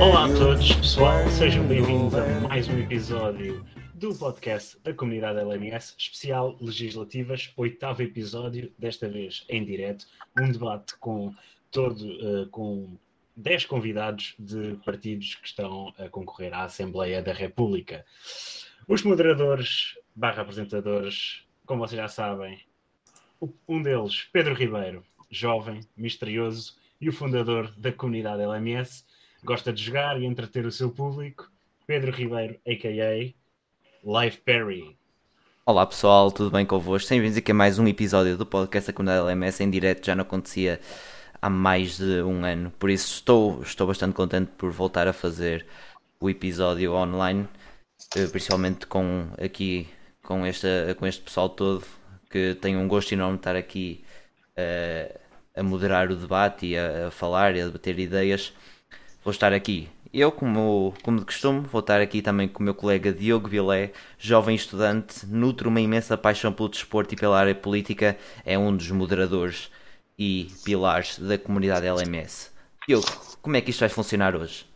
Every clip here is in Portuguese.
Olá a todos, pessoal, sejam bem-vindos a mais um episódio do podcast da comunidade LMS, especial legislativas, oitavo episódio, desta vez em direto, um debate com todo, eh, com 10 convidados de partidos que estão a concorrer à Assembleia da República. Os moderadores barra apresentadores, como vocês já sabem, um deles, Pedro Ribeiro, jovem, misterioso e o fundador da comunidade LMS, gosta de jogar e entreter o seu público, Pedro Ribeiro, a.k.a. Live Perry. Olá pessoal, tudo bem convosco? Bem-vindos aqui a mais um episódio do podcast da comunidade LMS em direto, já não acontecia há mais de um ano, por isso estou, estou bastante contente por voltar a fazer o episódio online, eh, principalmente com aqui com, esta, com este pessoal todo, que tenho um gosto enorme de estar aqui eh, a moderar o debate e a, a falar e a debater ideias. Vou estar aqui. Eu, como, como de costume, vou estar aqui também com o meu colega Diogo Vilé, jovem estudante, nutre uma imensa paixão pelo desporto e pela área política, é um dos moderadores e pilares da comunidade LMS. Diogo, como é que isto vai funcionar hoje?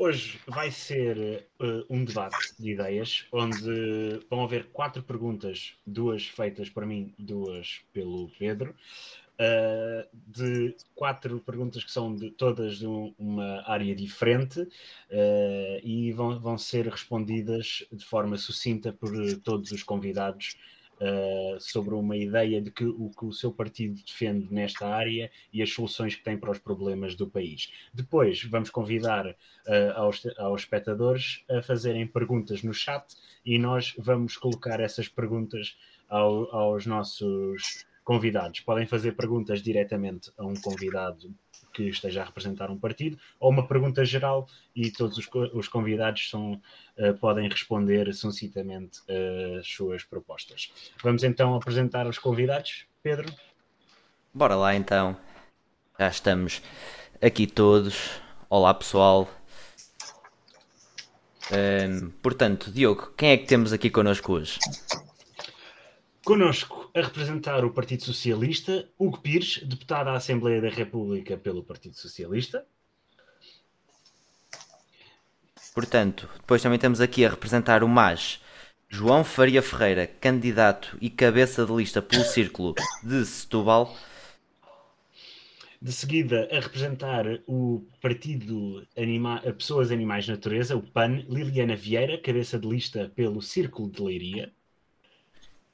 Hoje vai ser eh, um debate de ideias, onde vão haver quatro perguntas, duas feitas por mim, duas pelo Pedro, eh, de quatro perguntas que são de, todas de um- uma área diferente eh, e vão, vão ser respondidas de forma sucinta por todos os convidados eh, sobre uma ideia de que o que o seu partido defende nesta área e as soluções que tem para os problemas do país. Depois vamos convidar eh, aos, aos espectadores a fazerem perguntas no chat e nós vamos colocar essas perguntas ao- aos nossos convidados. Podem fazer perguntas diretamente a um convidado que esteja a representar um partido ou uma pergunta geral e todos os, os convidados são, eh, podem responder sucintamente eh, as suas propostas. Vamos então apresentar os convidados. Pedro? Bora lá então. Já estamos aqui todos. Olá pessoal. Ahm, portanto, Diogo, quem é que temos aqui connosco hoje? Conosco a representar o Partido Socialista, Hugo Pires, deputado à Assembleia da República pelo Partido Socialista. Portanto, depois também temos aqui a representar o MAS, João Faria Ferreira, candidato e cabeça de lista pelo Círculo de Setúbal. De seguida, a representar o Partido Anima Pessoas, Animais, Natureza, o PAN, Liliana Vieira, cabeça de lista pelo Círculo de Leiria.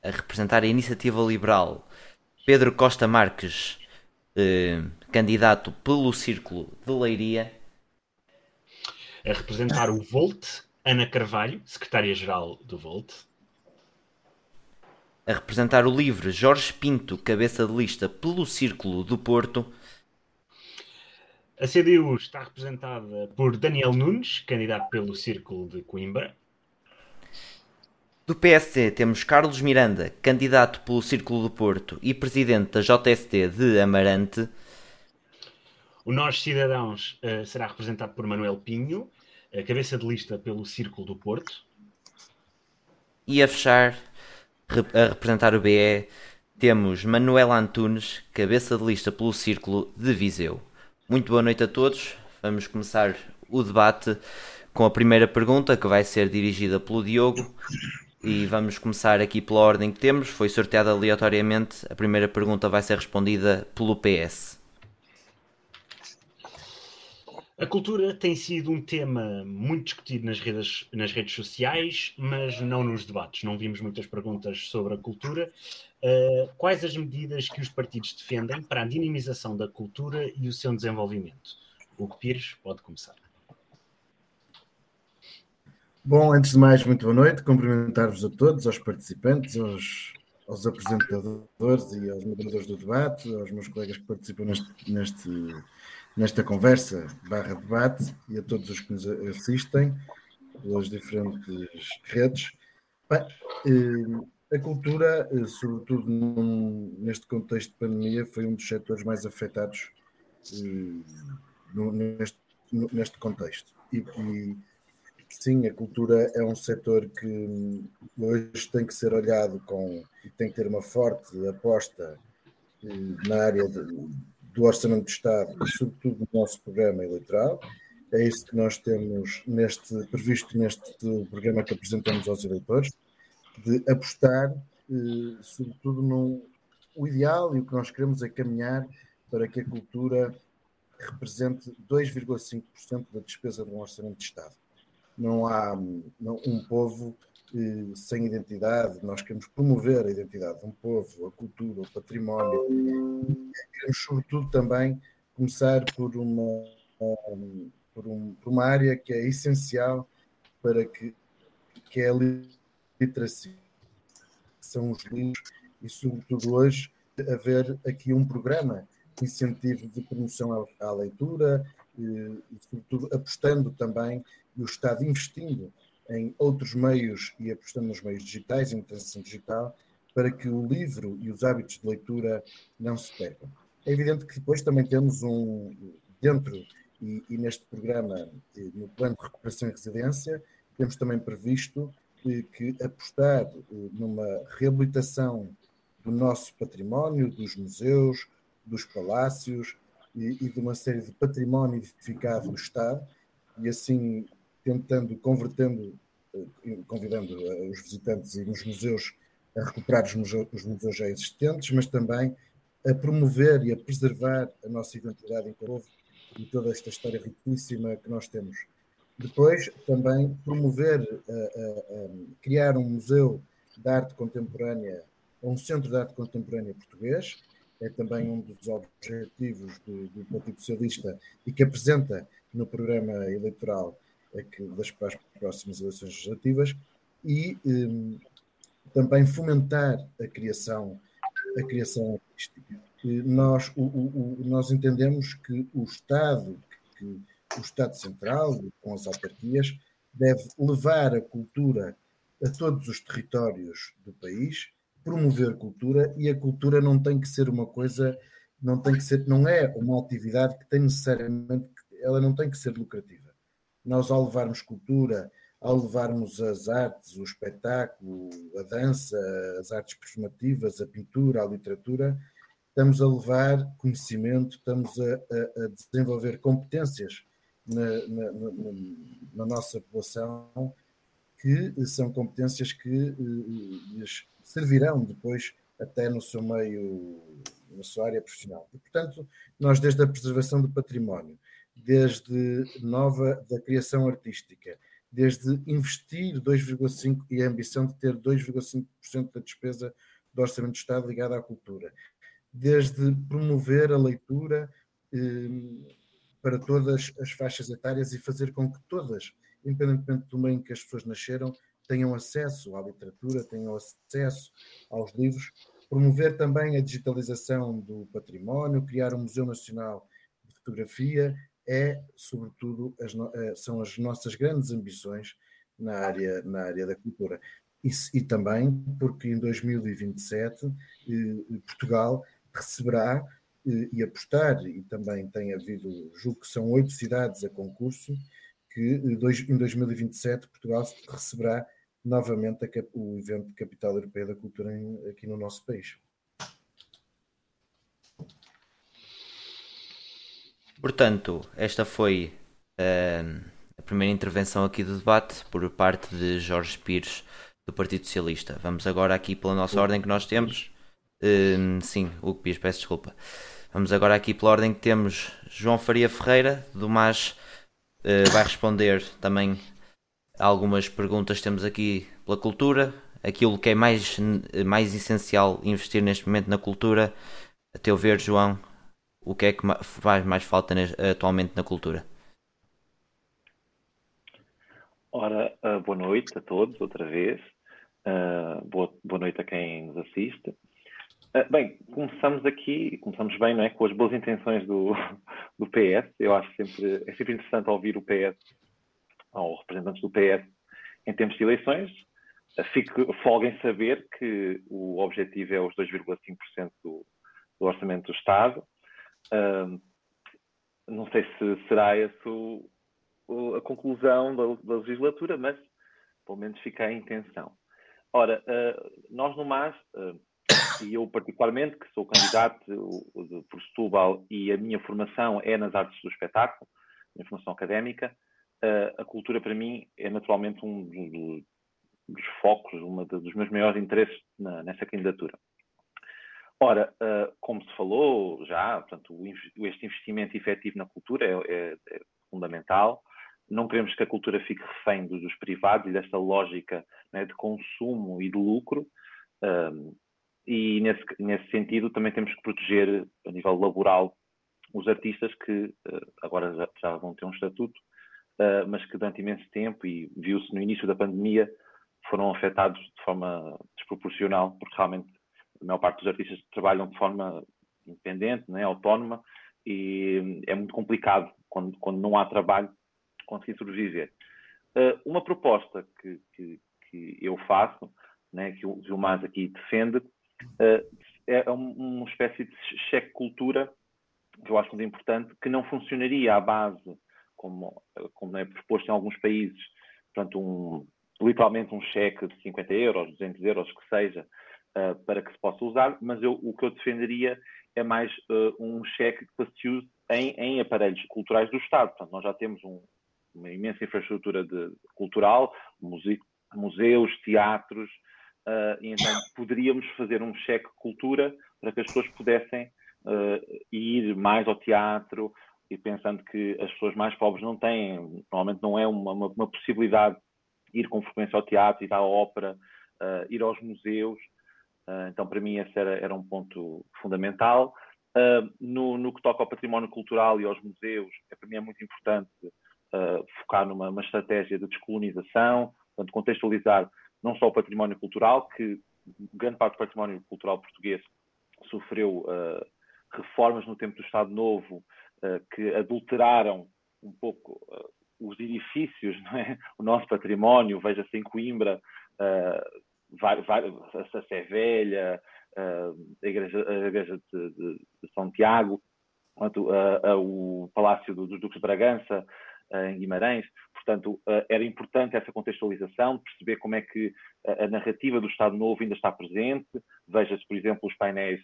A representar a Iniciativa Liberal, Pedro Costa Marques, eh, candidato pelo Círculo de Leiria. A representar o Volt, Ana Carvalho, secretária-geral do Volt. A representar o Livre, Jorge Pinto, cabeça de lista pelo Círculo do Porto. A CDU está representada por Daniel Nunes, candidato pelo Círculo de Coimbra. Do PSD temos Carlos Miranda, candidato pelo Círculo do Porto e presidente da JST de Amarante. O Nós Cidadãos eh, será representado por Manuel Pinho, eh, cabeça de lista pelo Círculo do Porto. E a fechar, a representar o BE, temos Manuel Antunes, cabeça de lista pelo Círculo de Viseu. Muito boa noite a todos. Vamos começar o debate com a primeira pergunta, que vai ser dirigida pelo Diogo. E vamos começar aqui pela ordem que temos. Foi sorteada aleatoriamente. A primeira pergunta vai ser respondida pelo PS. A cultura tem sido um tema muito discutido nas redes, nas redes sociais, mas não nos debates. Não vimos muitas perguntas sobre a cultura. Uh, quais as medidas que os partidos defendem para a dinamização da cultura e o seu desenvolvimento? Hugo Pires pode começar. Bom, antes de mais, muito boa noite. Cumprimentar-vos a todos, aos participantes, aos, aos apresentadores e aos moderadores do debate, aos meus colegas que participam neste, neste, nesta conversa barra debate e a todos os que nos assistem pelas diferentes redes. Bem, eh, a cultura, eh, sobretudo num, neste contexto de pandemia, foi um dos setores mais afetados eh, neste, neste contexto. E, e sim, a cultura é um setor que hoje tem que ser olhado com e tem que ter uma forte aposta eh, na área de, do Orçamento do Estado e, sobretudo, do nosso programa eleitoral. É isso que nós temos neste, previsto neste programa que apresentamos aos eleitores, de apostar, eh, sobretudo, no o ideal e o que nós queremos é caminhar para que a cultura represente 2,5% da despesa do orçamento de Estado. Não há não, um povo eh, sem identidade, nós queremos promover a identidade de um povo, a cultura, o património. Queremos, sobretudo, também começar por uma, por, um, por uma área que é essencial para que, que é a literacia, são os livros, e, sobretudo, hoje, haver aqui um programa de incentivo de promoção à, à leitura, e, e, sobretudo, apostando também, e o Estado investindo em outros meios e apostando nos meios digitais, em transição digital, para que o livro e os hábitos de leitura não se percam. É evidente que depois também temos um, dentro e, e neste programa, no plano de recuperação e resiliência, temos também previsto que apostar eh, numa reabilitação do nosso património, dos museus, dos palácios e, e de uma série de património edificado do Estado, e assim tentando, convertendo, eh, convidando eh, os visitantes e nos museus a recuperar os museus, os já existentes, mas também a promover e a preservar a nossa identidade em povo e toda esta história riquíssima que nós temos. Depois, também promover, uh, uh, um, criar um museu de arte contemporânea, um centro de arte contemporânea português, é também um dos objetivos do, do Partido Socialista e que apresenta no programa eleitoral das para as próximas eleições legislativas, e um, também fomentar a criação, a criação artística. Nós, o, o, nós entendemos que o Estado, que o Estado Central, com as autarquias, deve levar a cultura a todos os territórios do país, promover cultura e a cultura não tem que ser uma coisa, não tem que ser, não é uma atividade que tem necessariamente, ela não tem que ser lucrativa. Nós ao levarmos cultura, ao levarmos as artes, o espetáculo, a dança, as artes performativas, a pintura, a literatura, estamos a levar conhecimento, estamos a, a, a desenvolver competências na, na, na, na, nossa população que são competências que lhes eh, servirão depois até no seu meio, na sua área profissional. E, portanto, nós desde a preservação do património, desde nova da criação artística, desde investir 2,5% e a ambição de ter 2,5% da despesa do Orçamento do Estado ligada à cultura, desde promover a leitura eh, para todas as faixas etárias e fazer com que todas, independentemente do meio em que as pessoas nasceram, tenham acesso à literatura, tenham acesso aos livros, promover também a digitalização do património, criar um Museu Nacional de Fotografia, é, sobretudo, as, eh, são as nossas grandes ambições na área, na área da cultura. E, e também porque em 2027 eh, Portugal receberá eh, e apostar, e também tem havido, julgo que são oito cidades a concurso, que dois, em 2027 Portugal receberá novamente a, o evento de Capital Europeia da Cultura em, aqui no nosso país. Portanto, esta foi uh, a primeira intervenção aqui do debate por parte de Jorge Pires, do Partido Socialista. Vamos agora aqui pela nossa ordem que nós temos. Uh, sim, Hugo Pires, peço desculpa. Vamos agora aqui pela ordem que temos João Faria Ferreira, do MAS, uh, vai responder também algumas perguntas que temos aqui pela cultura, aquilo que é mais, mais essencial investir neste momento na cultura. A teu ver, João, o que é que faz mais falta atualmente na cultura? Ora, uh, boa noite a todos, outra vez. Uh, boa, boa noite a quem nos assiste. Uh, bem, começamos aqui, começamos bem, não é? Com as boas intenções do, do PS. Eu acho sempre, é sempre interessante ouvir o PS, ou representantes do PS, em tempos de eleições. Fico, folga em saber que o objetivo é os 2,5% do, do orçamento do Estado não sei se será essa a conclusão da, da, legislatura, mas pelo menos fica a intenção. Ora, uh, nós no MAS uh, e eu particularmente, que sou candidato por Setúbal e a minha formação é nas artes do espetáculo, minha formação académica, a cultura para mim é naturalmente um dos, dos focos, um dos meus maiores interesses na, nessa candidatura. Ora, como se falou já, portanto, este investimento efetivo na cultura é, é, é fundamental. Não queremos que a cultura fique refém dos, dos privados e desta lógica né, de consumo e de lucro. Um, e nesse, nesse sentido também temos que proteger a nível laboral os artistas que uh, agora já, já, vão ter um estatuto, uh, mas que durante imenso tempo, e viu-se no início da pandemia, foram afetados de forma desproporcional, porque realmente a maior parte dos artistas trabalham de forma independente, né, autónoma, e é muito complicado quando, quando não há trabalho conseguir sobreviver. Uh, uma proposta que, que, que, eu faço, né, que o Gilmar aqui defende, uh, é uma espécie de cheque cultura que eu acho muito importante, que não funcionaria à base, como, como é proposto em alguns países, portanto, um, literalmente um cheque de 50 euros, 200 euros, que seja, uh, para que se possa usar, mas eu, o que eu defenderia é mais uh, um cheque que se use em, em, aparelhos culturais do Estado. Portanto, nós já temos um, uma imensa infraestrutura de, cultural, muse, museus, teatros, uh, e então poderíamos fazer um cheque cultura para que as pessoas pudessem ir mais ao teatro e pensando que as pessoas mais pobres não têm, normalmente não é uma, uma, uma possibilidade ir com frequência ao teatro, ir à ópera, uh, ir aos museus. Uh, então, para mim, esse era, era um ponto fundamental. Uh, no, no, que toca ao património cultural e aos museus, é, para mim é muito importante focar numa estratégia de descolonização, portanto, contextualizar não só o património cultural, que grande parte do património cultural português sofreu reformas no tempo do Estado Novo que adulteraram um pouco os edifícios, é? o nosso património, veja-se em Coimbra, uh, a Sé Velha, uh, a Igreja, a igreja de, de, de, São Tiago, quanto, uh, o Palácio dos Duques de Bragança, em Guimarães. Portanto, era importante essa contextualização, perceber como é que a narrativa do Estado Novo ainda está presente. Veja-se, por exemplo, os painéis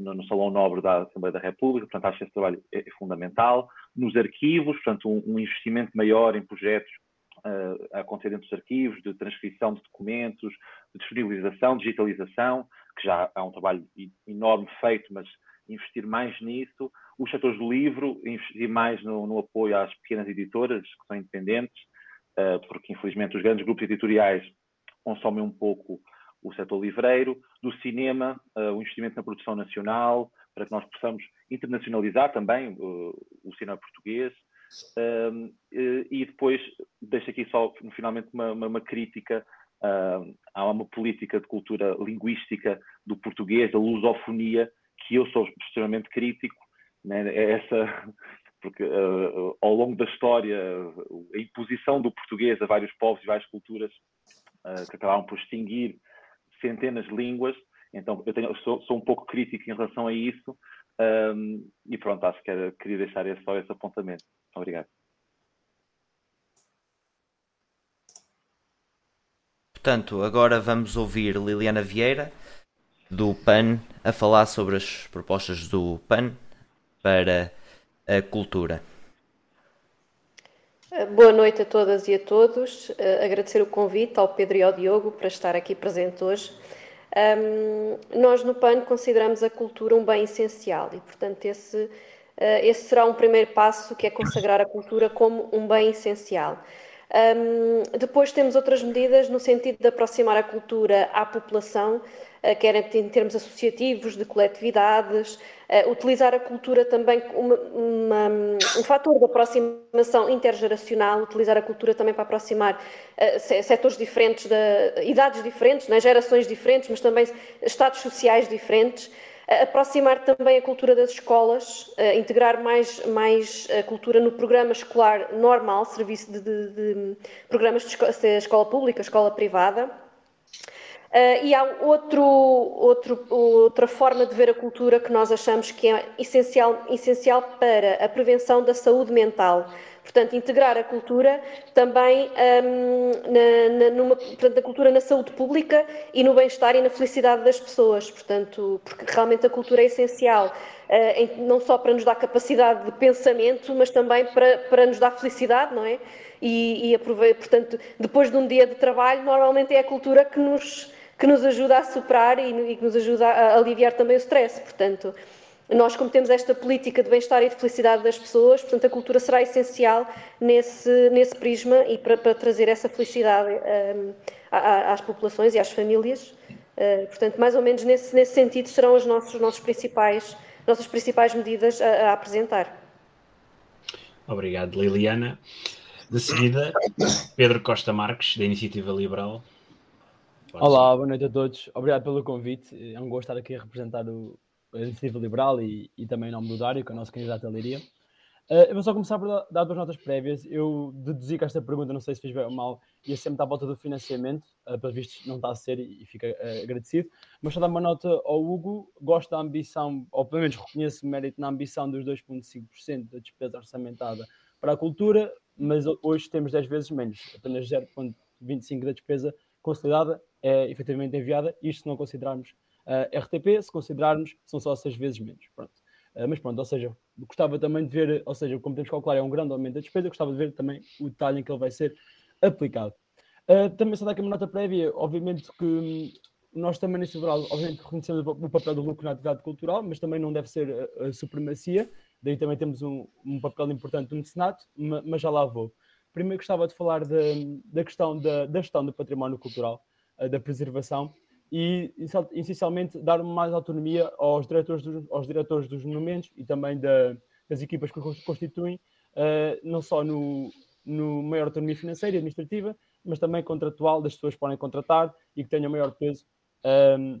no, Salão Nobre da Assembleia da República, portanto acho que esse trabalho é, fundamental. Nos arquivos, portanto um investimento maior em projetos uh, a acontecer dentro dos arquivos, de transcrição de documentos, de disponibilização, digitalização, que já há um trabalho enorme feito, mas investir mais nisso. Os setores do livro, investir mais no, no apoio às pequenas editoras, que são independentes, uh, porque infelizmente os grandes grupos editoriais consomem um pouco o setor livreiro, do cinema, uh, o investimento na produção nacional, para que nós possamos internacionalizar também uh, o cinema português. Uh, e depois, deixo aqui só finalmente uma, uma, uma crítica há uma política de cultura linguística do português, da lusofonia, que eu sou extremamente crítico. Né? É essa, porque uh, ao longo da história, a imposição do português a vários povos e várias culturas uh, que acabaram por extinguir centenas de línguas, então eu, tenho, sou, sou, um pouco crítico em relação a isso, um, e pronto, acho que era, queria deixar esse, só esse apontamento. Obrigado. Portanto, agora vamos ouvir Liliana Vieira, do PAN, a falar sobre as propostas do PAN para a cultura. Boa noite a todas e a todos. Uh, agradecer o convite ao Pedro e ao Diogo para estar aqui presente hoje. Um, nós no PAN consideramos a cultura um bem essencial e, portanto, esse, esse será um primeiro passo que é consagrar a cultura como um bem essencial. Um, depois temos outras medidas no sentido de aproximar a cultura à população, uh, quer em termos associativos, de coletividades, uh, utilizar a cultura também como uma, um fator de aproximação intergeracional, utilizar a cultura também para aproximar uh, setores diferentes, de, idades diferentes, né, gerações diferentes, mas também estados sociais diferentes aproximar também a cultura das escolas, integrar mais, mais a cultura no programa escolar normal, serviço de, de, de programas de escola, escola pública, escola privada. Uh, e há outro, outro, outra forma de ver a cultura que nós achamos que é essencial, essencial para a prevenção da saúde mental. Portanto, integrar a cultura também um, na, na, numa, portanto, cultura na saúde pública e no bem-estar e na felicidade das pessoas. Portanto, porque realmente a cultura é essencial, uh, não só para nos dar capacidade de pensamento, mas também para, para nos dar felicidade, não é? E, e portanto, depois de um dia de trabalho, normalmente é a cultura que nos, que nos ajuda a superar e, e que nos ajuda a aliviar também o stress. Portanto, nós, como temos esta política de bem-estar e de felicidade das pessoas, portanto, a cultura será essencial nesse, nesse prisma e para, para trazer essa felicidade um, às populações e às famílias. Uh, portanto, mais ou menos nesse, nesse sentido serão as nossos, nossos principais, nossas principais medidas a, a apresentar. Obrigado, Liliana. De seguida, Pedro Costa Marques, da Iniciativa Liberal. Pode Olá, ser. boa noite a todos. Obrigado pelo convite. É um gosto estar aqui a representar o, Iniciativa Liberal e, e também em nome do Dário, que é o nosso candidato à leiria. Uh, eu vou só começar por dar duas notas prévias. Eu deduzi que esta pergunta, não sei se fiz bem ou mal, ia sempre à volta do financiamento, uh, pelos vistos não está a ser e, e fica uh, agradecido. Mas só dar uma nota ao Hugo, gosto da ambição, ou pelo menos reconheço mérito na ambição dos 2,5% da despesa orçamentada para a cultura, mas hoje temos 10 vezes menos, apenas 0,25% da despesa consolidada é efetivamente enviada, isto se não considerarmos Uh, RTP, se considerarmos, são só seis vezes menos. Pronto. Uh, mas pronto, ou seja, gostava também de ver, ou seja, como temos que calcular, é um grande aumento da despesa, gostava de ver também o detalhe em que ele vai ser aplicado. Uh, também só dar aqui uma nota prévia, obviamente que nós também nesse liberal, obviamente reconhecemos o papel do lucro na atividade cultural, mas também não deve ser a, a supremacia, daí também temos um, um papel importante no mecenato, mas já lá vou. Primeiro gostava de falar da, da questão da, da gestão do património cultural, da preservação, e essencialmente dar mais autonomia aos diretores dos, aos diretores dos monumentos e também da, das equipas que constituem, uh, não só no, no maior autonomia financeira e administrativa, mas também contratual, das pessoas que podem contratar e que tenham maior peso, um, ehm,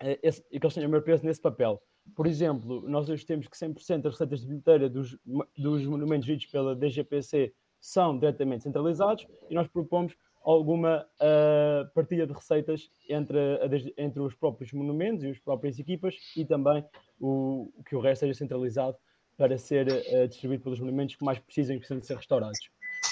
eh, esse, e que eles tenham maior peso nesse papel. Por exemplo, nós hoje temos que 100% das receitas de bilheteira dos, dos monumentos geridos pela DGPC são diretamente centralizados e nós propomos alguma uh, partilha de receitas entre, entre os próprios monumentos e as próprias equipas e também o, que o resto seja centralizado para ser uh, distribuído pelos monumentos que mais precisam e precisam de ser restaurados.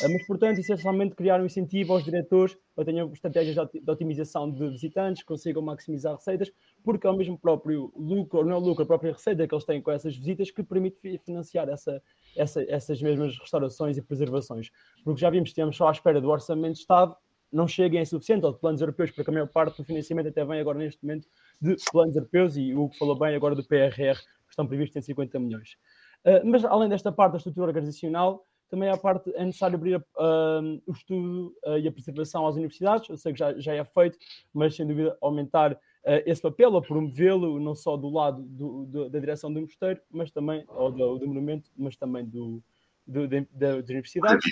Uh, mas, portanto, essencialmente criar um incentivo aos diretores para tenham estratégias de otimização de visitantes, consigam maximizar receitas, porque é o mesmo próprio lucro, ou não é lucro, a própria receita que eles têm com essas visitas que permite financiar essa, essa, essas mesmas restaurações e preservações. Porque já vimos que estamos só à espera do orçamento de Estado, não cheguem suficiente, ou de planos europeus, porque a maior parte do financiamento até vem agora neste momento de planos europeus, e o que falou bem agora do PRR, que estão previstos em 50 milhões. Uh, mas além desta parte da estrutura organizacional, também a parte, é necessário abrir uh, o estudo uh, e a preservação às universidades, eu sei que já, já é feito, mas sem dúvida aumentar esse papel, ou promovê-lo, não só do lado do, do, da direção do mosteiro, mas também, ou do, do monumento, mas também do, do, de, das universidades.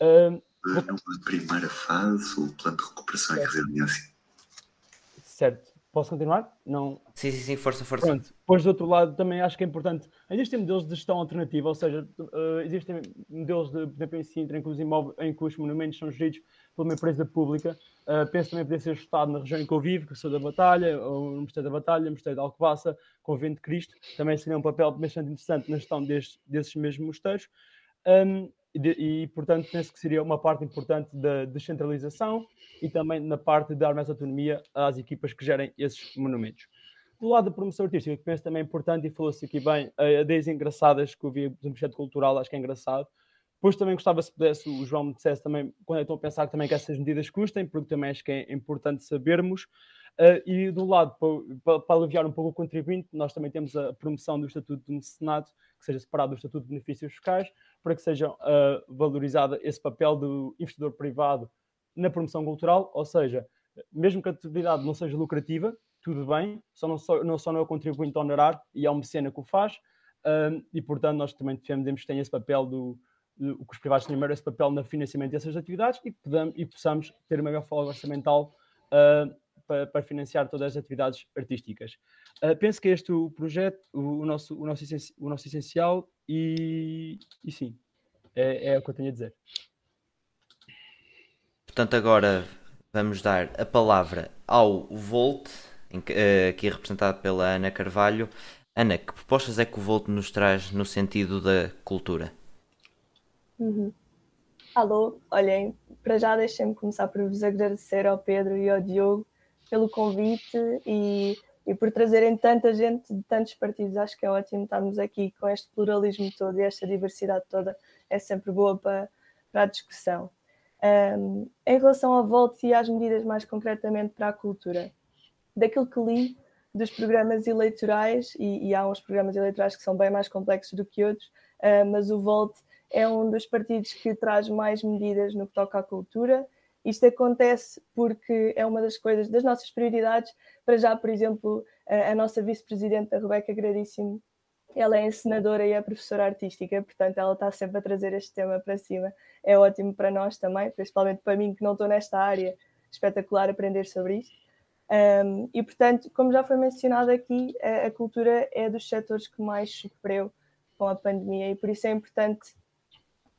Uh, numa primeira fase, o plano de recuperação certo. e resiliência. Certo. Posso continuar? Não. Sim, sim, sim, força, força. Pronto. Depois, do outro lado, também acho que é importante. Existem modelos de gestão alternativa, ou seja, uh, existem modelos de, por exemplo, em Sintra, em que os, imóveis, em que os monumentos são geridos por uma empresa pública. Uh, penso também poder ser ajustado na região em que eu vivo, que sou da Batalha, ou no Mosteiro da Batalha, Mosteiro de Alcobaça, Convento de Cristo. Também seria um papel bastante interessante na gestão destes, desses mesmos mosteiros. Um, e, e, portanto, penso que seria uma parte importante da descentralização e também na parte de dar mais autonomia às equipas que gerem esses monumentos. Do lado da promoção artística, que penso também é importante, e falou-se aqui bem, a ideias engraçadas que eu vi no projeto cultural, acho que é engraçado. Depois também gostava, se pudesse, o João me dissesse também, quando é estão a pensar também que essas medidas custem, porque também acho que é importante sabermos. Uh, e do lado, para, para, aliviar um pouco o contribuinte, nós também temos a promoção do Estatuto do Mecenato, que seja separado do Estatuto de Benefícios Fiscais, para que seja uh, valorizado esse papel do investidor privado na promoção cultural, ou seja, mesmo que a atividade não seja lucrativa, tudo bem, só não, só, não, só não é o contribuinte honorar e é uma cena que o faz, uh, e portanto nós também defendemos que tem esse papel do, do que os privados tenham esse papel no financiamento dessas atividades e, podamos, e possamos ter uma maior folga orçamental uh, para, para, financiar todas as atividades artísticas. Uh, penso que este é o projeto, o, o, nosso, o, nosso, o nosso essencial, e, e sim, é, é o que eu tenho a dizer. Portanto, agora vamos dar a palavra ao Volt, eh, aqui representado pela Ana Carvalho. Ana, que propostas é que o Volt nos traz no sentido da cultura? Uhum. Alô, olhem, para já deixem-me começar por vos agradecer ao Pedro e ao Diogo pelo convite e, e por trazerem tanta gente de tantos partidos. Acho que é ótimo estarmos aqui com este pluralismo todo e esta diversidade toda. É sempre boa para, para a discussão. Um, em relação ao voto e às medidas mais concretamente para a cultura, daquilo que li dos programas eleitorais, e, e há uns programas eleitorais que são bem mais complexos do que outros, uh, mas o Volt é um dos partidos que traz mais medidas no que toca à cultura. Isto acontece porque é uma das coisas, das nossas prioridades. Para já, por exemplo, a, a nossa vice-presidenta, Rebeca Gradíssimo, ela é encenadora e é professora artística, portanto, ela está sempre a trazer este tema para cima. É ótimo para nós também, principalmente para mim que não estou nesta área, espetacular aprender sobre isto. Um, e, portanto, como já foi mencionado aqui, a, a, cultura é dos setores que mais sofreu com a pandemia e por isso é importante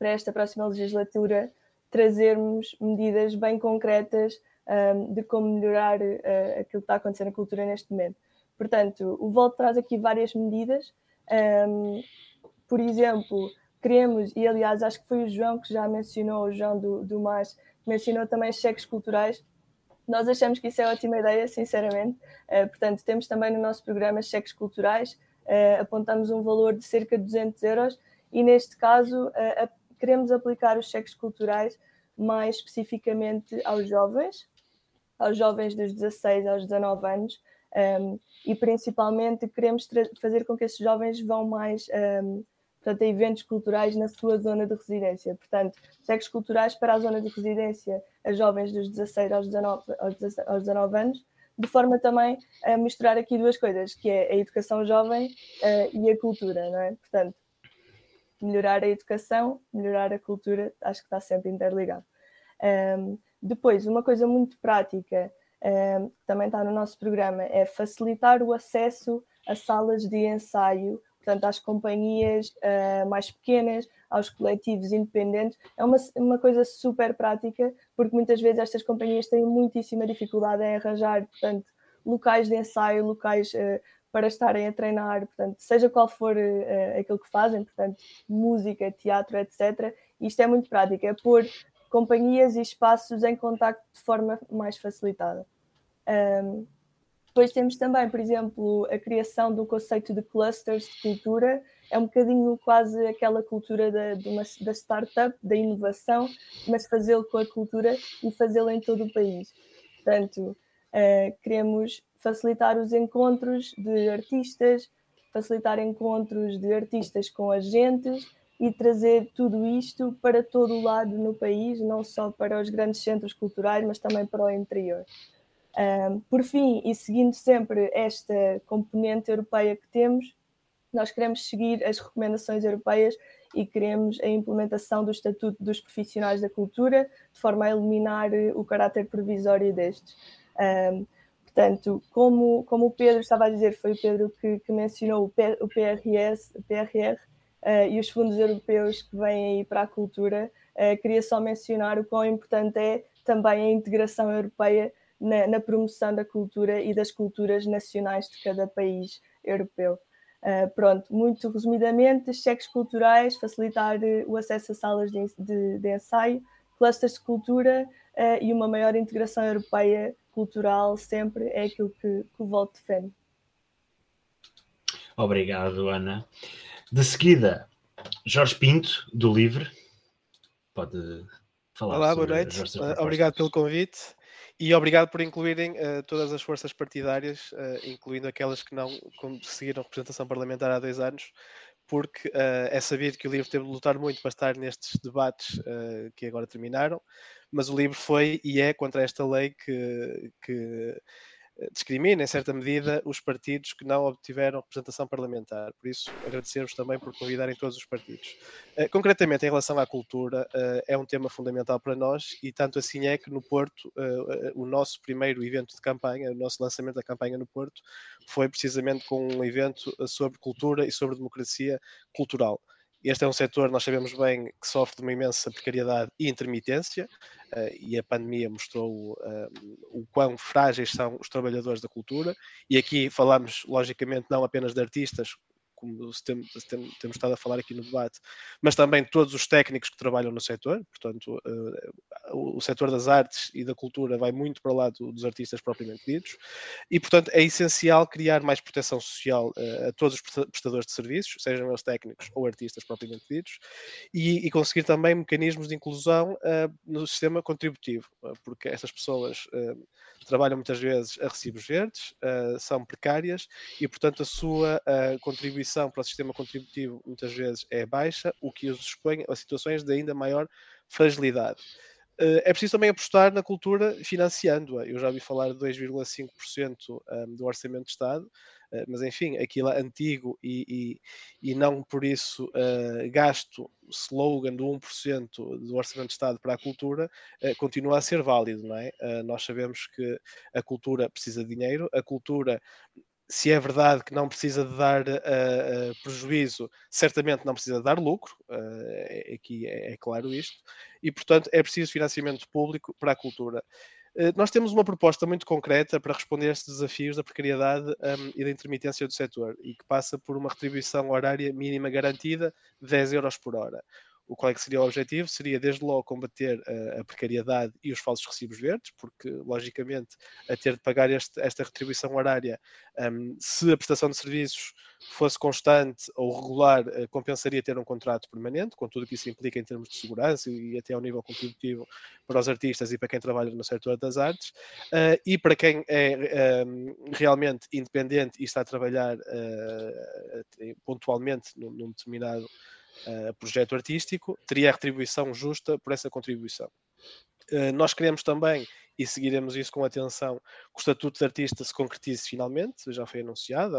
para esta próxima legislatura trazermos medidas bem concretas um, de como melhorar uh, aquilo que está acontecendo na cultura neste momento. Portanto, o Volto traz aqui várias medidas um, por exemplo, queremos, e aliás acho que foi o João que já mencionou, o João do, do MAS, mencionou também cheques culturais. Nós achamos que isso é ótima ideia, sinceramente. Uh, portanto, temos também no nosso programa cheques culturais, uh, apontamos um valor de cerca de 200 euros e, neste caso, uh, queremos aplicar os cheques culturais mais especificamente aos jovens, aos jovens dos 16 aos 19 anos, um, e principalmente queremos fazer com que esses jovens vão mais um, portanto, a eventos culturais na sua zona de residência. Portanto, cheques culturais para a zona de residência a jovens dos 16 aos 19, aos 19 anos, de forma também a misturar aqui duas coisas, que é a educação jovem uh, e a cultura, não é? Portanto, melhorar a educação, melhorar a cultura, acho que está sempre interligado. Um, depois, uma coisa muito prática uh, também está no nosso programa, é facilitar o acesso a salas de ensaio, portanto, às companhias uh, mais pequenas, aos coletivos independentes. É uma, uma coisa super prática, porque muitas vezes estas companhias têm muitíssima dificuldade em arranjar, portanto, locais de ensaio, locais uh, para estarem a treinar, portanto, seja qual for uh, aquilo que fazem, portanto, música, teatro, etc. Isto é muito prático, é pôr companhias e espaços em contacto de forma mais facilitada. Um, depois temos também, por exemplo, a criação do conceito de clusters de cultura, é um bocadinho quase aquela cultura da, uma, da startup, da inovação, mas fazê-lo com a cultura e fazê-lo em todo o país. Portanto, uh, queremos facilitar os encontros de artistas, facilitar encontros de artistas com agentes e trazer tudo isto para todo o lado no país, não só para os grandes centros culturais, mas também para o interior. Um, por fim, e seguindo sempre esta componente europeia que temos, nós queremos seguir as recomendações europeias e queremos a implementação do Estatuto dos Profissionais da Cultura, de forma a eliminar o caráter provisório destes. Um, portanto, como, como o Pedro estava a dizer, foi o Pedro que, que mencionou o, P, o PRS, PRR uh, e os fundos europeus que vêm aí para a cultura, uh, queria só mencionar o quão importante é também a integração europeia na, na, promoção da cultura e das culturas nacionais de cada país europeu. Uh, pronto, muito resumidamente, cheques culturais, facilitar o acesso a salas de, de, de ensaio, clusters de cultura e uma maior integração europeia cultural sempre é aquilo que, que o Volto defende. Obrigado, Ana. De seguida, Jorge Pinto, do Livre. Pode falar. Olá, boa noite. Obrigado pelo convite. E obrigado por incluírem uh, todas as forças partidárias, uh, incluindo aquelas que não conseguiram representação parlamentar há dois anos, porque uh, é sabido que o livro teve de lutar muito para estar nestes debates que agora terminaram, mas o livro foi e é contra esta lei que, que discrimina, em certa medida, os partidos que não obtiveram representação parlamentar. Por isso, agradecer-vos também por convidarem todos os partidos. Uh, concretamente, em relação à cultura, uh, é um tema fundamental para nós e tanto assim é que no Porto, o nosso primeiro evento de campanha, o nosso lançamento da campanha no Porto, foi precisamente com um evento sobre cultura e sobre democracia cultural. Este é um setor, nós sabemos bem, que sofre de uma imensa precariedade e intermitência, uh, e a pandemia mostrou uh, o quão frágeis são os trabalhadores da cultura. E aqui falamos, logicamente, não apenas de artistas, como temos, estado a falar aqui no debate, mas também todos os técnicos que trabalham no setor, portanto, o, o setor das artes e da cultura vai muito para lá do, dos artistas propriamente ditos, e, portanto, é essencial criar mais proteção social a todos os prestadores de serviços, sejam eles técnicos ou artistas propriamente ditos, e, e conseguir também mecanismos de inclusão no sistema contributivo, porque essas pessoas trabalham muitas vezes a recibos verdes, uh, são precárias e, portanto, a sua uh, contribuição para o sistema contributivo muitas vezes é baixa, o que os expõe a situações de ainda maior fragilidade. Uh, é preciso também apostar na cultura financiando-a. Eu já ouvi falar de 2,5% um, do orçamento de Estado, eh, mas enfim, aquilo é antigo e, e, e não por isso uh, gasto slogan do 1% do Orçamento de Estado para a cultura uh, continua a ser válido, não é? Uh, nós sabemos que a cultura precisa de dinheiro, a cultura se é verdade que não precisa de dar uh, uh, prejuízo, certamente não precisa de dar lucro, uh, aqui é, é, claro isto, e portanto é preciso financiamento público para a cultura. Eh, nós temos uma proposta muito concreta para responder a estes desafios da precariedade um, e da intermitência do setor e que passa por uma retribuição horária mínima garantida de 10 euros por hora. O qual é que seria o objetivo? Seria desde logo combater a, a precariedade e os falsos recibos verdes, porque logicamente a ter de pagar este, esta retribuição horária, um, se a prestação de serviços fosse constante ou regular, uh, compensaria ter um contrato permanente, com tudo o que isso implica em termos de segurança e, e até ao nível contributivo para os artistas e para quem trabalha no setor das artes, uh, e para quem é um, realmente independente e está a trabalhar uh, pontualmente num, num determinado uh, projeto artístico, teria a retribuição justa por essa contribuição. Uh, nós queremos também e seguiremos isso com atenção, que o Estatuto de Artista se concretize finalmente, já foi anunciado,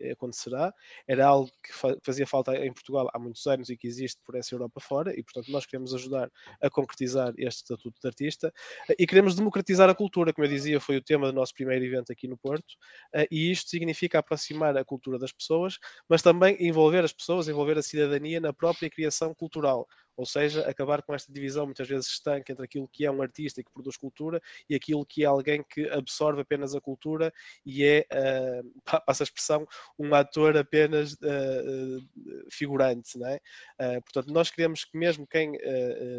eh, acontecerá, era algo que fazia falta em Portugal há muitos anos e que existe por essa Europa fora, e portanto nós queremos ajudar a concretizar este Estatuto de Artista. Eh, e queremos democratizar a cultura, como eu dizia, foi o tema do nosso primeiro evento aqui no Porto, eh, e isto significa aproximar a cultura das pessoas, mas também envolver as pessoas, envolver a cidadania na própria criação cultural, ou seja, acabar com esta divisão muitas vezes estanque entre aquilo que é um artista e que produz cultura e aquilo que é alguém que absorve apenas a cultura e é, uh, passa a expressão, um ator apenas uh, figurante. Não é? Uh, portanto, nós queremos que mesmo quem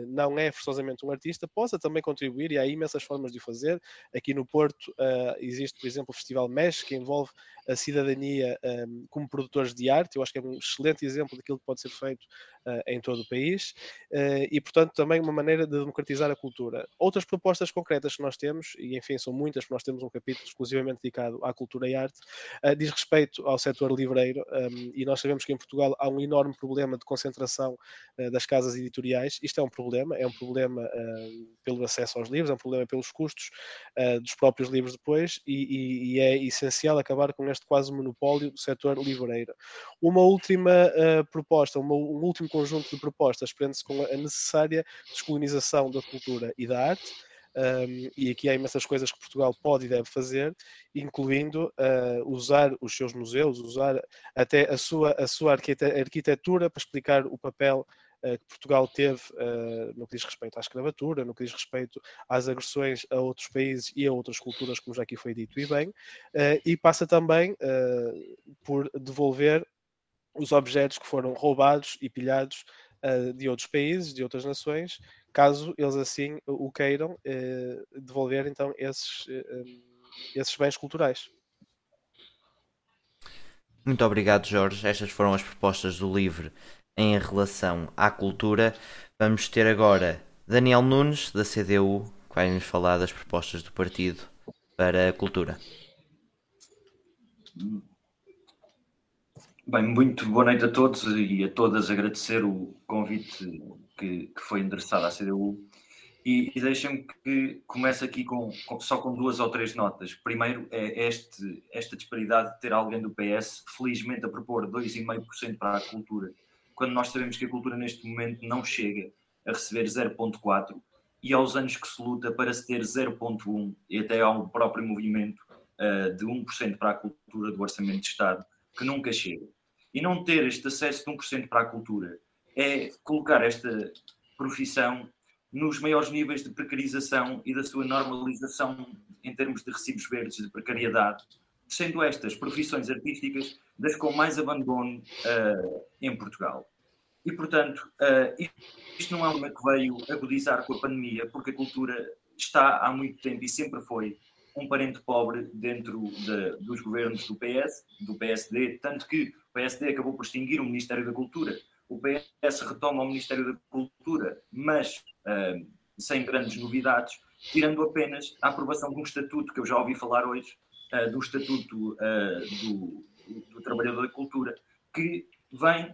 não é forçosamente um artista possa também contribuir e há imensas formas de o fazer. Aqui no Porto existe, por exemplo, o Festival Mesh, que envolve a cidadania um, como produtores de arte. Eu acho que é um excelente exemplo daquilo que pode ser feito em todo o país e, portanto, também uma maneira de democratizar a cultura. Outras propostas concretas que nós temos, e enfim, são muitas, porque nós temos um capítulo exclusivamente dedicado à cultura e arte, uh, diz respeito ao setor livreiro um, e nós sabemos que em Portugal há um enorme problema de concentração das casas editoriais. Isto é um problema, é um problema pelo acesso aos livros, é um problema pelos custos dos próprios livros depois e, e, e é essencial acabar com este quase monopólio do setor livreiro. Uma última proposta, uma, um último conjunto de propostas com a necessária descolonização da cultura e da arte. Um, e aqui há imensas coisas que Portugal pode e deve fazer, incluindo uh, usar os seus museus, usar até a sua, a sua arquitetura para explicar o papel eh, que Portugal teve uh, no que diz respeito à escravatura, no que diz respeito às agressões a outros países e a outras culturas, como já aqui foi dito e bem, uh, e passa também uh, por devolver os objetos que foram roubados e pilhados de outros países, de outras nações, caso eles assim o queiram, devolver então esses, esses bens culturais. Muito obrigado, Jorge. Estas foram as propostas do LIVRE em relação à cultura. Vamos ter agora Daniel Nunes, da CDU, que vai nos falar das propostas do partido para a cultura. Bem, muito boa noite a todos e a todas. Agradecer o convite que, que foi endereçado à CDU. E, e deixem-me que comece aqui com, com, só com duas ou três notas. Primeiro, é este, esta disparidade de ter alguém do PS, felizmente, a propor 2,5% para a cultura quando nós sabemos que a cultura neste momento não chega a receber 0.4 e aos anos que se luta para se ter 0.1 e até um próprio movimento uh, de 1% para a cultura do Orçamento de Estado que nunca chega. E não ter este acesso de 1% para a cultura é colocar esta profissão nos maiores níveis de precarização e da sua normalização em termos de recibos verdes, de precariedade, sendo estas profissões artísticas das com mais abandono uh, em Portugal. E, portanto, uh, isto não é uma que veio agudizar com a pandemia, porque a cultura está há muito tempo e sempre foi um parente pobre dentro de, dos governos do PS, do PSD, tanto que o PSD acabou por extinguir o Ministério da Cultura. O PS retoma o Ministério da Cultura, mas uh, sem grandes novidades, tirando apenas a aprovação de um estatuto que eu já ouvi falar hoje, uh, do Estatuto uh, do, do, Trabalhador da Cultura, que vem,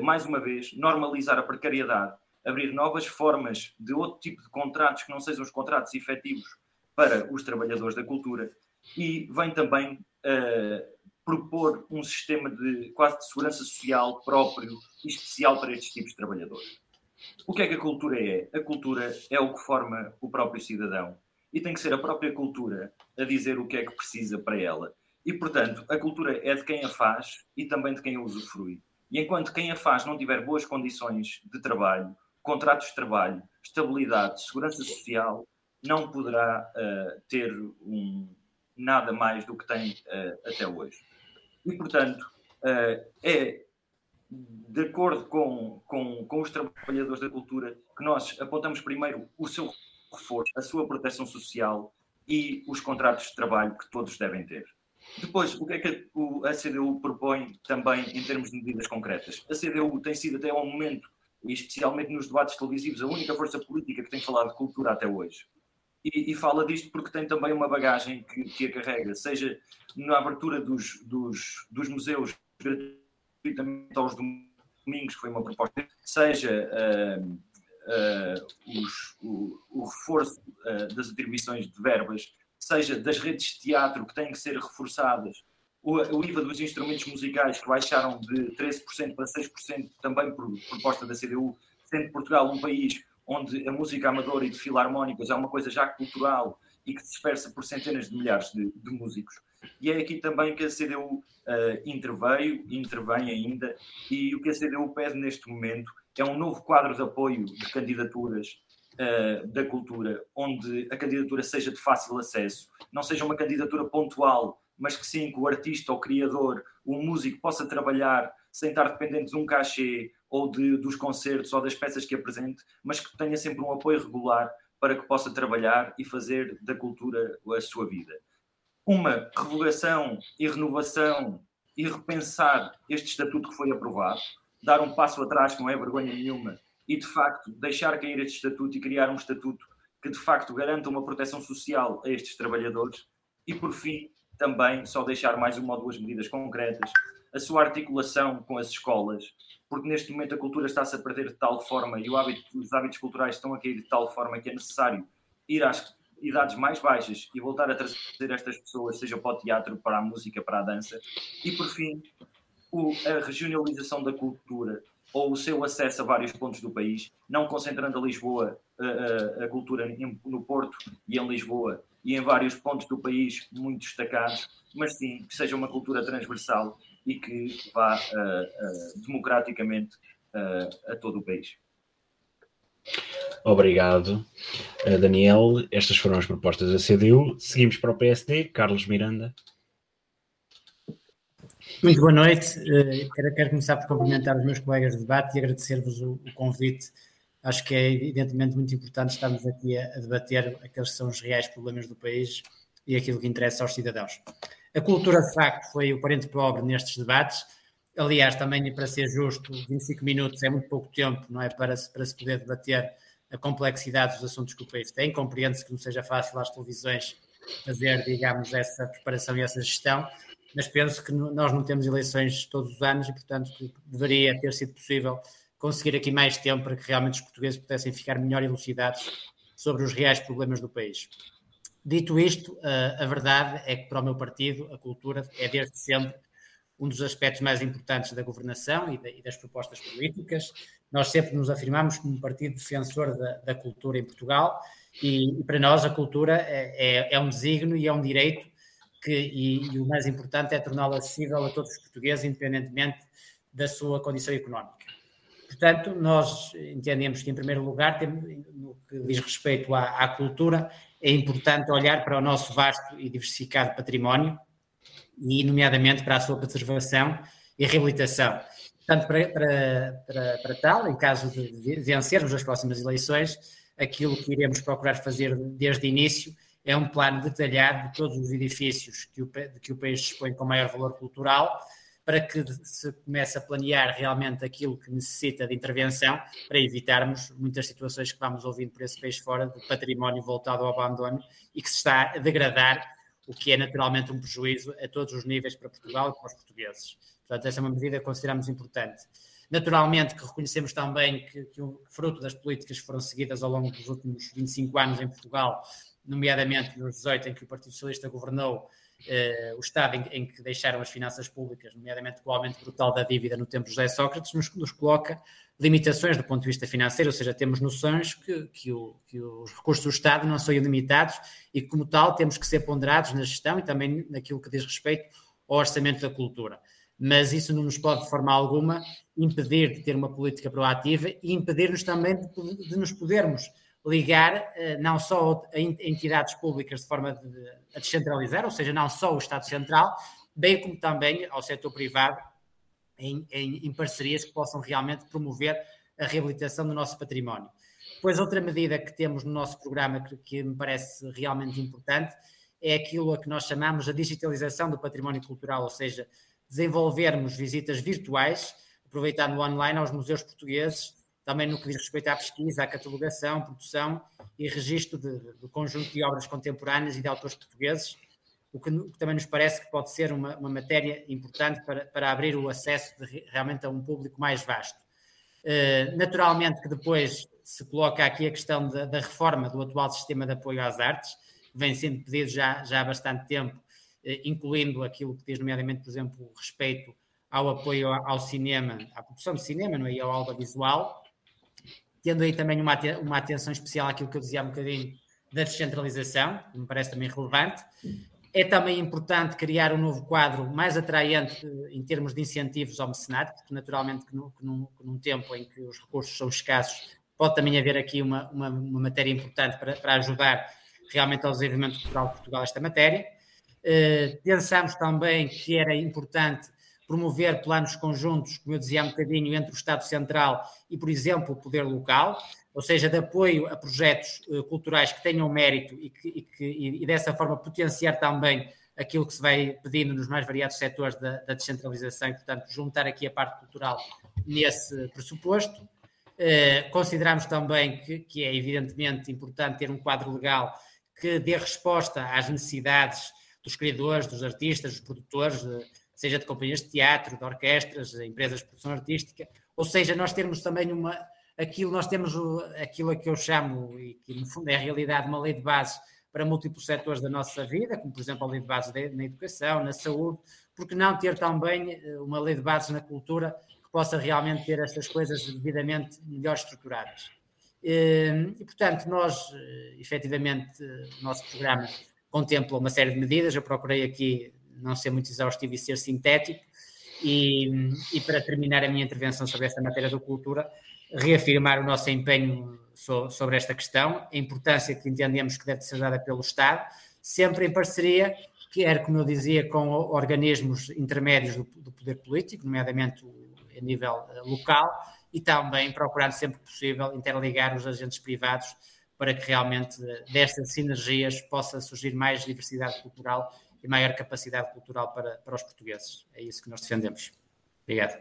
mais uma vez, normalizar a precariedade, abrir novas formas de outro tipo de contratos que não sejam os contratos efetivos para os trabalhadores da cultura e vem também uh, propor um sistema de quase de segurança social próprio e especial para estes tipos de trabalhadores. O que é que a cultura é? A cultura é o que forma o próprio cidadão e tem que ser a própria cultura a dizer o que é que precisa para ela. E, portanto, a cultura é de quem a faz e também de quem a usufrui. E enquanto quem a faz não tiver boas condições de trabalho, contratos de trabalho, estabilidade, segurança social, não poderá uh, ter um, nada mais do que tem uh, até hoje. E, portanto, uh, é de acordo com, com, com os trabalhadores da cultura que nós apontamos primeiro o seu reforço, a sua proteção social e os contratos de trabalho que todos devem ter. Depois, o que é que a CDU propõe também em termos de medidas concretas? A CDU tem sido até ao momento, e especialmente nos debates televisivos, a única força política que tem falado de cultura até hoje e, e, fala disto porque tem também uma bagagem que, que a carrega, seja na abertura dos, dos, dos museus gratuitamente aos domingos, que foi uma proposta, seja uh, uh, os, o, o, reforço uh, das atribuições de verbas, seja das redes de teatro que têm que ser reforçadas, o, o IVA dos instrumentos musicais que baixaram de 13% para 6% também por proposta da CDU, sendo Portugal um país onde a música amadora e de filarmónicos é uma coisa já cultural e que se dispersa por centenas de milhares de, de músicos. E é aqui também que a CDU uh, interveio, intervém ainda, e o que a CDU pede neste momento é um novo quadro de apoio de candidaturas uh, da cultura, onde a candidatura seja de fácil acesso, não seja uma candidatura pontual, mas que sim, que o artista, o criador, o músico possa trabalhar sem estar dependente de um cachê ou de, dos concertos ou das peças que apresente, mas que tenha sempre um apoio regular para que possa trabalhar e fazer da cultura a sua vida. Uma revogação e renovação e repensar este estatuto que foi aprovado, dar um passo atrás, que não é vergonha nenhuma, e de facto deixar cair este estatuto e criar um estatuto que de facto garanta uma proteção social a estes trabalhadores. E por fim, também só deixar mais uma ou duas medidas concretas a sua articulação com as escolas, porque neste momento a cultura está-se a perder de tal forma e hábito, os hábitos culturais estão a cair de tal forma que é necessário ir às idades mais baixas e voltar a trazer estas pessoas, seja para o teatro, para a música, para a dança. E por fim, o, a regionalização da cultura ou o seu acesso a vários pontos do país, não concentrando a Lisboa, a, a, a cultura em, no Porto e em Lisboa e em vários pontos do país muito destacados, mas sim que seja uma cultura transversal e que vá uh, uh, democraticamente uh, a todo o país. Obrigado, Daniel. Estas foram as propostas da CDU. Seguimos para o PSD. Carlos Miranda. Muito boa noite. Quero, quero começar por cumprimentar os meus colegas de debate e agradecer-vos o, o, convite. Acho que é evidentemente muito importante estarmos aqui a, a debater aqueles que são os reais problemas do país e aquilo que interessa aos cidadãos. A cultura, de facto, foi o parente pobre nestes debates. Aliás, também, para ser justo, 25 minutos é muito pouco tempo, não é? Para se, para se poder debater a complexidade dos assuntos que o país tem. Compreende-se que não seja fácil às televisões fazer, digamos, essa preparação e essa gestão, mas penso que nós não temos eleições todos os anos e, portanto, deveria ter sido possível conseguir aqui mais tempo para que realmente os portugueses pudessem ficar melhor elucidados sobre os reais problemas do país. Dito isto, a verdade é que para o meu partido a cultura é desde sempre um dos aspectos mais importantes da governação e, das propostas políticas. Nós sempre nos afirmamos como um partido defensor da, da cultura em Portugal e, e, para nós a cultura é, é, é, um desígnio e é um direito que, e, e o mais importante é torná-la acessível a todos os portugueses, independentemente da sua condição económica. Portanto, nós entendemos que, em primeiro lugar, no que diz respeito à, à cultura, é importante olhar para o nosso vasto e diversificado património e, nomeadamente, para a sua preservação e reabilitação. Portanto, para, para, para, para tal, em caso de vencermos as próximas eleições, aquilo que iremos procurar fazer desde o início é um plano detalhado de todos os edifícios que que o país dispõe com maior valor cultural, para que se comece a planear realmente aquilo que necessita de intervenção, para evitarmos muitas situações que vamos ouvindo por esse país fora, de património voltado ao abandono e que se está a degradar, o que é naturalmente um prejuízo a todos os níveis para Portugal e para os portugueses. Portanto, essa é uma medida que consideramos importante. Naturalmente que reconhecemos também que, que o fruto das políticas que foram seguidas ao longo dos últimos 25 anos em Portugal, nomeadamente nos 18 em que o Partido Socialista governou, eh, o estado em, em, que deixaram as finanças públicas, nomeadamente com o aumento brutal da dívida no tempo de José Sócrates, nos, nos coloca limitações do ponto de vista financeiro, ou seja, temos noções que, que, o, que, os recursos do Estado não são ilimitados e, como tal, temos que ser ponderados na gestão e também naquilo que diz respeito ao orçamento da cultura. Mas isso não nos pode, de forma alguma, impedir de ter uma política proativa e impedir-nos também de, de, nos podermos ligar eh, não só a entidades públicas de forma de, a descentralizar, ou seja, não só o Estado Central, bem como também ao setor privado, em, em, em parcerias que possam realmente promover a reabilitação do nosso património. Depois, outra medida que temos no nosso programa que, que me parece realmente importante é aquilo a que nós chamamos a digitalização do património cultural, ou seja, desenvolvermos visitas virtuais, aproveitando online aos museus portugueses, também no que diz respeito à pesquisa, à catalogação, produção e registro do conjunto de obras contemporâneas e de autores portugueses, o que, o que também nos parece que pode ser uma, uma matéria importante para, para, abrir o acesso de, realmente a um público mais vasto. Uh, naturalmente que depois se coloca aqui a questão da, da, reforma do atual sistema de apoio às artes, que vem sendo pedido já, já há bastante tempo eh, incluindo aquilo que diz, nomeadamente, por exemplo, respeito ao apoio ao cinema, à produção de cinema não é? e ao audiovisual, tendo aí também uma, uma atenção especial àquilo que eu dizia há um bocadinho da descentralização, que me parece também relevante. É também importante criar um novo quadro mais atraente eh, em termos de incentivos ao mecenato, porque naturalmente que, num, que num, tempo em que os recursos são escassos, pode também haver aqui uma, uma, uma matéria importante para, para ajudar realmente ao desenvolvimento cultural de Portugal esta matéria. Eh, pensámos também que era importante promover planos conjuntos, como eu dizia há um bocadinho, entre o Estado Central e, por exemplo, o poder local, ou seja, de apoio a projetos uh, culturais que tenham mérito e, que, e, que, e, dessa forma potenciar também aquilo que se vai pedindo nos mais variados setores da, da descentralização e, portanto, juntar aqui a parte cultural nesse pressuposto. Uh, consideramos também que, que é evidentemente importante ter um quadro legal que dê resposta às necessidades dos criadores, dos artistas, dos produtores, seja de companhias de teatro, de orquestras, empresas de produção artística, ou seja, nós temos também uma, aquilo, nós temos o, aquilo a que eu chamo, e que no fundo é a realidade, uma lei de base para múltiplos setores da nossa vida, como por exemplo a lei de base na educação, na saúde, porque não ter também eh, uma lei de base na cultura que possa realmente ter estas coisas devidamente melhor estruturadas. Eh, e, portanto, nós, eh, efetivamente, o nosso programa contempla uma série de medidas. Eu procurei aqui não ser muito exaustivo e ser sintético. E, e, para terminar a minha intervenção sobre esta matéria da cultura, reafirmar o nosso empenho so, sobre esta questão, a importância que entendemos que deve ser dada pelo Estado, sempre em parceria, quer, como eu dizia, com organismos intermédios do, do poder político, nomeadamente a nível eh, local, e também procurando sempre que possível interligar os agentes privados para que realmente destas sinergias possa surgir mais diversidade cultural e maior capacidade cultural para, para os portugueses. É isso que nós defendemos. Obrigado.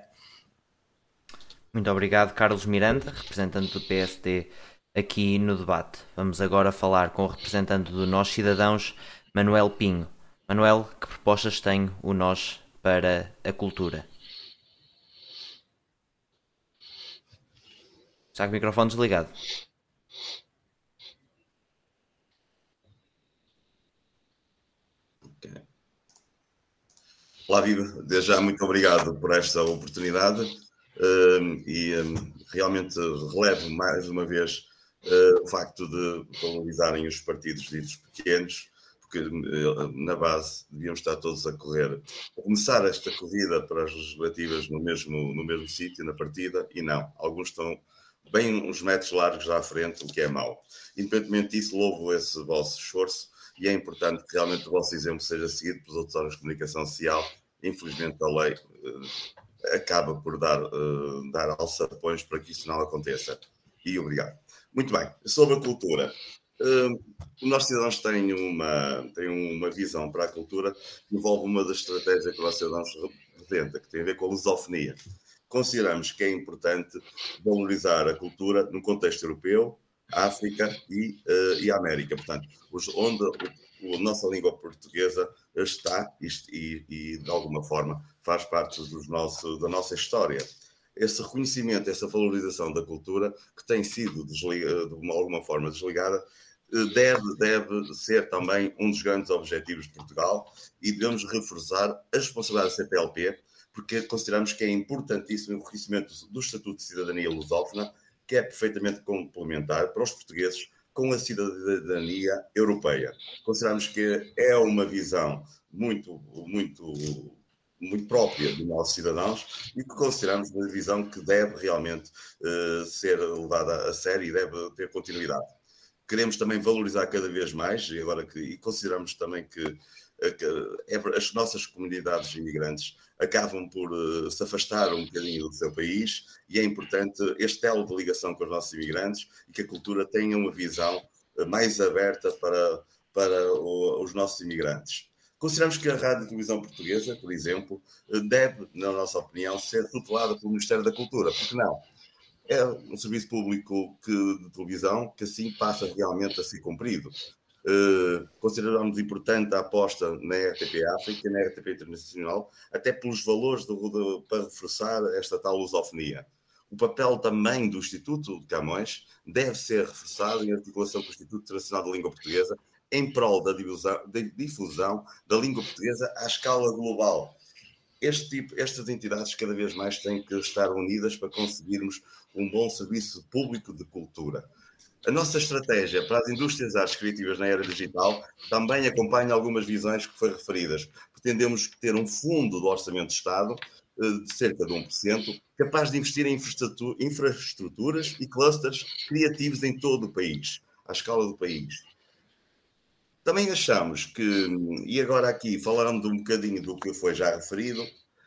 Muito obrigado, Carlos Miranda, representante do PSD aqui no debate. Vamos agora falar com o representante do Nós Cidadãos, Manuel Pinho. Manuel, que propostas tem o Nós para a cultura? Está com o microfone desligado. Olá, Viva. Desde já, muito obrigado por esta oportunidade uh, e um, realmente relevo mais uma vez uh, o facto de valorizarem os partidos ditos pequenos, porque na base deviam estar todos a correr, a começar esta corrida para as legislativas no mesmo, no mesmo sítio, na partida, e não. Alguns estão bem uns metros largos à frente, o que é mau. Independentemente disso, louvo esse vosso esforço e é importante que realmente o vosso exemplo seja seguido pelos outros órgãos de comunicação social. Infelizmente, a lei uh, acaba por dar, uh, dar alçapões para que isso não aconteça. E obrigado. Muito bem, sobre a cultura. Uh, nossos cidadãos têm uma, têm uma visão para a cultura que envolve uma das estratégias que nosso cidadãos representa, que tem a ver com a lusofonia. Consideramos que é importante valorizar a cultura no contexto europeu, África e, uh, e América. Portanto, os, onde o, a nossa língua portuguesa está e, e, de alguma forma, faz parte dos nosso, da nossa história. Esse reconhecimento, essa valorização da cultura, que tem sido desliga, de alguma forma desligada, eh, deve, deve ser também um dos grandes objetivos de Portugal e devemos reforçar a responsabilidade da CPLP, porque consideramos que é importantíssimo o reconhecimento do Estatuto de Cidadania Lusófona que é perfeitamente complementar para os portugueses com a cidadania europeia. Consideramos que é uma visão muito, muito, muito própria dos nossos cidadãos e que consideramos uma visão que deve realmente uh, ser levada a sério e deve ter continuidade. Queremos também valorizar cada vez mais e agora que e consideramos também que é as nossas comunidades imigrantes acabam por uh, se afastar um bocadinho do seu país e é importante este elo de ligação com os nossos imigrantes e que a cultura tenha uma visão uh, mais aberta para, para o, os nossos imigrantes. Consideramos que a Rádio e Televisão Portuguesa, por exemplo, uh, deve, na nossa opinião, ser tutelada pelo Ministério da Cultura, porque não? É um serviço público que, de televisão que assim passa realmente a ser cumprido. Uh, consideramos importante a aposta na RTP África e na RTP Internacional, até pelos valores do, do, para reforçar esta tal lusofonia. O papel também do Instituto de Camões deve ser reforçado em articulação com o Instituto Internacional da Língua Portuguesa em prol da difusão, da difusão da língua portuguesa à escala global. Este tipo, estas entidades cada vez mais têm que estar unidas para conseguirmos um bom serviço público de cultura. A nossa estratégia para as indústrias artes criativas na era digital também acompanha algumas visões que foram referidas. Pretendemos ter um fundo do Orçamento de Estado eh, de cerca de 1%, capaz de investir em infraestruturas e clusters criativos em todo o país, à escala do país. Também achamos que, e agora aqui falando um bocadinho do que foi já referido,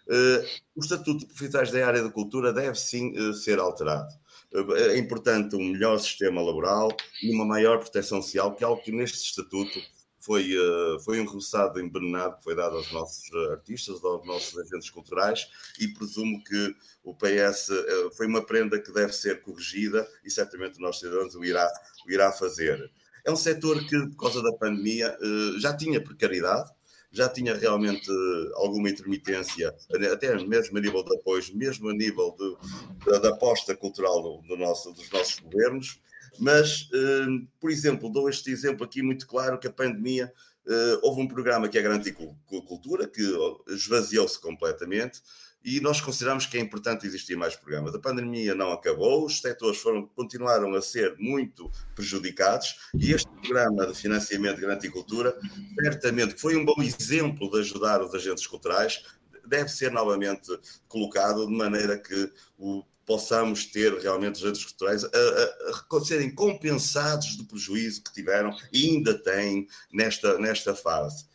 eh, o Estatuto de Profissionais da área da cultura deve sim eh, ser alterado é importante um melhor sistema laboral e uma maior proteção social, que é algo que neste estatuto foi, eh, foi um roçado envenenado que foi dado aos nossos artistas, aos nossos agentes culturais, e presumo que o PS eh, foi uma prenda que deve ser corrigida e certamente o nosso cidadãos o irá, o irá fazer. É um setor que, por causa da pandemia, eh, já tinha precariedade, já tinha realmente alguma intermitência, até mesmo a nível de apoios, mesmo a nível de, da aposta cultural do, do nosso, dos nossos governos. Mas, eh, por exemplo, dou este exemplo aqui muito claro que a pandemia eh, houve um programa que é a Garantia Cultura, que esvaziou-se completamente, e nós consideramos que é importante existir mais programas. A pandemia não acabou, os setores foram, continuaram a ser muito prejudicados e este programa de financiamento de agricultura, certamente que foi um bom exemplo de ajudar os agentes culturais, deve ser novamente colocado de maneira que o, possamos ter realmente os agentes culturais a, a, a, serem compensados do prejuízo que tiveram e ainda têm nesta, nesta fase.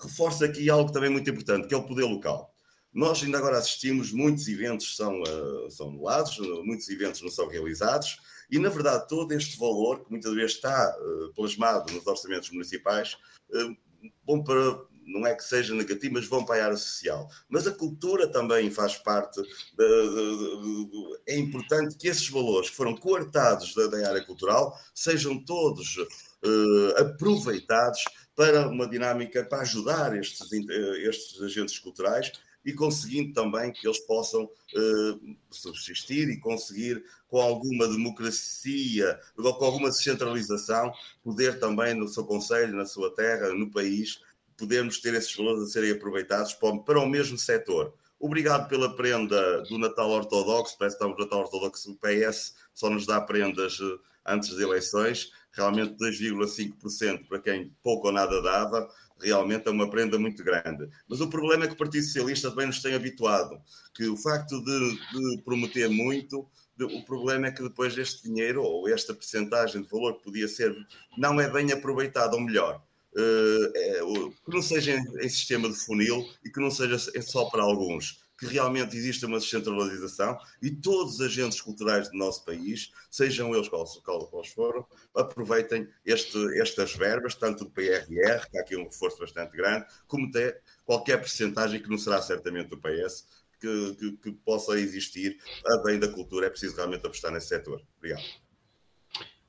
Reforço aqui algo também muito importante, que é o poder local. Nós ainda agora assistimos, muitos eventos são, uh, são anulados, muitos eventos não são realizados, e na verdade todo este valor, que muitas vezes está uh, plasmado nos orçamentos municipais, uh, bom para, não é que seja negativo, mas vão para a área social. Mas a cultura também faz parte. De, de, de, é importante que esses valores que foram coartados da, da área cultural sejam todos uh, aproveitados para uma dinâmica para ajudar estes, estes agentes culturais e conseguindo também que eles possam uh, subsistir e conseguir, com alguma democracia, com alguma descentralização, poder também no seu conselho, na sua terra, no país, podermos ter esses valores a serem aproveitados para, para o mesmo setor. Obrigado pela prenda do Natal Ortodoxo, parece que estamos no Natal Ortodoxo, o PS só nos dá prendas uh, antes das eleições, realmente 2,5% para quem pouco ou nada dava, realmente é uma prenda muito grande. Mas o problema é que o Partido Socialista também nos tem habituado, que o facto de, de prometer muito, de, o problema é que depois este dinheiro, ou esta percentagem de valor que podia ser, não é bem aproveitado, ou melhor, é, que não seja em, sistema de funil e que não seja só para alguns, que realmente exista uma descentralização e todos os agentes culturais do nosso país, sejam eles quais, quais foram, aproveitem este, estas verbas, tanto do PRR, que há aqui um reforço bastante grande, como até qualquer percentagem que não será certamente do PS, que, que, que, possa existir a bem da cultura. É preciso realmente apostar nesse setor. Obrigado.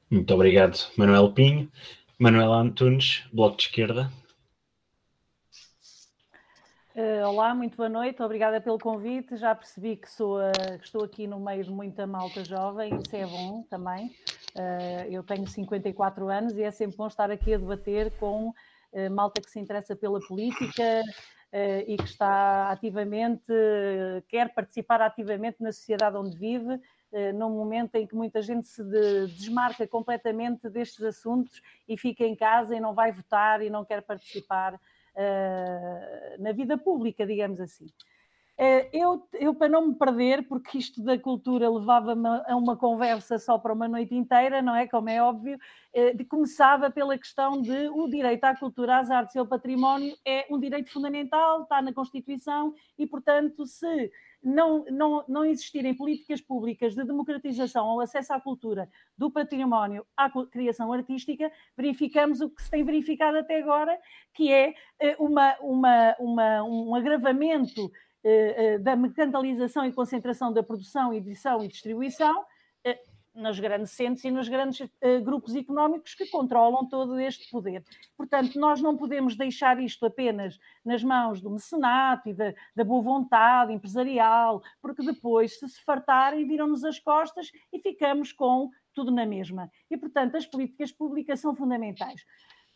Muito obrigado, Manuel Pinho. Manuela Antunes, Bloco de Esquerda. Uh, olá, muito boa noite, obrigada pelo convite. Já percebi que, sou, uh, que estou aqui no meio de muita malta jovem, isso é bom também. Uh, eu tenho 54 anos e é sempre bom estar aqui a debater com malta que se interessa pela política e que está ativamente, quer participar ativamente na sociedade onde vive eh, num momento em que muita gente se desmarca completamente destes assuntos e fica em casa e não vai votar e não quer participar na vida pública, digamos assim. Uh, eu, eu, para não me perder, porque isto da cultura levava-me a uma conversa só para uma noite inteira, não é? Como é óbvio, uh, começava pela questão de o direito à cultura, às artes e ao património é um direito fundamental, está na Constituição e, portanto, se não, não, não existirem políticas públicas de democratização ao acesso à cultura, do património à criação artística, verificamos o que se tem verificado até agora, que é eh, uma, uma, uma um agravamento eh, eh, da mercantilização e concentração da produção, edição e distribuição nos grandes centros e nos grandes uh, grupos económicos que controlam todo este poder. Portanto, nós não podemos deixar isto apenas nas mãos do mecenato e da, da boa vontade empresarial, porque depois, se se fartarem, viram-nos as costas e ficamos com tudo na mesma. E, portanto, as políticas públicas são fundamentais.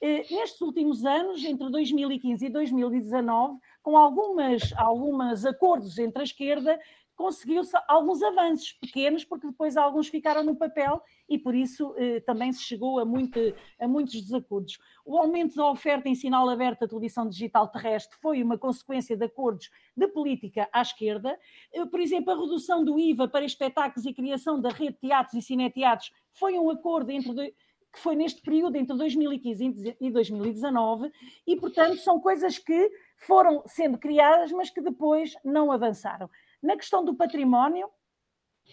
Uh, nestes últimos anos, entre 2015 e 2019, com algumas, algumas acordos entre a esquerda, conseguiu-se alguns avanços pequenos, porque depois alguns ficaram no papel e por isso eh, também se chegou a, muito, a muitos desacordos. O aumento da oferta em sinal aberto da televisão digital terrestre foi uma consequência de acordos de política à esquerda. Eh, por exemplo, a redução do IVA para espetáculos e criação da rede de teatros e cineteatros foi um acordo entre que foi neste período entre 2015 e 2019, e portanto são coisas que foram sendo criadas, mas que depois não avançaram. Na questão do património,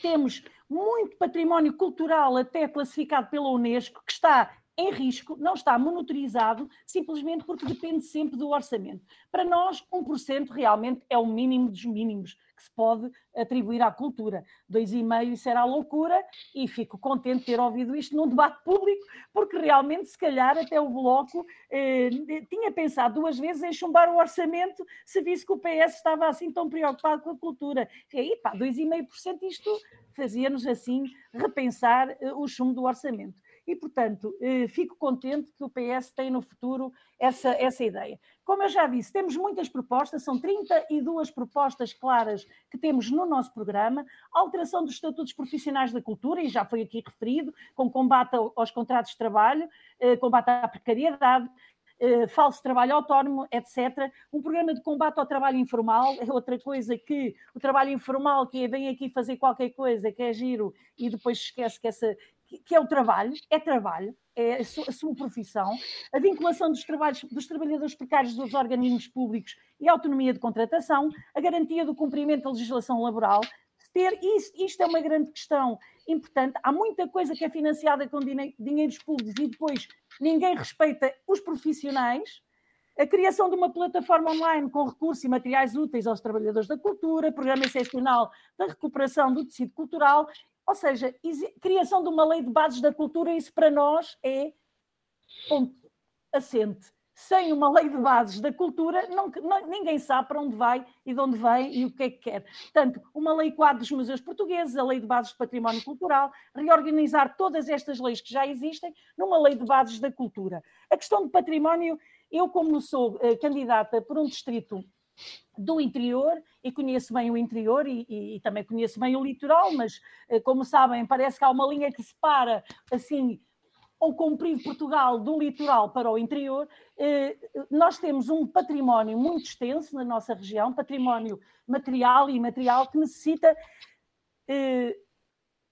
temos muito património cultural, até classificado pela Unesco, que está em risco, não está monitorizado, simplesmente porque depende sempre do orçamento. Para nós, 1% realmente é o mínimo dos mínimos que se pode atribuir à cultura. 2,5% será loucura e fico contente de ter ouvido isto num debate público, porque realmente, se calhar, até o Bloco eh, tinha pensado duas vezes em chumbar o orçamento se visse que o PS estava assim tão preocupado com a cultura. E aí, pá, 2,5% isto fazia-nos assim repensar eh, o chumbo do orçamento e, portanto, eh, fico contente que o PS tenha no futuro essa, essa ideia. Como eu já disse, temos muitas propostas, são 32 propostas claras que temos no nosso programa, alteração dos estatutos profissionais da cultura, e já foi aqui referido, com combate aos contratos de trabalho, eh, combate à precariedade, Uh, falso trabalho autónomo, etc. Um programa de combate ao trabalho informal é outra coisa que o trabalho informal, que é, vem aqui fazer qualquer coisa, que é giro, e depois esquece que essa, que é o trabalho, é trabalho, é a sua, a sua, profissão, a vinculação dos, trabalhos, dos trabalhadores precários dos organismos públicos e a autonomia de contratação, a garantia do cumprimento da legislação laboral. Ter isto, isto é uma grande questão importante. Há muita coisa que é financiada com dinheiros públicos e depois ninguém respeita os profissionais. A criação de uma plataforma online com recursos e materiais úteis aos trabalhadores da cultura, programa excepcional da recuperação do tecido cultural ou seja, criação de uma lei de bases da cultura, isso para nós é ponto assente. Sem uma lei de bases da cultura, não, não, ninguém sabe para onde vai e de onde vem e o que é que quer. Portanto, uma lei quadro dos museus portugueses, a lei de bases do património cultural, reorganizar todas estas leis que já existem numa lei de bases da cultura. A questão do património, eu, como sou uh, candidata por um distrito do interior e conheço bem o interior e, e, e, também conheço bem o litoral, mas eh, como sabem, parece que há uma linha que separa assim o comprido Portugal do litoral para o interior. Eh, nós temos um património muito extenso na nossa região, património material e imaterial que necessita eh,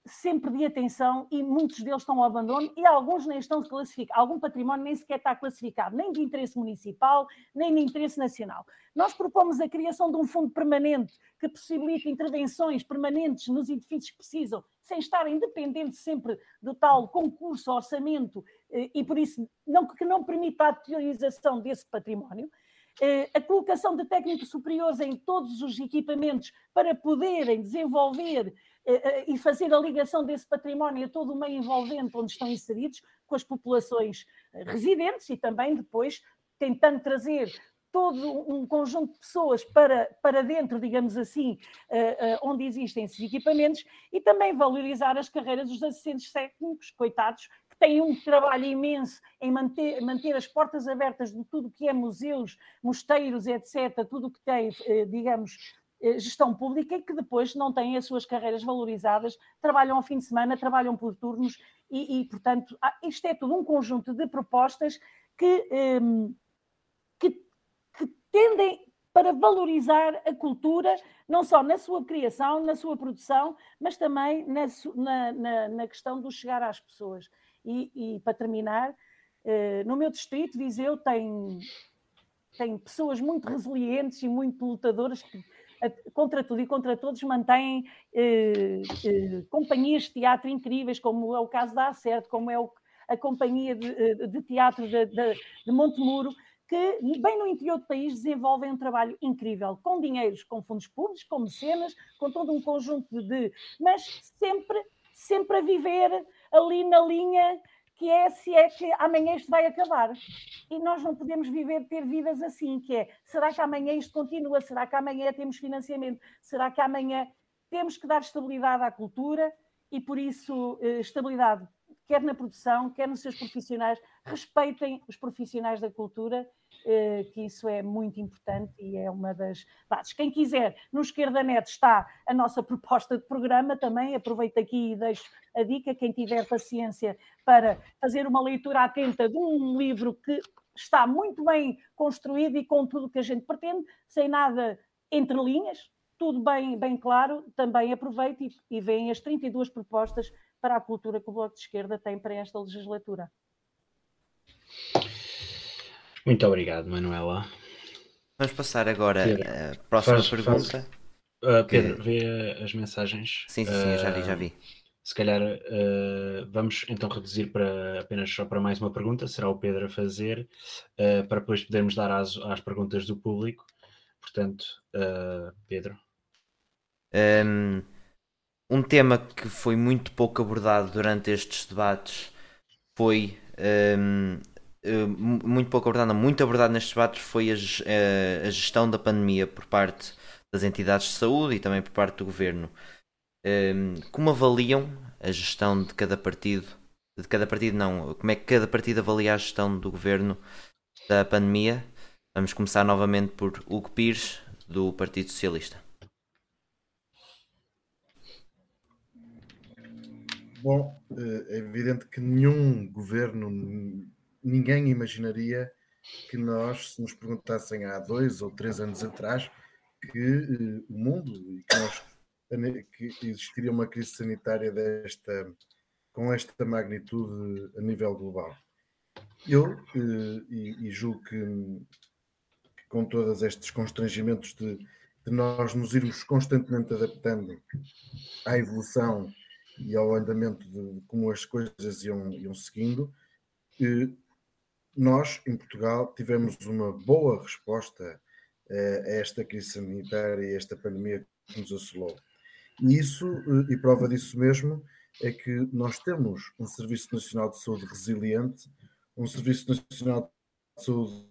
sempre de atenção e muitos deles estão ao abandono e alguns nem estão classificados, algum património nem sequer está classificado, nem de interesse municipal, nem de interesse nacional. Nós propomos a criação de um fundo permanente que possibilite intervenções permanentes nos edifícios que precisam, sem estarem dependentes sempre do tal concurso, orçamento, eh, e por isso não, que não permita a utilização desse património. Eh, a colocação de técnicos superiores em todos os equipamentos para poderem desenvolver e fazer a ligação desse património a todo o meio envolvente onde estão inseridos, com as populações residentes e também depois tentando trazer todo um conjunto de pessoas para, para dentro, digamos assim, onde existem esses equipamentos e também valorizar as carreiras dos assistentes técnicos, coitados, tem um trabalho imenso em manter, manter as portas abertas de tudo que é museus, mosteiros, etc., tudo o que tem, eh, digamos, eh, gestão pública e que depois não têm as suas carreiras valorizadas, trabalham ao fim de semana, trabalham por turnos e, e portanto, isto é tudo um conjunto de propostas que, ehm, que, que tendem para valorizar a cultura, não só na sua criação, na sua produção, mas também na, na, na questão do chegar às pessoas. E, e para terminar, eh, no meu distrito, Viseu tem, tem pessoas muito resilientes e muito lutadoras que, contra tudo e contra todos, mantêm eh, eh, companhias de teatro incríveis, como é o caso da Acerto, como é o, a companhia de, eh, de teatro de, de, de Montemuro, que, bem no interior do país, desenvolvem um trabalho incrível, com dinheiros, com fundos públicos, com mecenas, com todo um conjunto de. mas sempre, sempre a viver ali na linha que é se é que amanhã isto vai acabar. E nós não podemos viver, ter vidas assim, que é, será que amanhã isto continua? Será que amanhã temos financiamento? Será que amanhã temos que dar estabilidade à cultura? E por isso, eh, estabilidade quer na produção, quer nos seus profissionais, respeitem os profissionais da cultura, eh, que isso é muito importante e é uma das bases. Quem quiser, no Esquerda Net está a nossa proposta de programa também, aproveito aqui e deixo a dica, quem tiver paciência para fazer uma leitura atenta de um livro que está muito bem construído e com tudo o que a gente pretende, sem nada entre linhas, tudo bem, bem claro, também aproveite e, e veem as 32 propostas para a cultura que o Bloco de Esquerda tem para esta legislatura. Muito obrigado, Manuela. Vamos passar agora à próxima faz, pergunta. Faz, uh, Pedro, que... vê as mensagens. Sim, sim, sim, uh, já vi, já vi. Se calhar uh, vamos então reduzir para apenas só para mais uma pergunta, será o Pedro a fazer, para depois podermos dar às, às perguntas do público. Portanto, Pedro. Um um tema que foi muito pouco abordado durante estes debates foi um, hum, muito pouco abordado, muito abordado nestes debates foi a, eh, a, gestão da pandemia por parte das entidades de saúde e também por parte do governo. Um, como avaliam a gestão de cada partido? De cada partido, não. Como é que cada partido avalia a gestão do governo da pandemia? Vamos começar novamente por Hugo Pires, do Partido Socialista. Bom, eh, é evidente que nenhum governo, ninguém imaginaria que nós, se nos perguntassem há dois ou três anos atrás, que uh, o mundo e que, nós, que existiria uma crise sanitária desta, com esta magnitude a nível global. Eu, uh, e, e, julgo que, que, com todos estes constrangimentos de, de nós nos irmos constantemente adaptando à evolução e ao andamento de como as coisas iam, iam seguindo, nós, em Portugal, tivemos uma boa resposta eh, a esta crise sanitária e a esta pandemia que nos assolou. E isso, eh, e prova disso mesmo, é que nós temos um Serviço Nacional de Saúde resiliente, um Serviço Nacional de Saúde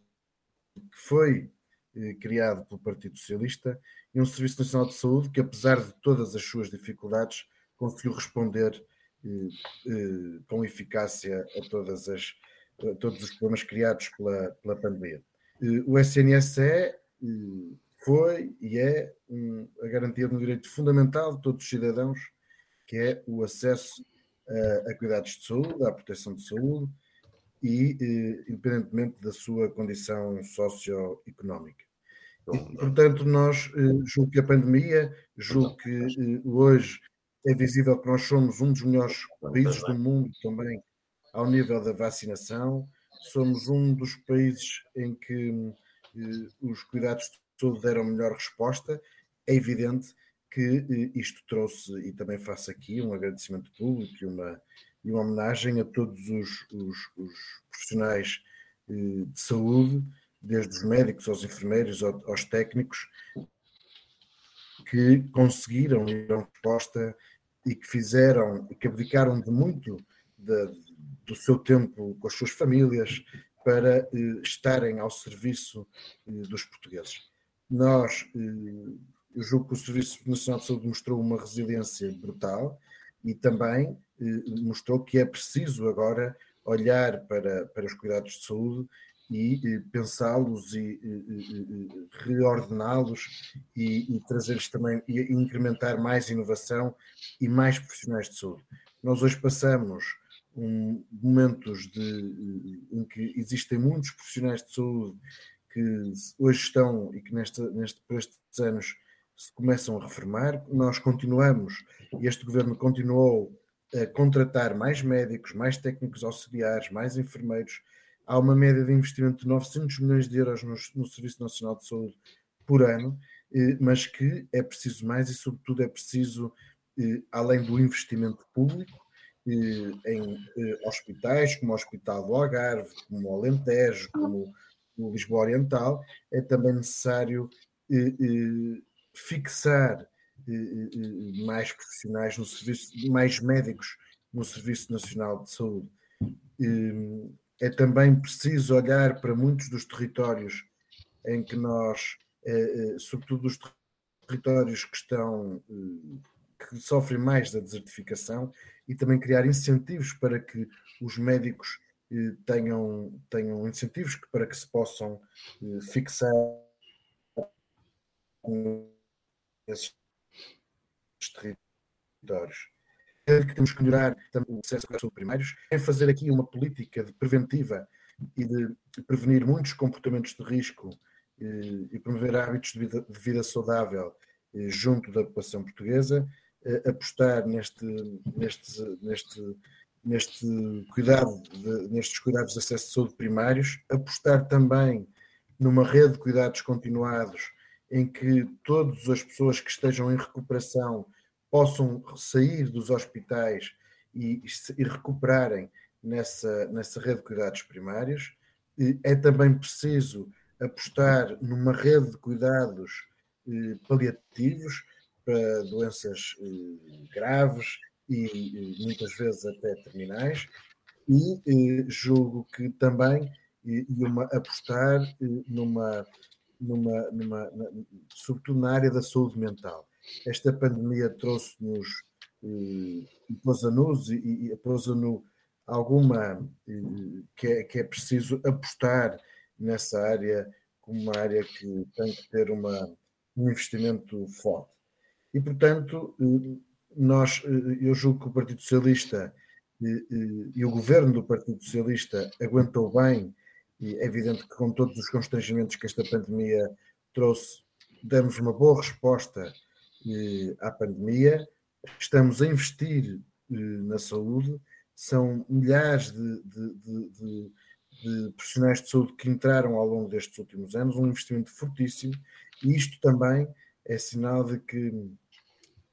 que foi eh, criado pelo Partido Socialista e um Serviço Nacional de Saúde que, apesar de todas as suas dificuldades, conseguiu responder eh, eh, com eficácia a, todas as, a todos os problemas criados pela, pela pandemia. Eh, o SNSE eh, foi e é um, a garantia de um direito fundamental de todos os cidadãos, que é o acesso a, a cuidados de saúde, à proteção de saúde e eh, independentemente da sua condição socioeconómica. E, portanto, nós julgo que a pandemia, julgo que hoje é visível que nós somos um dos melhores países do mundo também ao nível da vacinação, somos um dos países em que eh, os cuidados de saúde deram melhor resposta. É evidente que eh, isto trouxe, e também faço aqui um agradecimento público e uma, e uma homenagem a todos os, os, os profissionais eh, de saúde, desde os médicos aos enfermeiros aos técnicos, que conseguiram dar resposta e que fizeram e que abdicaram de muito de, do seu tempo com as suas famílias para eh, estarem ao serviço eh, dos portugueses. Nós, eh, eu julgo que o Serviço Nacional de Saúde mostrou uma resiliência brutal e também eh, mostrou que é preciso agora olhar para, para os cuidados de saúde e pensá-los e reordená-los e, trazer-lhes também e incrementar mais inovação e mais profissionais de saúde. Nós hoje passamos um, momentos de, em que existem muitos profissionais de saúde que hoje estão e que neste, por estes anos se começam a reformar. Nós continuamos, e este governo continuou a contratar mais médicos, mais técnicos auxiliares, mais enfermeiros. Há uma média de investimento de 900 milhões de euros no, no Serviço Nacional de Saúde por ano, eh, mas que é preciso mais e, sobretudo, é preciso, eh, além do investimento público, em eh, hospitais, como o Hospital do Algarve, como o Alentejo, como o Lisboa Oriental, é também necessário fixar mais profissionais no serviço, mais médicos no Serviço Nacional de Saúde. É também preciso olhar para muitos dos territórios em que nós, sobretudo os territórios que estão que sofrem mais da desertificação e também criar incentivos para que os médicos eh, tenham, tenham incentivos para que se possam eh, fixar esses territórios. Que temos que melhorar o acesso aos primários é fazer aqui uma política de preventiva e de prevenir muitos comportamentos de risco eh, e promover hábitos de vida, de vida saudável junto da população portuguesa apostar neste, neste, neste, neste cuidado, de, nestes cuidados de acesso de saúde primários, apostar também numa rede de cuidados continuados em que todas as pessoas que estejam em recuperação possam sair dos hospitais e, e recuperarem nessa, nessa rede de cuidados primários. É também preciso apostar numa rede de cuidados eh, paliativos, para doenças eh, graves e muitas vezes até terminais, e eh, julgo que também e uma, apostar numa, numa, numa, sobretudo na área da saúde mental. Esta pandemia trouxe-nos, nos e, e pôs a no alguma que é, que é preciso apostar nessa área como uma área que tem que ter uma, um investimento forte. E, portanto, eh, nós, eh, eu julgo que o Partido Socialista eh, e o governo do Partido Socialista aguentou bem, e é evidente que com todos os constrangimentos que esta pandemia trouxe, demos uma boa resposta à pandemia, estamos a investir na saúde, são milhares de, de, de, de, profissionais de saúde que entraram ao longo destes últimos anos, um investimento fortíssimo, e isto também é sinal de que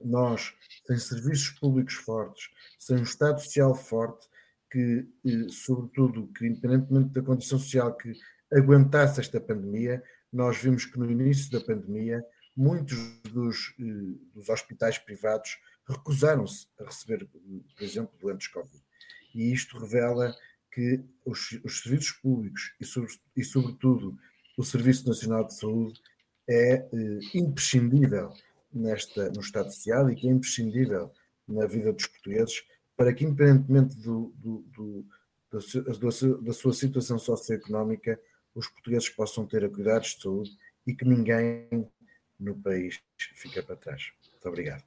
nós, sem serviços públicos fortes, sem um Estado social forte, que, eh, sobretudo, que independentemente da condição social que aguentasse esta pandemia, nós vimos que no início da pandemia muitos dos, eh, dos hospitais privados recusaram-se a receber, por exemplo, doentes Covid. E isto revela que os, os serviços públicos e, sobre, e, sobretudo, o Serviço Nacional de Saúde é eh, imprescindível nesta, no Estado Social e que é imprescindível na vida dos portugueses para que, independentemente do, do, do, da, da sua situação socioeconómica, os portugueses possam ter cuidados de saúde e que ninguém no país fique para trás. Muito obrigado.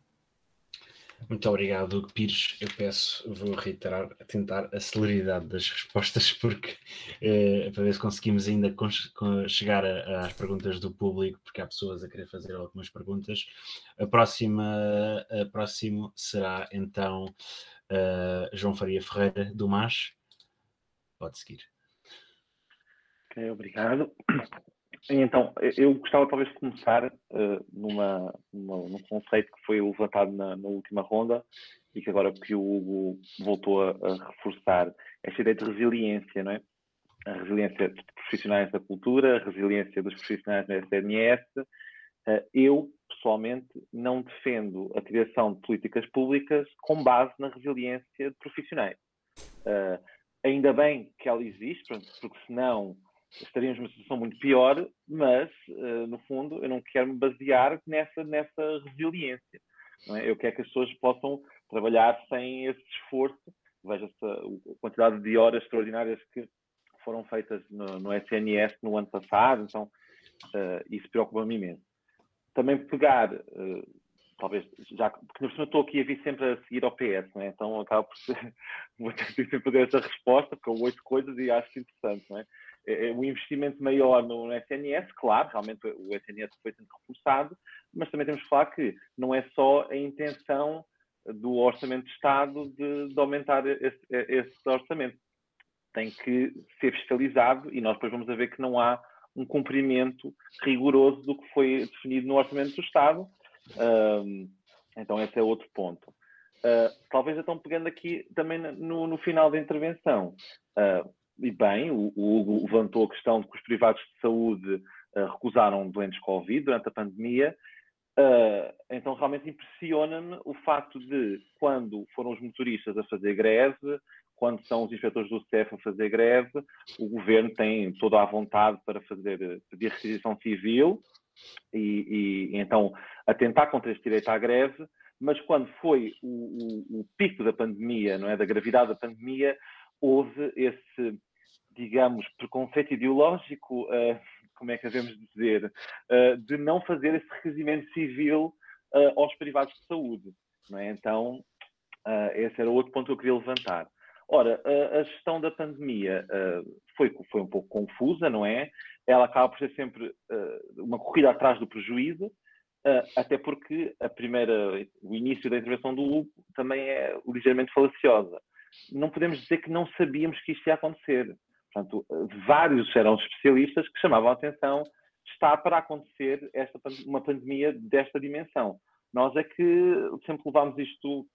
Muito obrigado, Hugo Pires. Eu peço, vou reiterar, a tentar a celeridade das respostas, porque eh, para ver se conseguimos ainda chegar a, às perguntas do público, porque há pessoas a querer fazer algumas perguntas. A próxima, a próximo será então uh, João Faria Ferreira, do MAS. Pode seguir. Ok, obrigado. Então, eu gostava talvez de começar uh, numa, numa, num conceito que foi levantado na, na, última ronda e que agora que o Hugo voltou a, a, reforçar, esta ideia de resiliência, não é? A resiliência dos profissionais da cultura, a resiliência dos profissionais da SNS. Uh, eu, pessoalmente, não defendo a criação de políticas públicas com base na resiliência de profissionais. Uh, ainda bem que ela existe, porque senão estaríamos numa situação muito pior, mas, uh, no fundo, eu não quero me basear nessa, nessa resiliência. É? Eu quero que as pessoas possam trabalhar sem esse esforço. Veja-se a quantidade de horas extraordinárias que foram feitas no, no SNS no ano passado, então uh, isso preocupa-me imenso. Também pegar, uh, talvez, já porque no estou aqui a vir sempre a seguir ao PS, não é? então acaba por ser, vou ter sempre dar essa resposta, porque eu ouço coisas e acho interessante, não é? É, é um investimento maior no SNS, claro, realmente o SNS foi sendo reforçado, mas também temos que falar que não é só a intenção do Orçamento de Estado de, de aumentar esse, esse, orçamento. Tem que ser fiscalizado e nós depois vamos ver que não há um cumprimento rigoroso do que foi definido no Orçamento do Estado. Um, então, esse é outro ponto. Uh, talvez então pegando aqui também no, no final da intervenção, uh, e bem, o, Hugo levantou a questão de que os privados de saúde uh, recusaram doentes Covid durante a pandemia. Uh, então, realmente impressiona-me o facto de, quando foram os motoristas a fazer greve, quando são os inspectores do CEF a fazer greve, o governo tem toda a vontade para fazer, pedir requisição civil e, e, então atentar contra este direito à greve, mas quando foi o, o, o, pico da pandemia, não é, da gravidade da pandemia, houve esse digamos, preconceito ideológico, uh, como é que devemos dizer, uh, de não fazer esse requerimento civil uh, aos privados de saúde. É? Então, esse era outro ponto que eu queria levantar. Ora, a gestão da pandemia foi, foi um pouco confusa, não é? Ela acaba por ser sempre uma corrida atrás do prejuízo, até porque a primeira, o início da intervenção do Hugo também é ligeiramente falaciosa. Não podemos dizer que não sabíamos que isto ia acontecer. Portanto, vários eram especialistas que chamavam a atenção está para acontecer esta, uma pandemia desta dimensão. Nós é que sempre levámos isto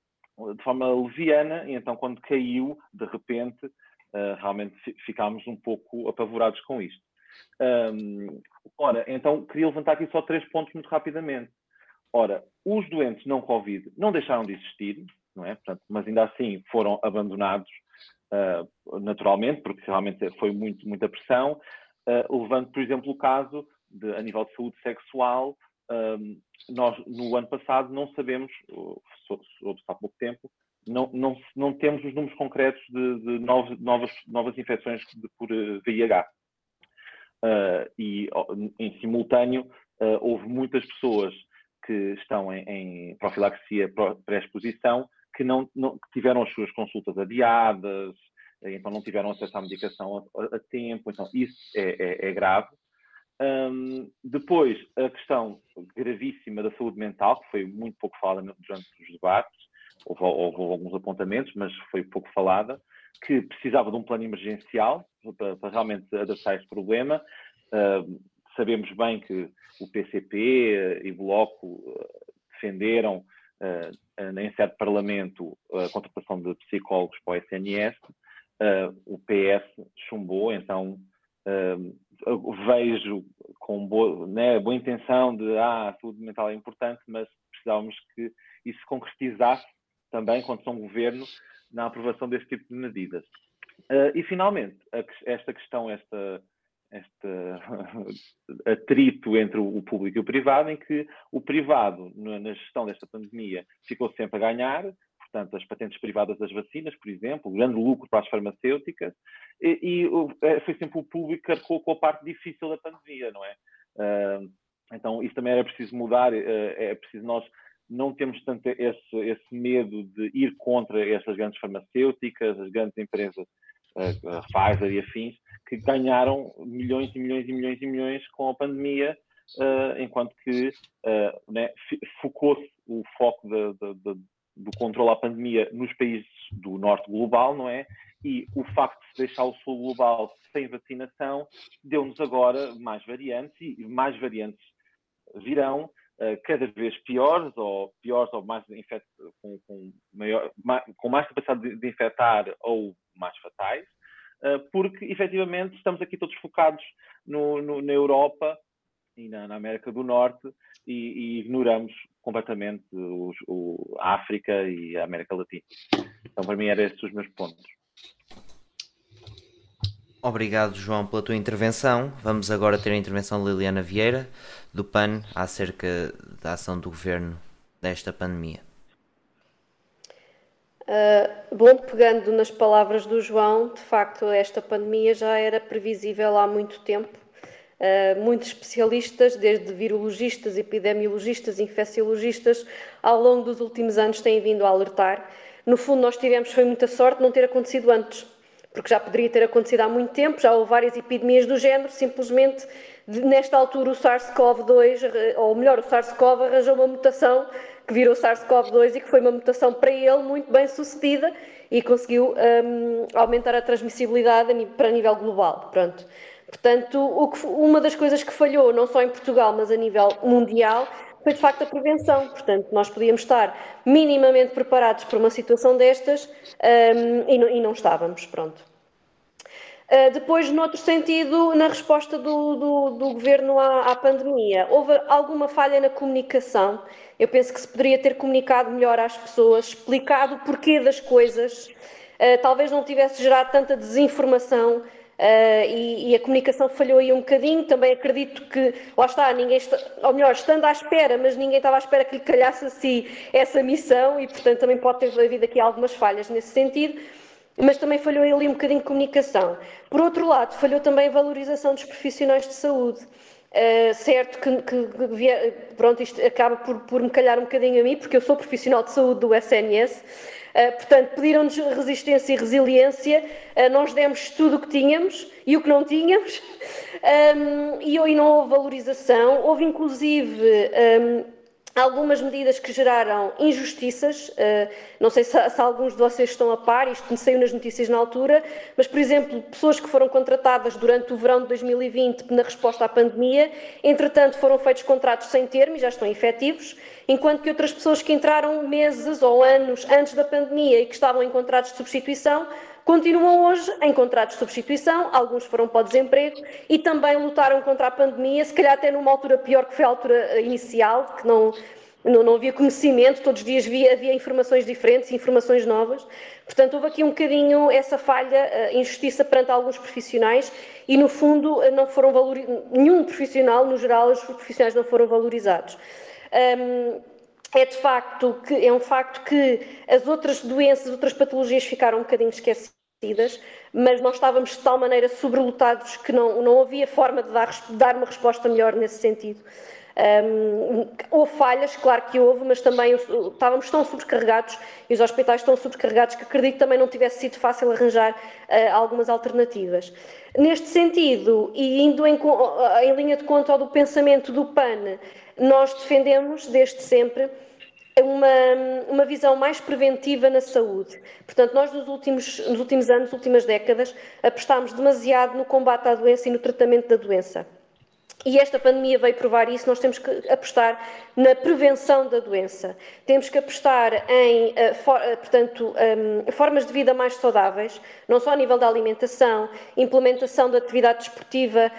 de forma leviana e então quando caiu, de repente, uh, realmente ficámos um pouco apavorados com isto. Ora, então queria levantar aqui só três pontos muito rapidamente. Ora, os doentes não Covid não deixaram de existir, não é? Portanto, mas ainda assim foram abandonados uh, naturalmente, porque realmente foi muito, muita pressão, uh, levando, por exemplo, o caso de, a nível de saúde sexual, um, nós no ano passado não sabemos, soube há pouco tempo, não, não, não temos os números concretos de, de novos, novas, novas infecções de, por VIH. Uh, e em simultâneo uh, houve muitas pessoas que estão em, em profilaxia pré-exposição que não, não que tiveram as suas consultas adiadas, então não tiveram acesso à medicação a, a tempo, então isso é, é, é grave. Um, depois, a questão gravíssima da saúde mental, que foi muito pouco falada durante os debates, houve, houve alguns apontamentos, mas foi pouco falada, que precisava de um plano emergencial para, para realmente adaptar este problema. Uh, sabemos bem que o PCP e o Bloco defenderam uh, em sede de Parlamento a contratação de psicólogos para o SNS, uh, o PS chumbou, então uh, vejo com boa, né, boa intenção de ah, a saúde mental é importante, mas precisávamos que isso se concretizasse também, quando são governo, na aprovação deste tipo de medidas. E finalmente, esta questão, esta este atrito entre o público e o privado, em que o privado, na gestão desta pandemia, ficou sempre a ganhar, portanto, as patentes privadas das vacinas, por exemplo, grande lucro para as farmacêuticas, e, e é, foi sempre o público que arcou com a parte difícil da pandemia, não é? então, isso também era preciso mudar, é, é preciso nós não temos tanto esse, esse medo de ir contra essas grandes farmacêuticas, as grandes empresas, a Pfizer e afins, que ganharam milhões e milhões e milhões e milhões com a pandemia, enquanto que né, focou-se o foco de, de, de, do controle à pandemia nos países do norte global, não é? E o facto de se deixar o sul global sem vacinação deu-nos agora mais variantes e mais variantes virão uh, cada vez piores ou piores ou mais infect, com, com, maior, com mais capacidade de, de, infectar ou mais fatais, uh, porque efetivamente estamos aqui todos focados no, no, na Europa e na, na América do Norte e, e ignoramos completamente os, o, a África e a América Latina. Então, para mim, eram estes os meus pontos. Obrigado, João, pela tua intervenção. Vamos agora ter a intervenção de Liliana Vieira, do PAN, acerca da ação do governo desta pandemia. Uh, bom, pegando nas palavras do João, de facto, esta pandemia já era previsível há muito tempo Uh, muitos especialistas, desde virologistas, epidemiologistas, infecciologistas, ao longo dos últimos anos têm vindo a alertar. No fundo, nós tivemos, foi muita sorte não ter acontecido antes, porque já poderia ter acontecido há muito tempo, já houve várias epidemias do género, simplesmente nesta altura o SARS-CoV-2, ou melhor, o SARS-CoV arranjou uma mutação que virou SARS-CoV-2 e que foi uma mutação para ele muito bem sucedida e conseguiu um, aumentar a transmissibilidade para nível global. Pronto. Portanto, que, uma das coisas que falhou, não só em Portugal, mas a nível mundial, foi de facto a prevenção. Portanto, nós podíamos estar minimamente preparados para uma situação destas um, e, não, e, não, estávamos. Pronto. Uh, depois, noutro sentido, na resposta do, do, do governo à, à, pandemia, houve alguma falha na comunicação. Eu penso que se poderia ter comunicado melhor às pessoas, explicado o porquê das coisas, uh, talvez não tivesse gerado tanta desinformação Uh, e, e, a comunicação falhou aí um bocadinho. Também acredito que, lá está, ninguém, está, ou melhor, estando à espera, mas ninguém estava à espera que lhe calhasse assim essa missão e, portanto, também pode ter havido aqui algumas falhas nesse sentido. Mas também falhou ali um bocadinho de comunicação. Por outro lado, falhou também a valorização dos profissionais de saúde. Uh, certo que, que, que, pronto, isto acaba por, por me calhar um bocadinho a mim, porque eu sou profissional de saúde do SNS, Uh, portanto, pediram-nos resistência e resiliência, uh, nós demos tudo o que tínhamos e o que não tínhamos, um, e, e não houve valorização. Houve, inclusive, um, algumas medidas que geraram injustiças. Uh, não sei se, se, alguns de vocês estão a par, isto me saiu nas notícias na altura, mas, por exemplo, pessoas que foram contratadas durante o verão de 2020 na resposta à pandemia, entretanto foram feitos contratos sem termo e já estão efetivos, enquanto que outras pessoas que entraram meses ou anos antes da pandemia e que estavam em contratos de substituição continuam hoje em contratos de substituição, alguns foram para o desemprego e também lutaram contra a pandemia, se calhar até numa altura pior que foi a altura inicial, que não, não, não havia conhecimento, todos os dias havia, havia informações diferentes, informações novas. Portanto, houve aqui um bocadinho essa falha, injustiça perante alguns profissionais e, no fundo, não foram valorizados, nenhum profissional, no geral, os profissionais não foram valorizados. Um, é de facto que é um facto que as outras doenças, outras patologias ficaram um bocadinho esquecidas, mas nós estávamos de tal maneira sobrelotados que não, não havia forma de dar, dar uma resposta melhor nesse sentido. Um, houve falhas, claro que houve, mas também estávamos tão sobrecarregados e os hospitais estão sobrecarregados que acredito que também não tivesse sido fácil arranjar uh, algumas alternativas. Neste sentido, e indo em, em linha de conta do pensamento do PAN, nós defendemos desde sempre uma, uma visão mais preventiva na saúde. Portanto, nós nos últimos, nos últimos anos, últimas décadas, apostámos demasiado no combate à doença e no tratamento da doença. E esta pandemia veio provar isso. Nós temos que apostar na prevenção da doença. Temos que apostar em, eh, eh, portanto, um, formas de vida mais saudáveis, não só a nível da alimentação, implementação da atividade desportiva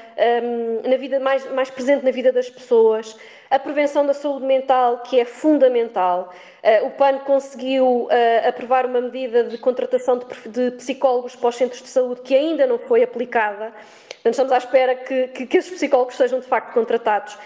um, na vida mais, mais presente na vida das pessoas, a prevenção da saúde mental, que é fundamental. Uh, o PAN conseguiu uh, aprovar uma medida de contratação de, de psicólogos para os centros de saúde que ainda não foi aplicada. Portanto, estamos à espera que, que, que esses psicólogos sejam de facto contratados.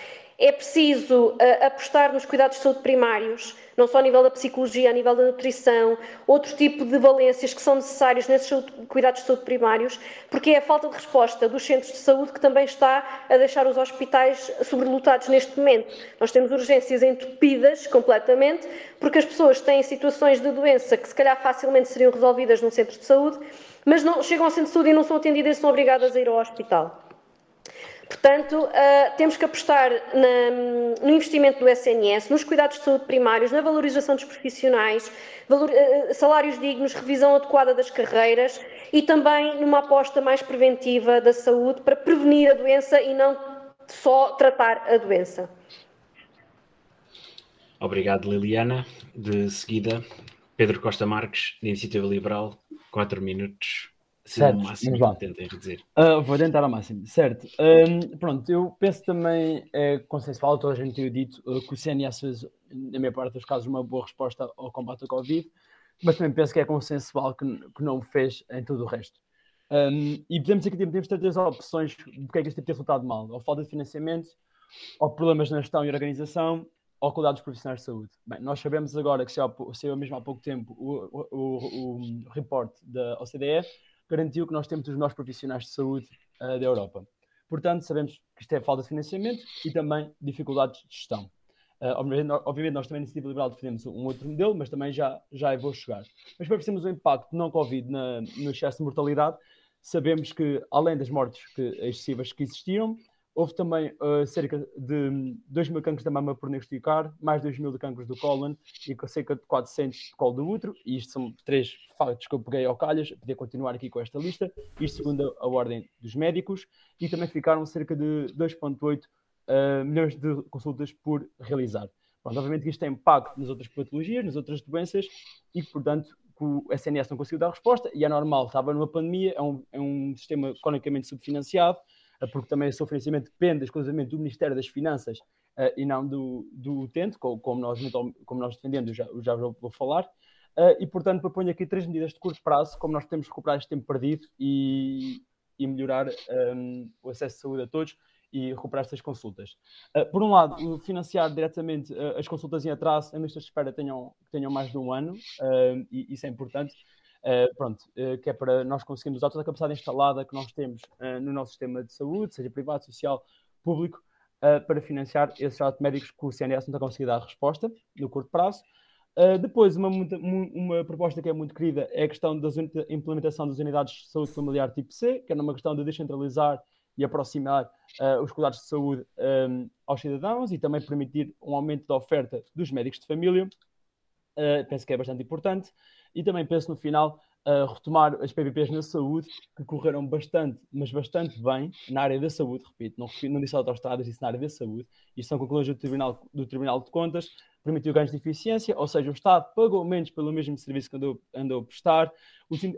É preciso uh, apostar nos cuidados de saúde primários, não só a nível da psicologia, a nível da nutrição, outro tipo de valências que são necessários nesses cuidados de saúde primários, porque é a falta de resposta dos centros de saúde que também está a deixar os hospitais sobrelotados neste momento. Nós temos urgências entupidas completamente, porque as pessoas têm situações de doença que se calhar facilmente seriam resolvidas num centro de saúde, mas não chegam ao centro de saúde e não são atendidas e são obrigadas a ir ao hospital. Portanto, uh, temos que apostar na, no investimento do SNS, nos cuidados de saúde primários, na valorização dos profissionais, valor, uh, salários dignos, revisão adequada das carreiras e também numa aposta mais preventiva da saúde para prevenir a doença e não só tratar a doença. Obrigado, Liliana. De seguida, Pedro Costa Marques, da Iniciativa Liberal, 4 minutos. Certo, máximo, vamos lá. dizer. Uh, vou tentar ao máximo, certo. Um, pronto, eu penso também, é consensual, toda a gente tem dito, uh, que o CNS fez, na minha parte dos casos, uma boa resposta ao combate ao Covid, mas também penso que é consensual que, que não o fez em todo o resto. Um, e podemos aqui temos três opções do que é que este tem resultado mal: ou falta de financiamento, ou problemas na gestão e organização, ou cuidados profissionais de saúde. Bem, nós sabemos agora que saiu mesmo há pouco tempo o, o, o, o report da OCDE garantiu que nós temos os melhores profissionais de saúde uh, da Europa. Portanto, sabemos que isto é falta de financiamento e também dificuldades de gestão. Uh, obviamente, nós também, na Iniciativa Liberal, defendemos um outro modelo, mas também já, já vou chegar. Mas para percebermos o impacto não-Covid no excesso de mortalidade, sabemos que, além das mortes que, excessivas que existiram, Houve também uh, cerca de 2 mil cancros da mama por diagnosticar, mais 2 mil de cancros do cólon e cerca de 400 de colo do útero. E isto são três factos que eu peguei ao calhas, podia continuar aqui com esta lista. Isto segundo a ordem dos médicos. E também ficaram cerca de 2,8 uh, milhões de consultas por realizar. Pronto, obviamente isto tem impacto nas outras patologias, nas outras doenças e que, portanto, que o SNS não conseguiu dar resposta e é normal, estava numa pandemia, é um, é um sistema cronicamente subfinanciado, porque também o seu financiamento depende exclusivamente do Ministério das Finanças uh, e não do, do utente, como nós, como nós defendemos, já, já vou falar. Uh, e, portanto, proponho aqui três medidas de curto prazo, como nós que recuperar este tempo perdido e, e melhorar um, ehm, o acesso de saúde a todos e recuperar estas consultas. Uh, por um lado, financiar diretamente uh, as consultas em atraso, em listas de espera tenham, tenham mais de um ano, e isso é importante. Uh, pronto, uh, que é para nós conseguirmos usar toda a capacidade instalada que nós temos uh, no nosso sistema de saúde, seja privado, social, público, para financiar esses atos médicos que o CNS não está conseguindo dar resposta no curto prazo. depois, uma, uma proposta que é muito querida é a questão da implementação das unidades de saúde familiar tipo C, que é uma questão de descentralizar e aproximar os cuidados de saúde um, aos cidadãos e também permitir um aumento da oferta dos médicos de família. penso que é bastante importante e também penso no final uh, retomar as PPPs na saúde, que correram bastante, mas bastante bem na área da saúde, repito, não, não disse autostradas, disse na área da saúde, e são conclusões do Tribunal, do Tribunal de Contas, permitiu ganhos de eficiência, ou seja, o Estado pagou menos pelo mesmo serviço que andou, andou a prestar,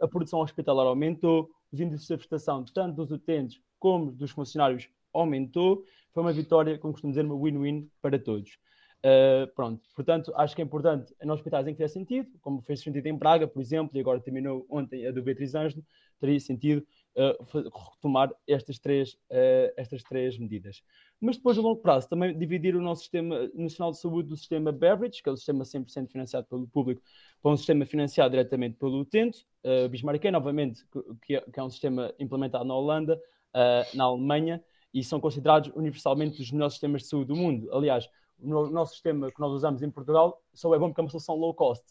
a produção hospitalar aumentou, os índices de prestação, tanto dos utentes como dos funcionários, aumentou. Foi uma vitória, como costumo dizer, uma win-win para todos. Uh, pronto, portanto, acho que é importante nos hospitais em que fizer sentido, como fez sentido em Braga, por exemplo, e agora terminou ontem a do Beatriz Ângelo, teria sentido uh, retomar estas três, uh, estas três medidas. Mas depois, a longo prazo, também dividir o nosso Sistema Nacional de Saúde do sistema Beveridge, que é o sistema 100% financiado pelo público, para um sistema financiado diretamente pelo utente, uh, Bismarck, novamente, que é, que é, um sistema implementado na Holanda, na Alemanha, e são considerados universalmente os melhores sistemas de saúde do mundo. Aliás, no nosso sistema que nós usamos em Portugal só é bom porque é uma solução low cost,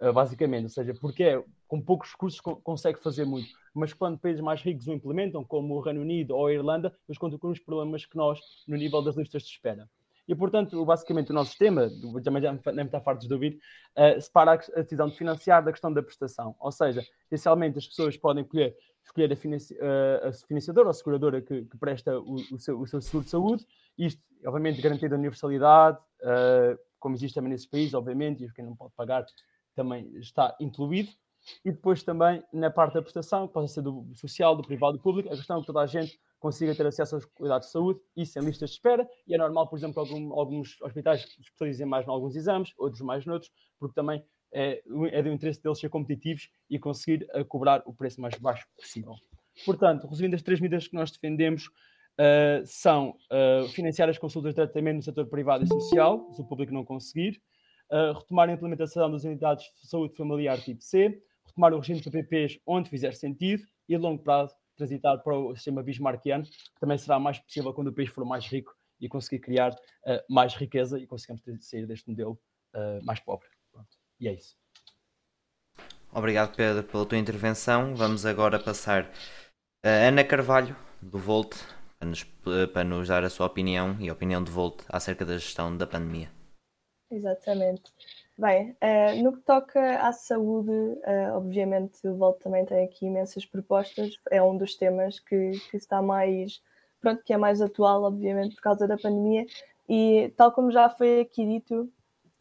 uh, basicamente, ou seja, porque é, com poucos recursos co consegue fazer muito, mas quando países mais ricos o implementam, como o Reino Unido ou a Irlanda, eles contam com os problemas que nós no nível das listas de espera. E, portanto, basicamente o nosso sistema, também já nem está fartos de ouvir, uh, separa a decisão de financiar da questão da prestação. Ou seja, essencialmente as pessoas podem escolher, escolher a, financi a financiadora ou a seguradora que, que presta o, o, seu, o, seu, seguro de saúde, isto, obviamente, garantindo a universalidade, uh, como existe também nesses países, obviamente, e quem não pode pagar também está incluído. E depois também na parte da prestação, que pode ser do social, do privado, do público, a questão é que toda a gente consiga ter acesso aos cuidados de saúde, isso em listas de espera, e é normal, por exemplo, que algum, alguns hospitais especializem mais em alguns exames, outros mais noutros, porque também é, é do interesse deles ser competitivos e conseguir uh, cobrar o preço mais baixo possível. Portanto, resumindo as três medidas que nós defendemos, uh, são uh, financiar as consultas de tratamento no setor privado e social, se o público não conseguir, uh, retomar a implementação das unidades de saúde familiar tipo C, retomar o regime de PPPs onde fizer sentido e, a longo prazo, transitar para o sistema bismarckiano, que também será mais possível quando o país for mais rico e conseguir criar mais riqueza e conseguimos sair deste modelo mais pobre. E é isso. Obrigado, Pedro, pela tua intervenção. Vamos agora passar a Ana Carvalho, do Volt, para nos, para nos dar a sua opinião e a opinião de Volt acerca da gestão da pandemia. Exatamente. Bem, uh, no que toca à saúde, uh, obviamente o Volt também tem aqui imensas propostas, é um dos temas que, que está mais, pronto, que é mais atual, obviamente, por causa da pandemia, e tal como já foi aqui dito,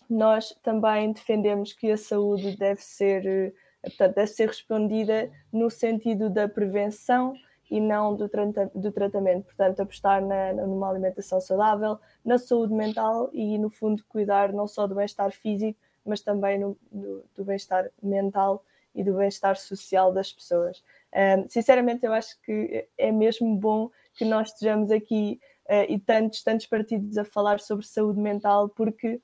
nós também defendemos que a saúde deve ser, eh, portanto, deve ser respondida no sentido da prevenção e não do, do tratamento. Portanto, apostar na, numa alimentação saudável, na saúde mental e, no fundo, cuidar não só do bem-estar físico, mas também no, do, do bem-estar mental e do bem-estar social das pessoas. Um, sinceramente, eu acho que é mesmo bom que nós estejamos aqui uh, e tantos, tantos partidos a falar sobre saúde mental, porque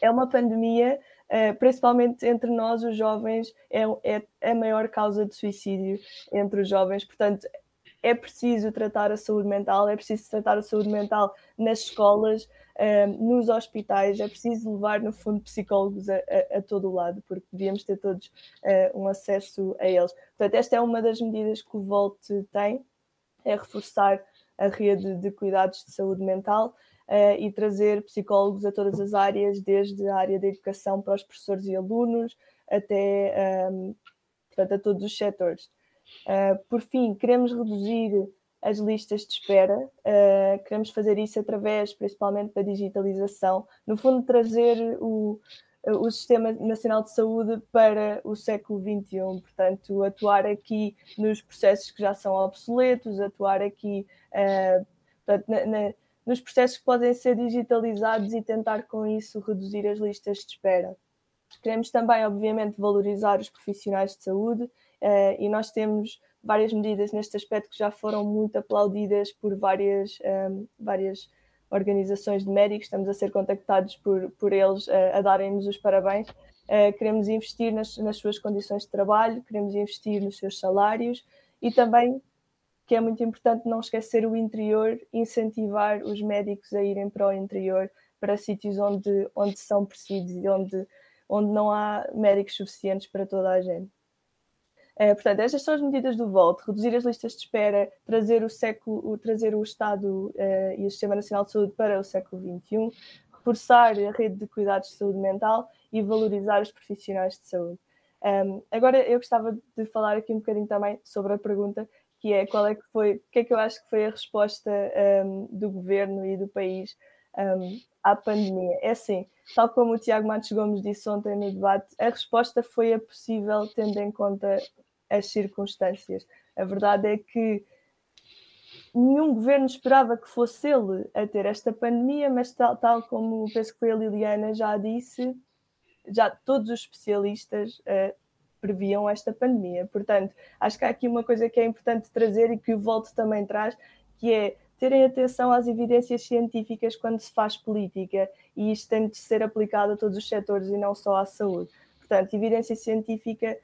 é uma pandemia, uh, principalmente entre nós, os jovens, é, é a maior causa de suicídio entre os jovens. Portanto, é preciso tratar a saúde mental, é preciso tratar a saúde mental nas escolas, uh, nos hospitais, é preciso levar, no fundo, psicólogos a, a, a todo o lado, porque devíamos ter todos uh, um acesso a eles. Portanto, esta é uma das medidas que o Volt tem, é reforçar a rede de cuidados de saúde mental uh, e trazer psicólogos a todas as áreas, desde a área da educação para os professores e alunos, até um, portanto, a todos os setores. Uh, por fim, queremos reduzir as listas de espera, uh, queremos fazer isso através principalmente da digitalização, no fundo, trazer o, o Sistema Nacional de Saúde para o século XXI, portanto, atuar aqui nos processos que já são obsoletos, atuar aqui uh, portanto, na, nos processos que podem ser digitalizados e tentar com isso reduzir as listas de espera. Queremos também, obviamente, valorizar os profissionais de saúde uh, e nós temos várias medidas neste aspecto que já foram muito aplaudidas por várias, um, ehm, várias organizações de médicos, estamos a ser contactados por, por eles uh, a darem-nos os parabéns. Uh, queremos investir nas, nas suas condições de trabalho, queremos investir nos seus salários e também que é muito importante não esquecer o interior, incentivar os médicos a irem para o interior, para sítios onde, onde são precisos e onde, onde não há médicos suficientes para toda a gente. Uh, portanto, estas são as medidas do VOLT, reduzir as listas de espera, trazer o, século, trazer o Estado uh, e o Sistema Nacional de Saúde para o século XXI, reforçar a rede de cuidados de saúde mental e valorizar os profissionais de saúde. Um, agora, eu gostava de falar aqui um bocadinho também sobre a pergunta que é qual é que foi, o que é que eu acho que foi a resposta um, do governo e do país um, à pandemia. É assim, tal como o Tiago Matos Gomes disse ontem no debate, a resposta foi a possível tendo em conta as circunstâncias. A verdade é que nenhum governo esperava que fosse ele a ter esta pandemia, mas tal, tal como penso que foi a Liliana já disse, já todos os especialistas uh, previam esta pandemia. Portanto, acho que há aqui uma coisa que é importante trazer e que o Volto também traz, que é terem atenção às evidências científicas quando se faz política e isto tem de ser aplicado a todos os setores e não só à saúde. Portanto, evidência científica,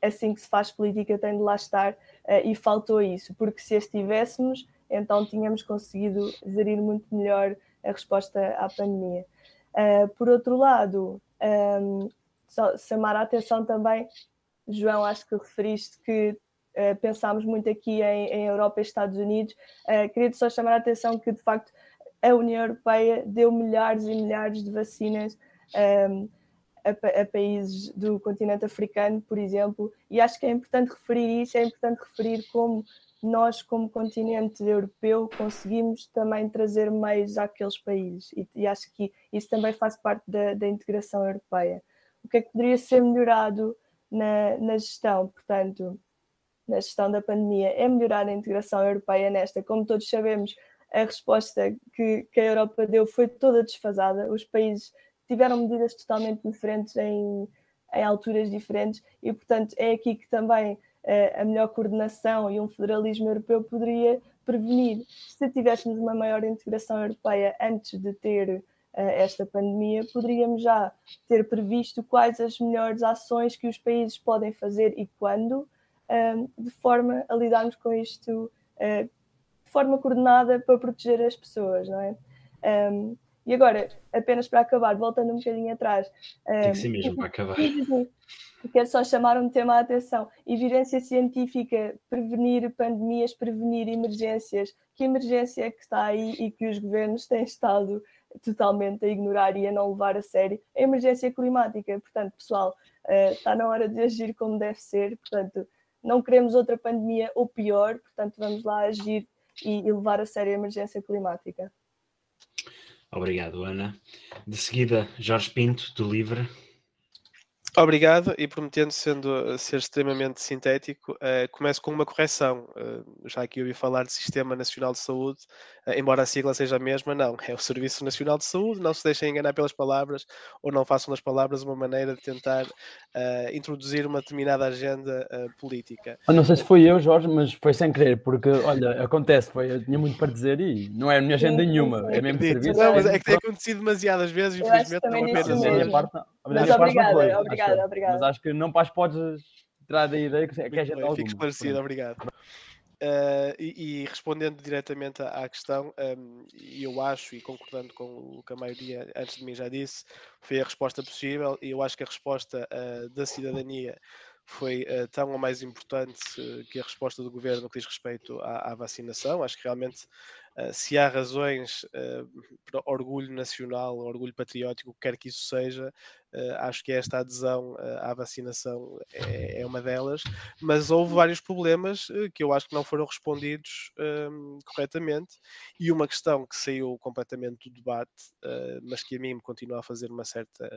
assim que se faz política, tem de lá estar uh, e faltou isso, porque se estivéssemos, então tínhamos conseguido gerir muito melhor a resposta à pandemia. Uh, por outro lado, um, só chamar a atenção também, João, acho que referiste que uh, pensámos muito aqui em, em, Europa e Estados Unidos. Uh, queria só chamar a atenção que, de facto, a União Europeia deu milhares e milhares de vacinas um, ehm, a, a, países do continente africano, por exemplo, e acho que é importante referir isso, é importante referir como nós, como continente europeu, conseguimos também trazer meios àqueles países, e, e acho que isso também faz parte da, da integração europeia o que é que poderia ser melhorado na, na gestão, portanto, na gestão da pandemia, é melhorar a integração europeia nesta. Como todos sabemos, a resposta que, que a Europa deu foi toda desfasada. Os países tiveram medidas totalmente diferentes em, em alturas diferentes e, portanto, é aqui que também uh, a melhor coordenação e um federalismo europeu poderia prevenir. Se tivéssemos uma maior integração europeia antes de ter esta pandemia, poderíamos já ter previsto quais as melhores ações que os países podem fazer e quando, de forma a lidarmos com isto uh, de forma coordenada para proteger as pessoas, não é? E agora, apenas para acabar, voltando um bocadinho atrás. Tem que ser mesmo para acabar. Quero só chamar um tema à atenção. Evidência científica, prevenir pandemias, prevenir emergências. Que emergência é que está aí e que os governos têm estado totalmente a ignorar e a não levar a sério? A emergência climática. Portanto, pessoal, uh, está na hora de agir como deve ser. Portanto, não queremos outra pandemia ou pior. Portanto, vamos lá agir e levar a sério a emergência climática. Obrigado, Ana. De seguida, Jorge Pinto, do Livre. Obrigado, e prometendo sendo, ser extremamente sintético, uh, começo com uma correção. Uh, já aqui ouvi falar de Sistema Nacional de Saúde, uh, embora a sigla seja a mesma, não, é o Serviço Nacional de Saúde, não se deixem enganar pelas palavras ou não façam das palavras uma maneira de tentar introduzir uma determinada agenda política. Eu não sei se foi eu, Jorge, mas foi sem querer, porque, olha, acontece, foi, eu tinha muito para dizer e não é a minha agenda nenhuma, é mesmo serviço. Não, mas é que tem acontecido demasiadas vezes, infelizmente não apenas hoje. Mas obrigada, obrigada, obrigada. Mas acho que não podes tirar da ideia que, que a gente Fico esclarecido, obrigado. Uh, e, e, respondendo diretamente à, à questão, um, eu acho, e concordando com o que a maioria antes de mim já disse, foi a resposta possível, e eu acho que a resposta uh, da cidadania foi uh, tão ou mais importante que a resposta do governo no que diz respeito à, à vacinação. Acho que realmente se há razões uh, para orgulho nacional, orgulho patriótico, quer que isso seja, uh, acho que esta adesão à vacinação é, é, uma delas, mas houve vários problemas que eu acho que não foram respondidos corretamente, e uma questão que saiu completamente do debate, mas que a mim me continua a fazer uma certa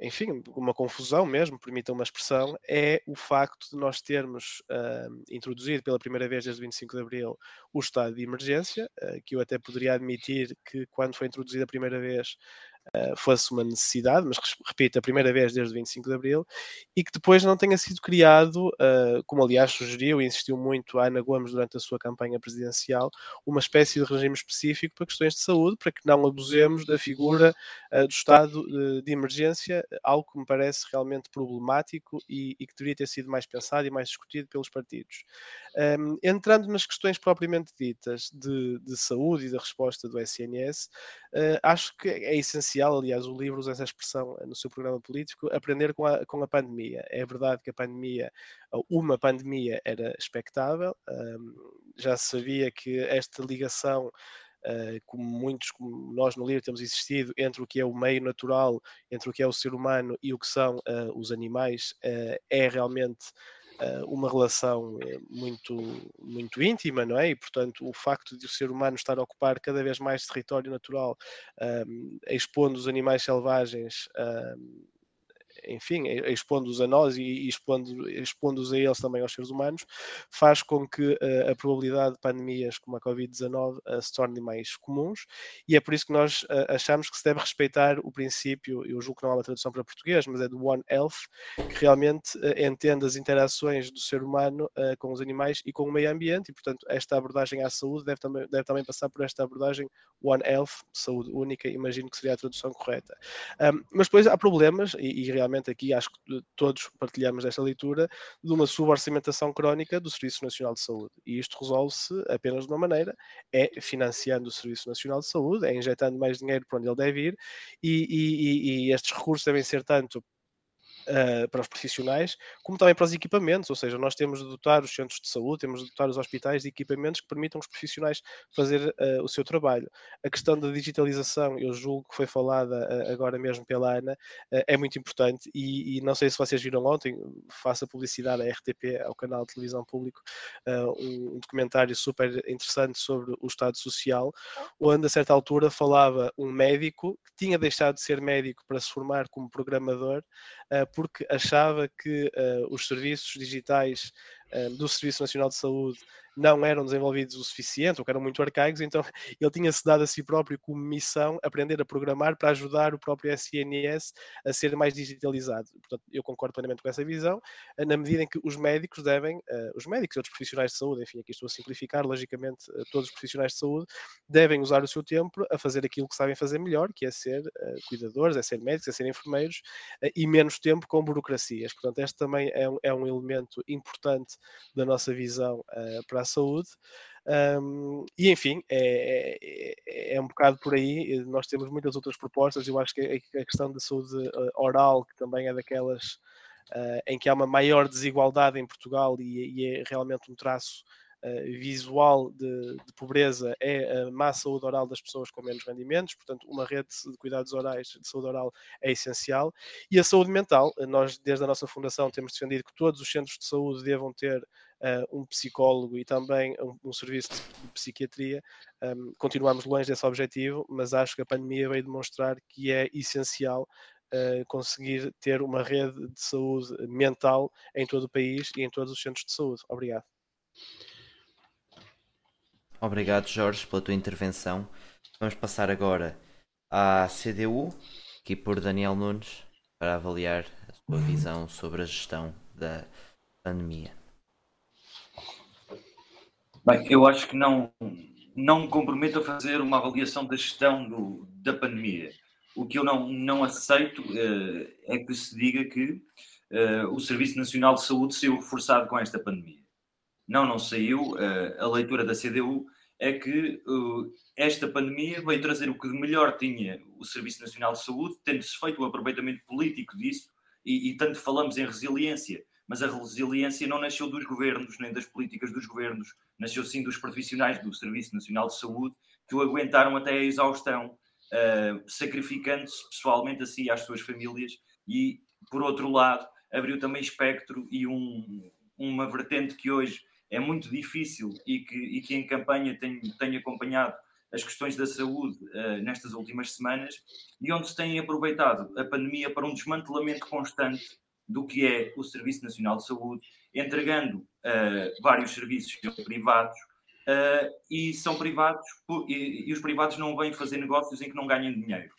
enfim, uma confusão mesmo, permitam uma expressão, é o facto de nós termos uh, introduzido pela primeira vez desde 25 de Abril o estado de emergência, uh, que eu até poderia admitir que quando foi introduzido a primeira vez uh, fosse uma necessidade, mas repito, a primeira vez desde 25 de Abril, e que depois não tenha sido criado, uh, como aliás sugeriu e insistiu muito a Ana Gomes durante a sua campanha presidencial, uma espécie de regime específico para questões de saúde, para que não abusemos da figura uh, do estado de, de, emergência, algo que me parece realmente problemático e, e, que deveria ter sido mais pensado e mais discutido pelos partidos. Um, entrando nas questões propriamente ditas de, de, saúde e da resposta do SNS, acho que é essencial essencial, aliás, o livro usa essa expressão no seu programa político, aprender com a, com a pandemia. É verdade que a pandemia, uma pandemia, era expectável, um, já se sabia que esta ligação Uh, como muitos, como nós no livro temos existido, entre o que é o meio natural, entre o que é o ser humano e o que são uh, os animais, uh, é realmente eh, uma relação eh, muito, muito íntima, não é? E, portanto, o facto de o ser humano estar a ocupar cada vez mais território natural, ehm, expondo os animais selvagens ehm, enfim, expondo-os a nós e expondo-os expondo a eles também aos seres humanos, faz com que uh, a probabilidade de pandemias como a Covid-19 uh, se torne mais comuns e é por isso que nós uh, achamos que se deve respeitar o princípio, eu julgo que não há uma tradução para português, mas é do One Health, que realmente entende as interações do ser humano com os animais e com o meio ambiente e, portanto, esta abordagem à saúde deve também, deve também passar por esta abordagem One Health, saúde única, imagino que seria a tradução correta. Mas depois há problemas e, e realmente aqui acho que todos partilhamos esta leitura de uma suborçamentação crónica do Serviço Nacional de Saúde. E isto resolve-se apenas de uma maneira, é financiando o Serviço Nacional de Saúde, é injetando mais dinheiro para onde ele deve ir, e, e, e estes recursos devem ser tanto uh, para os profissionais, como também para os equipamentos, ou seja, nós temos de dotar os centros de saúde, temos de dotar os hospitais de equipamentos que permitam os profissionais fazer uh, o seu trabalho. A questão da digitalização, eu julgo que foi falada uh, agora mesmo pela Ana, é muito importante e, e, não sei se vocês viram ontem, faça publicidade à RTP, ao canal de televisão público, um documentário super interessante sobre o Estado Social, onde a certa altura falava um médico que tinha deixado de ser médico para se formar como programador, porque achava que uh, os serviços digitais uh, do Serviço Nacional de Saúde não eram desenvolvidos o suficiente ou que eram muito arcaicos, então ele tinha-se dado a si próprio como missão aprender a programar para ajudar o próprio SNS a ser mais digitalizado. Portanto, eu concordo plenamente com essa visão, eh, na medida em que os médicos devem, uh, os médicos e outros profissionais de saúde, enfim, aqui estou a simplificar, logicamente, uh, todos os profissionais de saúde devem usar o seu tempo a fazer aquilo que sabem fazer melhor, que é ser uh, cuidadores, é ser médicos, é ser enfermeiros, e menos tempo com burocracias. Portanto, este também é um, é um elemento importante da nossa visão para a saúde. Um, e enfim, é, é, é, um bocado por aí. Nós temos muitas outras propostas. Eu acho que a questão da saúde eh, oral, que também é daquelas uh, em que há uma maior desigualdade em Portugal e, e é realmente um traço uh, visual de, de, pobreza, é a má saúde oral das pessoas com menos rendimentos. Portanto, uma rede de cuidados orais de saúde oral é essencial. E a saúde mental, nós, desde a nossa fundação, temos defendido que todos os centros de saúde devam ter uh, um psicólogo e também um, um serviço de, psiquiatria. Um, continuamos longe desse objetivo, mas acho que a pandemia veio demonstrar que é essencial conseguir ter uma rede de saúde mental em todo o país e em todos os centros de saúde. Obrigado. Obrigado, Jorge, pela tua intervenção. Vamos passar agora à CDU, aqui por Daniel Nunes, para avaliar a sua visão sobre a gestão da pandemia. Bem, eu acho que não, não me comprometo a fazer uma avaliação da gestão do, da pandemia. O que eu não, não aceito uh, é que se diga que uh, o Serviço Nacional de Saúde saiu reforçado com esta pandemia. Não, não saiu. Uh, a leitura da CDU é que esta pandemia veio trazer o que de melhor tinha o Serviço Nacional de Saúde, tendo-se feito o aproveitamento político disso, e, e tanto falamos em resiliência mas a resiliência não nasceu dos governos, nem das políticas dos governos, nasceu sim dos profissionais do Serviço Nacional de Saúde, que o aguentaram até a exaustão, uh, sacrificando-se pessoalmente assim às suas famílias, e, por outro lado, abriu também espectro e um, uma vertente que hoje é muito difícil e que, e que em campanha tenho, tenho acompanhado as questões da saúde uh, nestas últimas semanas e onde se tem aproveitado a pandemia para um desmantelamento constante do que é o Serviço Nacional de Saúde, entregando uh, vários serviços privados uh, e são privados e, e, os privados não vêm fazer negócios em que não ganhem dinheiro.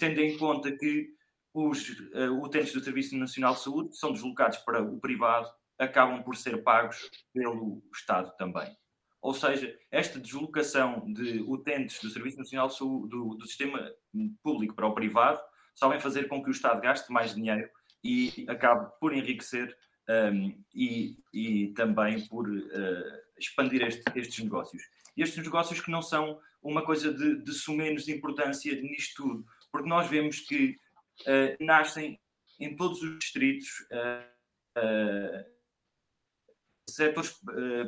Tendo em conta que os utentes do Serviço Nacional de Saúde são deslocados para o privado, acabam por ser pagos pelo Estado também. Ou seja, esta deslocação de utentes do Serviço Nacional do, do sistema público para o privado, só vem fazer com que o Estado gaste mais dinheiro e acabe por enriquecer um, e, e, também por uh, expandir este, estes negócios. Estes negócios que não são uma coisa de, de sumenos importância nisto tudo, porque nós vemos que uh, nascem em todos os distritos uh, setores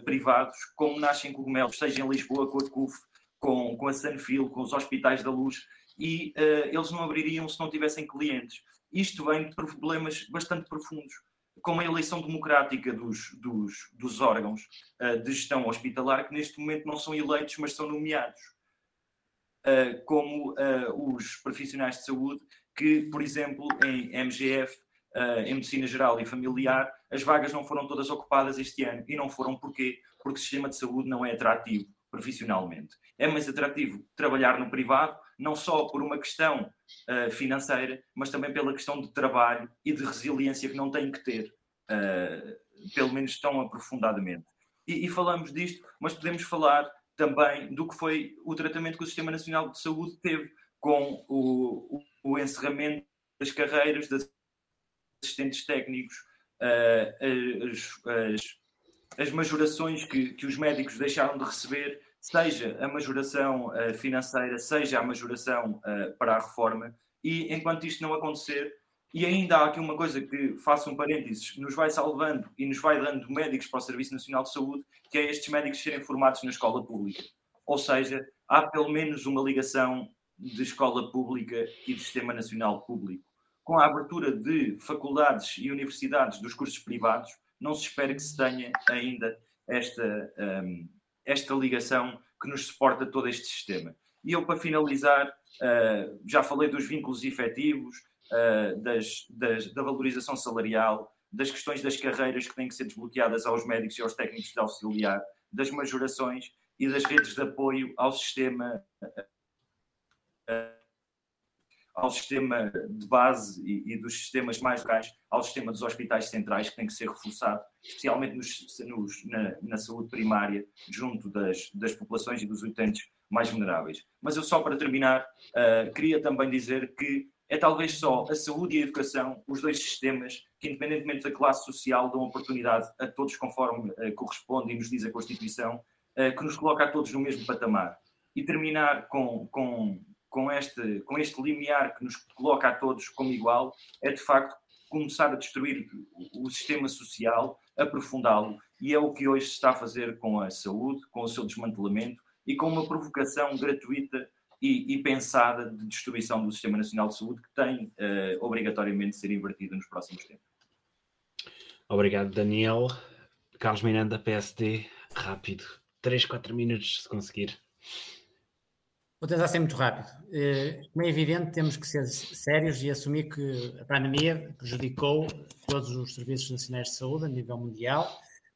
privados, como nascem cogumelos, seja em Lisboa com a CUF, com, com a Sanfil, com os hospitais da luz, e eles não abririam se não tivessem clientes. Isto vem de problemas bastante profundos, como a eleição democrática dos, dos, dos órgãos uh, de gestão hospitalar, que neste momento não são eleitos, mas são nomeados. Uh, como uh, os profissionais de saúde, que, por exemplo, em MGF, em Medicina Geral e Familiar, as vagas não foram todas ocupadas este ano. E não foram porquê? Porque o sistema de saúde não é atrativo profissionalmente. É mais atrativo trabalhar no privado, não só por uma questão uh, financeira, mas também pela questão de trabalho e de resiliência que não tem que ter, uh, pelo menos tão aprofundadamente. E, e, falamos disto, mas podemos falar também do que foi o tratamento que o Sistema Nacional de Saúde teve com o, o, o encerramento das carreiras das assistentes técnicos, uh, as, as, as majorações que, que os médicos deixaram de receber seja a majoração uh, financeira, seja a majoração uh, para a reforma, e enquanto isto não acontecer, e ainda há aqui uma coisa que, faço um parênteses, nos vai salvando e nos vai dando médicos para o Serviço Nacional de Saúde, que é estes médicos serem formados na escola pública. Ou seja, há pelo menos uma ligação de escola pública e do Sistema Nacional Público. Com a abertura de faculdades e universidades dos cursos privados, não se espera que se tenha ainda esta, um, esta ligação que nos suporta todo este sistema. E eu, para finalizar, uh, já falei dos vínculos efetivos, uh, das, das, da valorização salarial, das questões das carreiras que têm que ser desbloqueadas aos médicos e aos técnicos de auxiliar, das majorações e das redes de apoio ao sistema ao sistema de base e, e, dos sistemas mais locais, ao sistema dos hospitais centrais, que tem que ser reforçado, especialmente nos, nos, na, na, saúde primária, junto das, das populações e dos utentes mais vulneráveis. Mas eu só para terminar, uh, queria também dizer que é talvez só a saúde e a educação, os dois sistemas que, independentemente da classe social, dão oportunidade a todos conforme uh, corresponde e nos diz a Constituição, uh, que nos coloca a todos no mesmo patamar. E terminar com, com, com, este, com este limiar que nos coloca a todos como igual, é de facto começar a destruir o sistema social, aprofundá-lo, e é o que hoje se está a fazer com a saúde, com o seu desmantelamento e com uma provocação gratuita e, e, pensada de destruição do Sistema Nacional de Saúde que tem uh, obrigatoriamente de ser invertida nos próximos tempos. Obrigado, Daniel. Carlos Miranda, PSD, rápido. 3, 4 minutos se conseguir. Vou tentar ser muito rápido. Eh, como é evidente, temos que ser sérios e assumir que a pandemia prejudicou todos os serviços nacionais de saúde a nível mundial,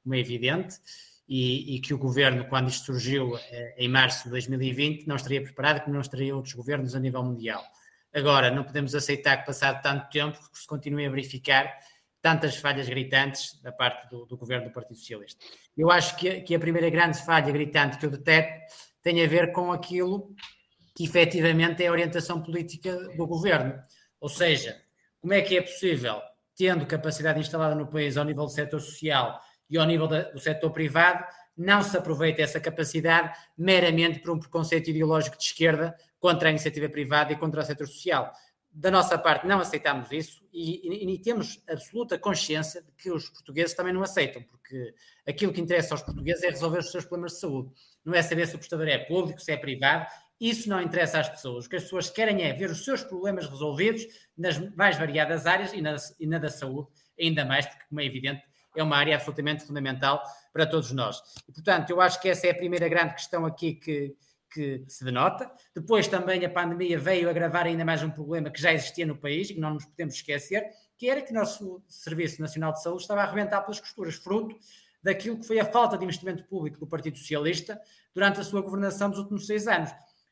como é evidente e, e, que o governo, quando isto surgiu eh, em março de 2020, não estaria preparado, como não estaria outros governos a nível mundial. Agora, não podemos aceitar que, passado tanto tempo, se continuem a verificar tantas falhas gritantes da parte do, do governo do Partido Socialista. Eu acho que, que, a primeira grande falha gritante que eu detecto tem a ver com aquilo que efetivamente é a orientação política do governo. Ou seja, como é que é possível, tendo capacidade instalada no país ao nível do setor social, e ao nível do setor privado, não se aproveita essa capacidade meramente por um preconceito ideológico de esquerda contra a iniciativa privada e contra o setor social. Da nossa parte, não aceitamos isso e, e, e, temos absoluta consciência de que os portugueses também não aceitam, porque aquilo que interessa aos portugueses é resolver os seus problemas de saúde. Não é saber se o prestador é público, se é privado. Isso não interessa às pessoas. O que as pessoas querem é ver os seus problemas resolvidos nas mais variadas áreas e na, e na da saúde, ainda mais, porque, como é evidente, é uma área absolutamente fundamental para todos nós. E, portanto, eu acho que essa é a primeira grande questão aqui que, que se denota. Depois também a pandemia veio agravar ainda mais um problema que já existia no país e que não nos podemos esquecer, que era que o nosso Serviço Nacional de Saúde estava a arrebentar pelas costuras, fruto daquilo que foi a falta de investimento público do Partido Socialista durante a sua governação dos últimos seis anos.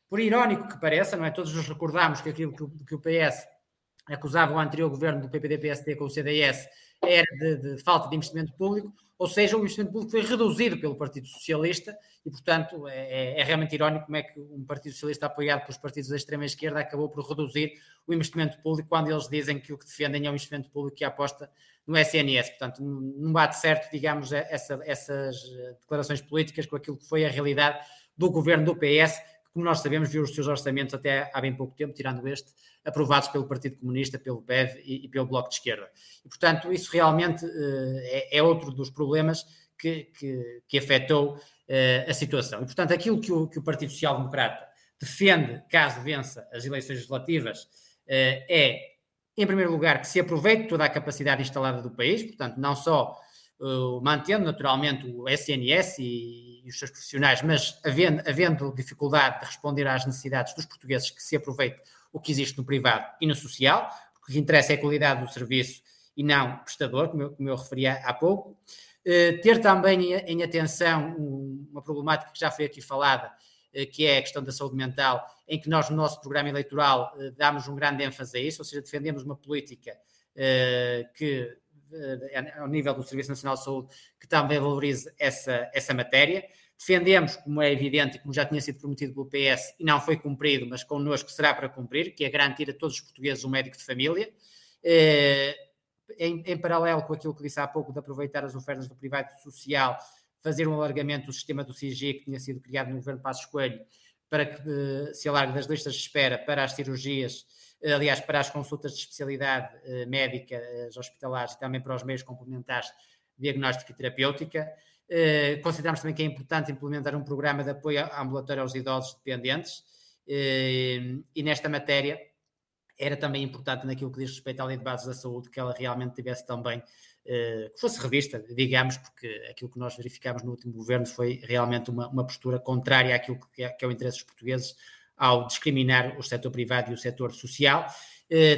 Por irónico que pareça, não é? Todos nos recordamos que aquilo que o, que o PS acusava o anterior governo do PPD-PSD com o CDS era de, de, falta de investimento público, ou seja, o investimento público foi reduzido pelo Partido Socialista e, portanto, é, é, é realmente irónico como é que um Partido Socialista apoiado pelos partidos da extrema-esquerda acabou por reduzir o investimento público quando eles dizem que o que defendem é o investimento público que aposta no SNS. Portanto, não bate certo, digamos, essa, essas declarações políticas com aquilo que foi a realidade do governo do PS, como nós sabemos, viu os seus orçamentos até há bem pouco tempo, tirando este, aprovados pelo Partido Comunista, pelo PEV e, e pelo Bloco de Esquerda. E, portanto, isso realmente uh, é, é, outro dos problemas que, que, que afetou uh, a situação. E, portanto, aquilo que o, que o Partido Social Democrata defende, caso vença as eleições legislativas, uh, é, em primeiro lugar, que se aproveite toda a capacidade instalada do país, portanto, não só mantendo naturalmente o SNS e e os seus profissionais, mas havendo, havendo dificuldade de responder às necessidades dos portugueses, que se aproveite o que existe no privado e no social, porque o que interessa é a qualidade do serviço e não o prestador, como eu, como eu referi há pouco. Uh, ter também em atenção uma problemática que já foi aqui falada, uh, que é a questão da saúde mental, em que nós, no nosso programa eleitoral, damos um grande ênfase a isso, ou seja, defendemos uma política que eh, ao nível do Serviço Nacional de Saúde, que também valorize essa, essa matéria. Defendemos, como é evidente e como já tinha sido prometido pelo PS e não foi cumprido, mas connosco será para cumprir, que é garantir a todos os portugueses um médico de família. Eh, em, em, paralelo com aquilo que disse há pouco de aproveitar as ofertas do privado social, fazer um alargamento do sistema do CIG que tinha sido criado no governo Passos Coelho para que eh, se alargue das listas de espera para as cirurgias aliás, para as consultas de especialidade eh, médica, hospitalares e também para os meios complementares diagnóstica e terapêutica. Eh, consideramos também que é importante implementar um programa de apoio ambulatório aos idosos dependentes eh, e nesta matéria era também importante naquilo que diz respeito à lei de bases da saúde que ela realmente tivesse também que fosse revista, digamos, porque aquilo que nós verificámos no último governo foi realmente uma, uma postura contrária àquilo que é, que é o interesse dos portugueses ao discriminar o setor privado e o setor social.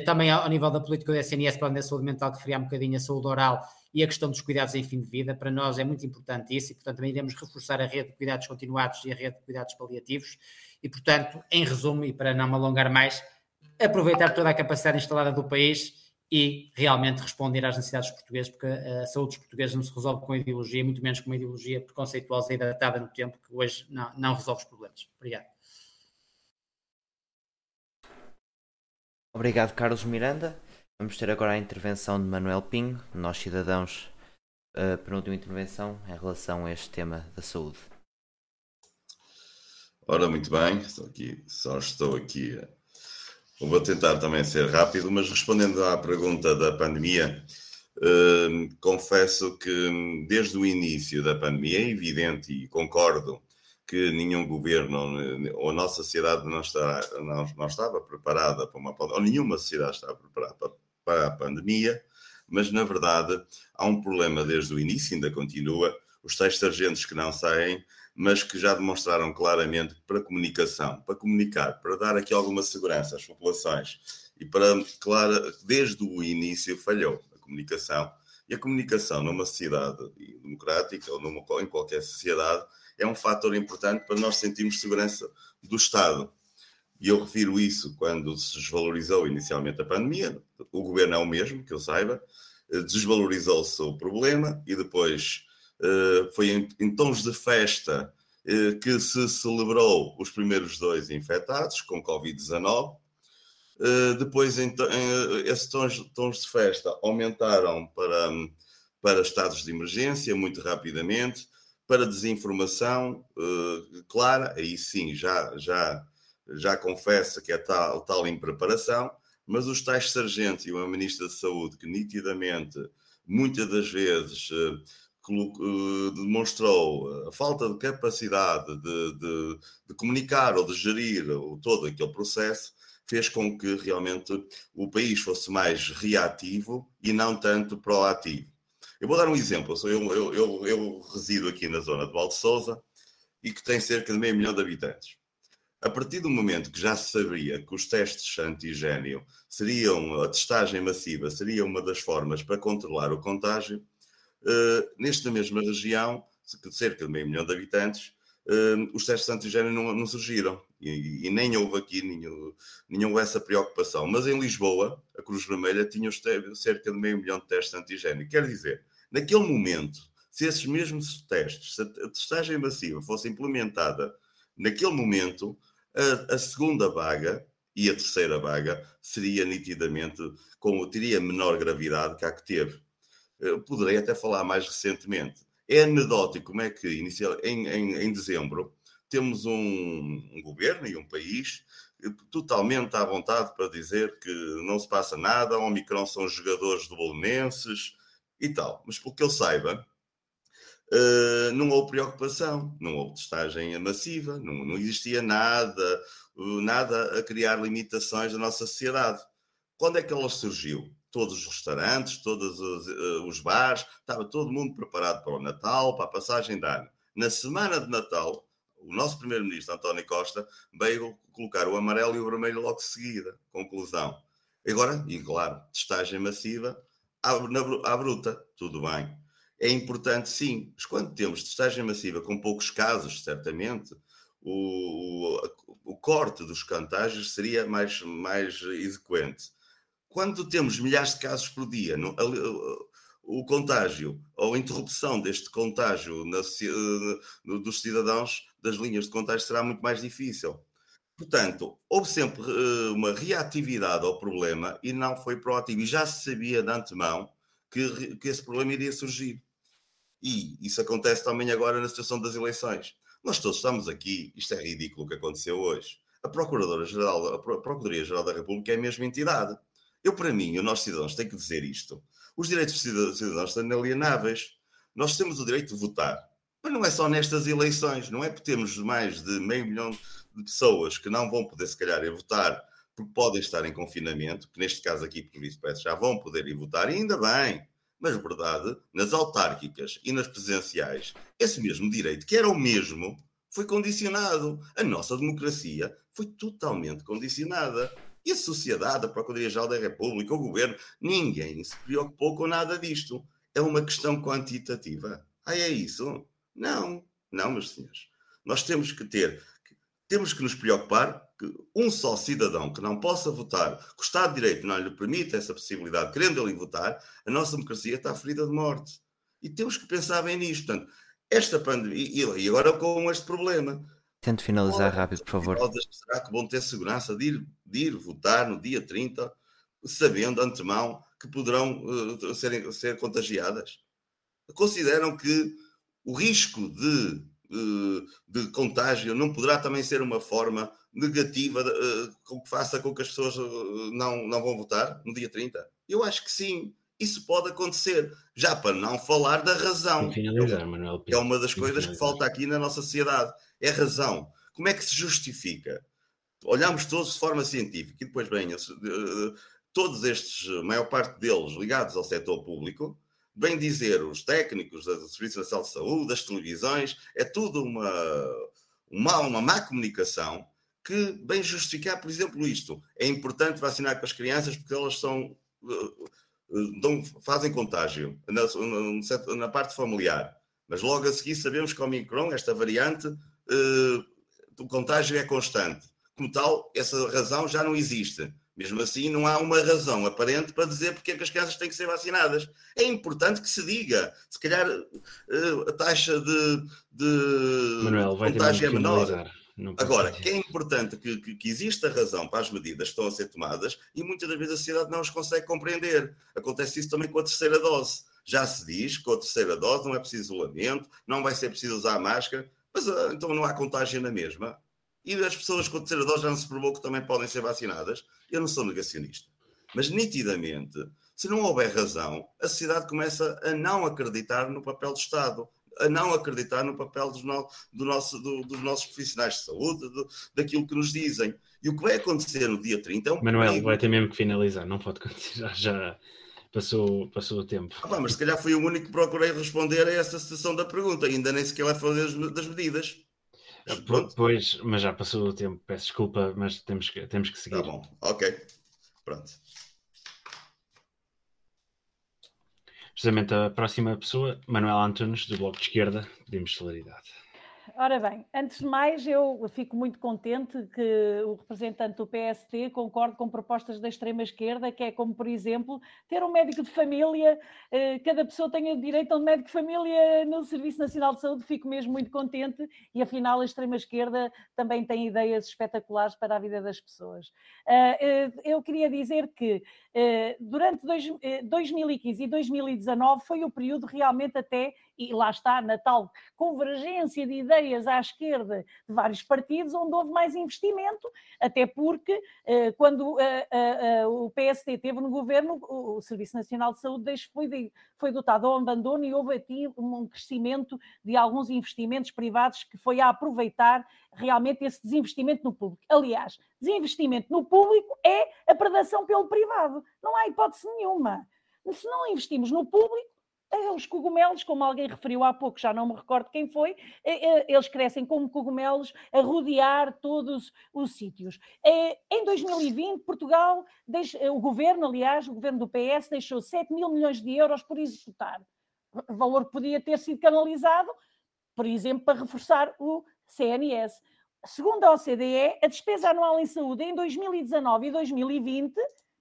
também ao, nível da política do SNS, para a saúde mental, que referia um bocadinho a saúde oral e a questão dos cuidados em fim de vida. Para nós é muito importante isso e, portanto, também iremos reforçar a rede de cuidados continuados e a rede de cuidados paliativos. E, portanto, em resumo, e para não me alongar mais, aproveitar toda a capacidade instalada do país e realmente responder às necessidades dos portugueses, porque a saúde dos portugueses não se resolve com ideologia, muito menos com uma ideologia preconceituosa e datada no tempo, que hoje não, não resolve os problemas. Obrigado. Obrigado, Carlos Miranda. Vamos ter agora a intervenção de Manuel Pinho, nós cidadãos, a penúltima intervenção em relação a este tema da saúde. Ora, muito bem, estou aqui, só estou aqui. Vou tentar também ser rápido, mas respondendo à pergunta da pandemia, eh, confesso que desde o início da pandemia é evidente e concordo que nenhum governo ou a nossa sociedade não, está, não, não estava preparada para uma ou nenhuma sociedade estava preparada para, para a pandemia, mas na verdade há um problema desde o início, ainda continua, os tais sargentos que não saem, mas que já demonstraram claramente para comunicação, para comunicar, para dar aqui alguma segurança às populações e para, claro, desde o início falhou a comunicação. E a comunicação numa sociedade democrática ou numa, em qualquer sociedade é um fator importante para nós sentirmos segurança do Estado. E eu refiro isso quando se desvalorizou inicialmente a pandemia, o governo é o mesmo, que eu saiba, eh, desvalorizou-se o problema e depois uh, foi em, tons de festa uh, que se celebrou os primeiros dois infectados com Covid-19. Uh, depois, esses tons, tons, de festa aumentaram para, para estados de emergência muito rapidamente para desinformação uh, clara, aí sim já, já, já confessa que é tal, tal impreparação, mas os tais sargentos e uma ministra da Saúde que nitidamente, muitas das vezes, uh, uh, demonstrou a falta de capacidade de, de, de comunicar ou de gerir o, todo aquele processo, fez com que realmente o país fosse mais reativo e não tanto proativo. Eu vou dar um exemplo. Eu, eu, eu, eu resido aqui na zona de Valde Souza e que tem cerca de meio milhão de habitantes. A partir do momento que já se sabia que os testes antigênio seriam, a testagem massiva seria uma das formas para controlar o contágio, uh, nesta mesma região, de cerca de meio milhão de habitantes, uh, os testes antigênio não, não surgiram. E, e, nem houve aqui nenhum, nenhum essa preocupação. Mas em Lisboa, a Cruz Vermelha tinha cerca de meio milhão de testes antigênio. Quer dizer, Naquele momento, se esses mesmos testes, se a testagem massiva fosse implementada naquele momento, a, a segunda vaga e a terceira vaga seria nitidamente, como teria menor gravidade que a que teve. Eu poderei até falar mais recentemente. É anedótico como é que inicial, em, em, em dezembro temos um, um, governo e um país totalmente à vontade para dizer que não se passa nada, o Omicron são jogadores do Bolonenses, e tal. Mas pelo que eu saiba, uh, não houve preocupação, não houve testagem massiva, não, não existia nada, uh, nada a criar limitações na nossa sociedade. Quando é que ela surgiu? Todos os restaurantes, todos os, uh, os bares, estava todo mundo preparado para o Natal, para a passagem de ano. Na semana de Natal, o nosso primeiro-ministro António Costa veio colocar o amarelo e o vermelho logo de seguida. Conclusão. Agora, e claro, testagem massiva, à, bruta, tudo bem. É importante, sim, mas quando temos testagem massiva com poucos casos, certamente, o, o, o corte dos contágios seria mais, mais exequente. Quando temos milhares de casos por dia, no, o contágio ou a interrupção deste contágio na, dos cidadãos das linhas de contágio será muito mais difícil. Portanto, houve sempre uh, uma reatividade ao problema e não foi proativo. E já se sabia de antemão que, que esse problema iria surgir. E isso acontece também agora na situação das eleições. Nós todos estamos aqui, isto é ridículo o que aconteceu hoje. A Procuradora-Geral, a Procuradoria-Geral da República é a mesma entidade. Eu, para mim, os nossos cidadãos têm que dizer isto. Os direitos dos cidadãos são inalienáveis. Nós temos o direito de votar. Mas não é só nestas eleições, não é por termos mais de meio milhão de pessoas que não vão poder, se calhar, ir votar porque podem estar em confinamento, que neste caso aqui, por parece já vão poder ir votar, e ainda bem. Mas, verdade, nas autárquicas e nas presenciais, esse mesmo direito, que era o mesmo, foi condicionado. A nossa democracia foi totalmente condicionada. E a sociedade, a Procuradoria-Geral da República, o Governo, ninguém se preocupou com nada disto. É uma questão quantitativa. Ah, é isso? Não, não, meus senhores. Nós temos que ter, temos que nos preocupar que um só cidadão que não possa votar, que o Estado de Direito não lhe permite essa possibilidade, querendo ele votar, a nossa democracia está ferida de morte. E temos que pensar bem nisto. Portanto, esta pandemia, e agora com este problema, Tente finalizar rápido, por favor. Será que vão ter segurança de ir, de ir votar no dia 30, sabendo antemão que poderão uh, serem, ser contagiadas? Consideram que o risco de, de contágio não poderá também ser uma forma negativa uh, com que faça com que as pessoas não, não vão votar no dia 30? Eu acho que sim. Isso pode acontecer, já para não falar da razão. Finalizar, Manuel. É uma das coisas que falta aqui na nossa sociedade é razão. Como é que se justifica? Olhamos todos de forma científica e depois, bem, todos estes, a maior parte deles ligados ao setor público, bem dizer, os técnicos do Serviço Nacional de Saúde, das televisões, é tudo uma, uma, uma má comunicação que bem justificar, por exemplo, isto. É importante vacinar com as crianças porque elas são, dão, fazem contágio na, na, parte familiar. Mas logo a seguir sabemos que o Omicron, esta variante, uh, o contágio é constante. Como tal, essa razão já não existe. Mesmo assim, não há uma razão aparente para dizer porque é que as crianças têm que ser vacinadas. É importante que se diga. Se calhar uh, a taxa de, de Manuel, contágio é menor. Agora, que é importante que, que, que, exista razão para as medidas que estão a ser tomadas e muitas das vezes a sociedade não as consegue compreender. Acontece isso também com a terceira dose. Já se diz que com a terceira dose não é preciso isolamento, não vai ser preciso usar máscara. Mas uh, então não há contágio na mesma. E as pessoas com terceira dose já não se provou que também podem ser vacinadas. Eu não sou negacionista. Mas nitidamente, se não houver razão, a sociedade começa a não acreditar no papel do Estado, a não acreditar no papel dos, no, do nosso, do, dos nossos profissionais de saúde, do, daquilo que nos dizem. E o que vai acontecer no dia 30 é um Manuel, perigo. vai ter mesmo que finalizar, não pode acontecer, já, passou, passou o tempo. Ah, mas se calhar fui o único que procurei responder a essa situação da pergunta, ainda nem sequer falei das, das medidas. Mas pois, mas já passou o tempo, peço desculpa, mas temos que, temos que seguir. Tá bom, ok. Pronto. Precisamente a próxima pessoa, Manuel Antunes, do Bloco de Esquerda, pedimos celeridade. Ora bem, antes de mais, eu fico muito contente que o representante do PST concorde com propostas da extrema-esquerda, que é como, por exemplo, ter um médico de família, eh, cada pessoa tenha direito a um médico de família no Serviço Nacional de Saúde, fico mesmo muito contente e, afinal, a extrema-esquerda também tem ideias espetaculares para a vida das pessoas. Eh, eh, eu queria dizer que durante 2015 e 2019 foi o período realmente até, e lá está, na tal convergência de ideias à esquerda de vários partidos onde houve mais investimento, até porque eh, quando eh, eh, o PSD esteve no governo, o Serviço Nacional de Saúde foi, foi dotado ao abandono e houve aqui um crescimento de alguns investimentos privados que foi a aproveitar realmente esse desinvestimento no público. Aliás, desinvestimento no público é a predação pelo privado. Não há hipótese nenhuma. Se não investimos no público, os cogumelos, como alguém referiu há pouco, já não me recordo quem foi, eh, eh, eles crescem como cogumelos a rodear todos os sítios. Em 2020, Portugal, o governo, aliás, o governo do PS, deixou 7 mil milhões de euros por executar. Valor que podia ter sido canalizado, por exemplo, para reforçar o CNS. Segundo a OCDE, a despesa anual em saúde em 2019 e 2020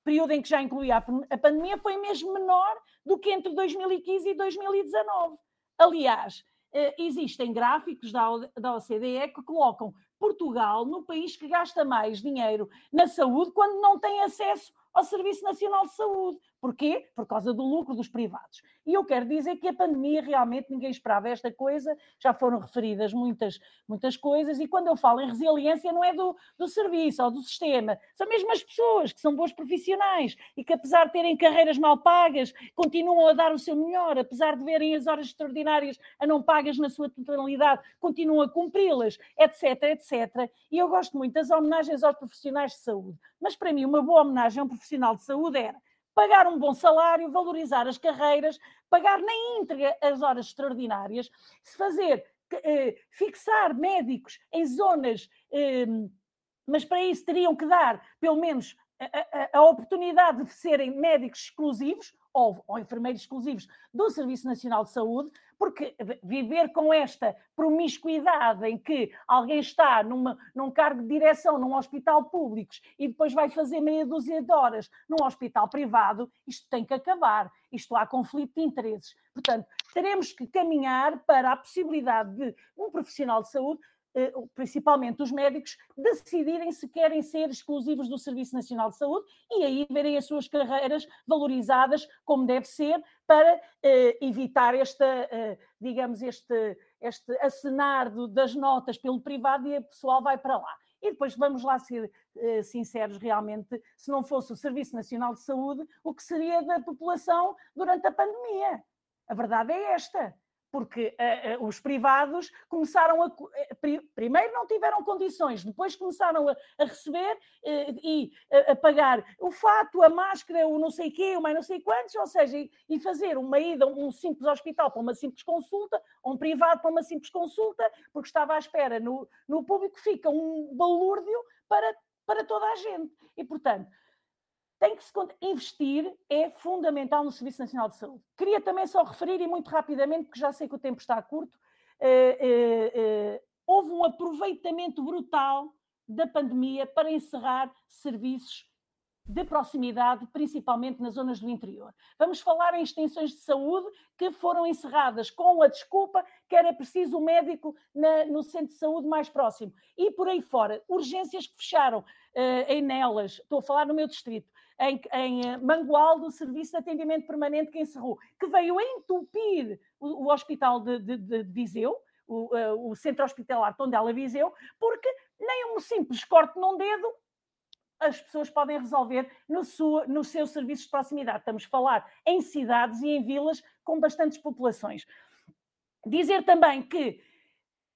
período em que já incluía a pandemia, foi mesmo menor do que entre 2015 e 2019. Aliás, eh, existem gráficos da OCDE que colocam Portugal no país que gasta mais dinheiro na saúde quando não tem acesso ao Serviço Nacional de Saúde. Porquê? Por causa do lucro dos privados. E eu quero dizer que a pandemia realmente ninguém esperava esta coisa, já foram referidas muitas, muitas coisas, e quando eu falo em resiliência não é do, do serviço ou do sistema, são mesmo as pessoas que são bons profissionais e que, apesar de terem carreiras mal pagas, continuam a dar o seu melhor, apesar de verem as horas extraordinárias a não pagas na sua totalidade, continuam a cumpri-las, etc, etc. E eu gosto muito das homenagens aos profissionais de saúde, mas para mim uma boa homenagem a um profissional de saúde era pagar um bom salário, valorizar as carreiras, pagar na íntegra as horas extraordinárias, fazer, eh, fixar médicos em zonas, eh, mas para isso teriam que dar pelo menos a, a, oportunidade de serem médicos exclusivos ou, ou, enfermeiros exclusivos do Serviço Nacional de Saúde, porque viver com esta promiscuidade em que alguém está numa, num cargo de direção num hospital público e depois vai fazer meia dúzia de horas num hospital privado, isto tem que acabar. Isto há conflito de interesses. Portanto, teremos que caminhar para a possibilidade de um profissional de saúde principalmente os médicos, decidirem se querem ser exclusivos do Serviço Nacional de Saúde e aí verem as suas carreiras valorizadas como deve ser para eh, evitar esta, eh, digamos, este, este acenar das notas pelo privado e o pessoal vai para lá. E depois vamos lá ser uh, sinceros, realmente, se não fosse o Serviço Nacional de Saúde, o que seria da população durante a pandemia? A verdade é esta porque uh, uh, os privados começaram a. Uh, primeiro não tiveram condições, depois começaram a, a receber e a, a, pagar o fato, a máscara, o não sei quê, o mais não sei quantos, ou seja, e, e, fazer uma ida, um simples hospital para uma simples consulta, um privado para uma simples consulta, porque estava à espera no, no público, fica um balúrdio para, para toda a gente. E, portanto tem que se investir, é fundamental no Serviço Nacional de Saúde. Queria também só referir, e muito rapidamente, porque já sei que o tempo está curto, eh, eh, eh, houve um aproveitamento brutal da pandemia para encerrar serviços de proximidade, principalmente nas zonas do interior. Vamos falar em extensões de saúde que foram encerradas com a desculpa que era preciso o médico na, no centro de saúde mais próximo. E por aí fora, urgências que fecharam uh, em Nelas, estou a falar no meu distrito, em, em eh, Mangualdo, o Serviço de Atendimento Permanente que encerrou, que veio a entupir o, o Hospital de, de, de Viseu, o, uh, o, Centro Hospitalar Tondela Viseu, porque nem um simples corte num dedo as pessoas podem resolver no, no seu serviço de proximidade. Estamos a falar em cidades e em vilas com bastantes populações. Dizer também que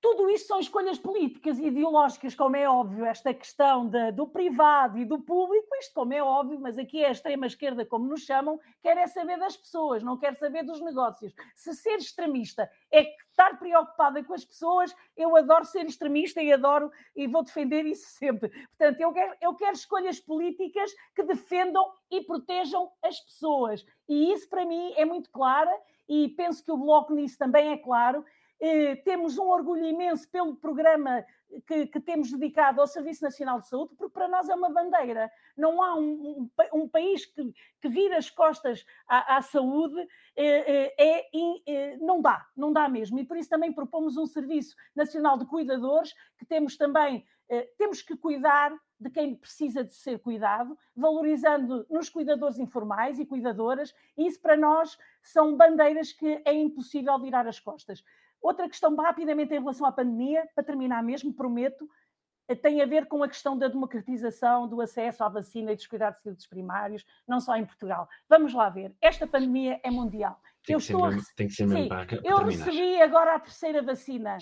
tudo isto são escolhas políticas e ideológicas, como é óbvio, esta questão de, do privado e do público, isto como é óbvio, mas aqui é a extrema-esquerda, como nos chamam, quer é saber das pessoas, não quer saber dos negócios. Se ser extremista é estar preocupada com as pessoas, eu adoro ser extremista e adoro e vou defender isso sempre. Portanto, eu quero, eu quero escolhas políticas que defendam e protejam as pessoas. E isso para mim é muito claro e penso que o Bloco nisso também é claro temos um orgulho imenso pelo programa que, que, temos dedicado ao Serviço Nacional de Saúde, porque para nós é uma bandeira. Não há um, um, um país que, que vira as costas à, à saúde, eh, eh, é, não dá, não dá mesmo. E por isso também propomos um Serviço Nacional de Cuidadores, que temos também, temos que cuidar de quem precisa de ser cuidado, valorizando nos cuidadores informais e cuidadoras, e isso para nós são bandeiras que é impossível virar as costas. Outra questão, rapidamente, em relação à pandemia, para terminar mesmo, prometo, eh, tem a ver com a questão da democratização do acesso à vacina e dos cuidados de saúde primários, não só em Portugal. Vamos lá ver. Esta pandemia é mundial. Tem, eu que, estou ser mesmo, tem que ser mesmo Sim, para, para Eu recebi agora a terceira vacina.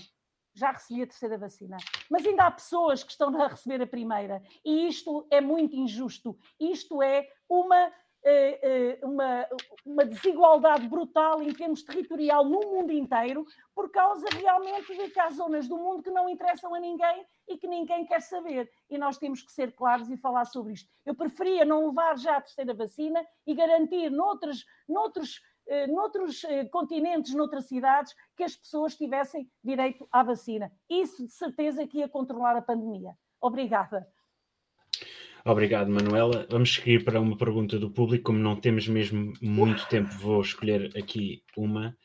Já recebi a terceira vacina. Mas ainda há pessoas que estão a receber a primeira. E isto é muito injusto. Isto é uma uma, uma desigualdade brutal em termos territorial no mundo inteiro, por causa realmente de que há zonas do mundo que não interessam a ninguém e que ninguém quer saber. E nós temos que ser claros e falar sobre isto. Eu preferia não levar já a terceira vacina e garantir noutros, noutros, eh, noutros continentes, noutras cidades, que as pessoas tivessem direito à vacina. Isso de certeza que ia controlar a pandemia. Obrigada. Obrigado, Manuela. Vamos seguir para uma pergunta do público. Como não temos mesmo muito tempo, vou escolher aqui uma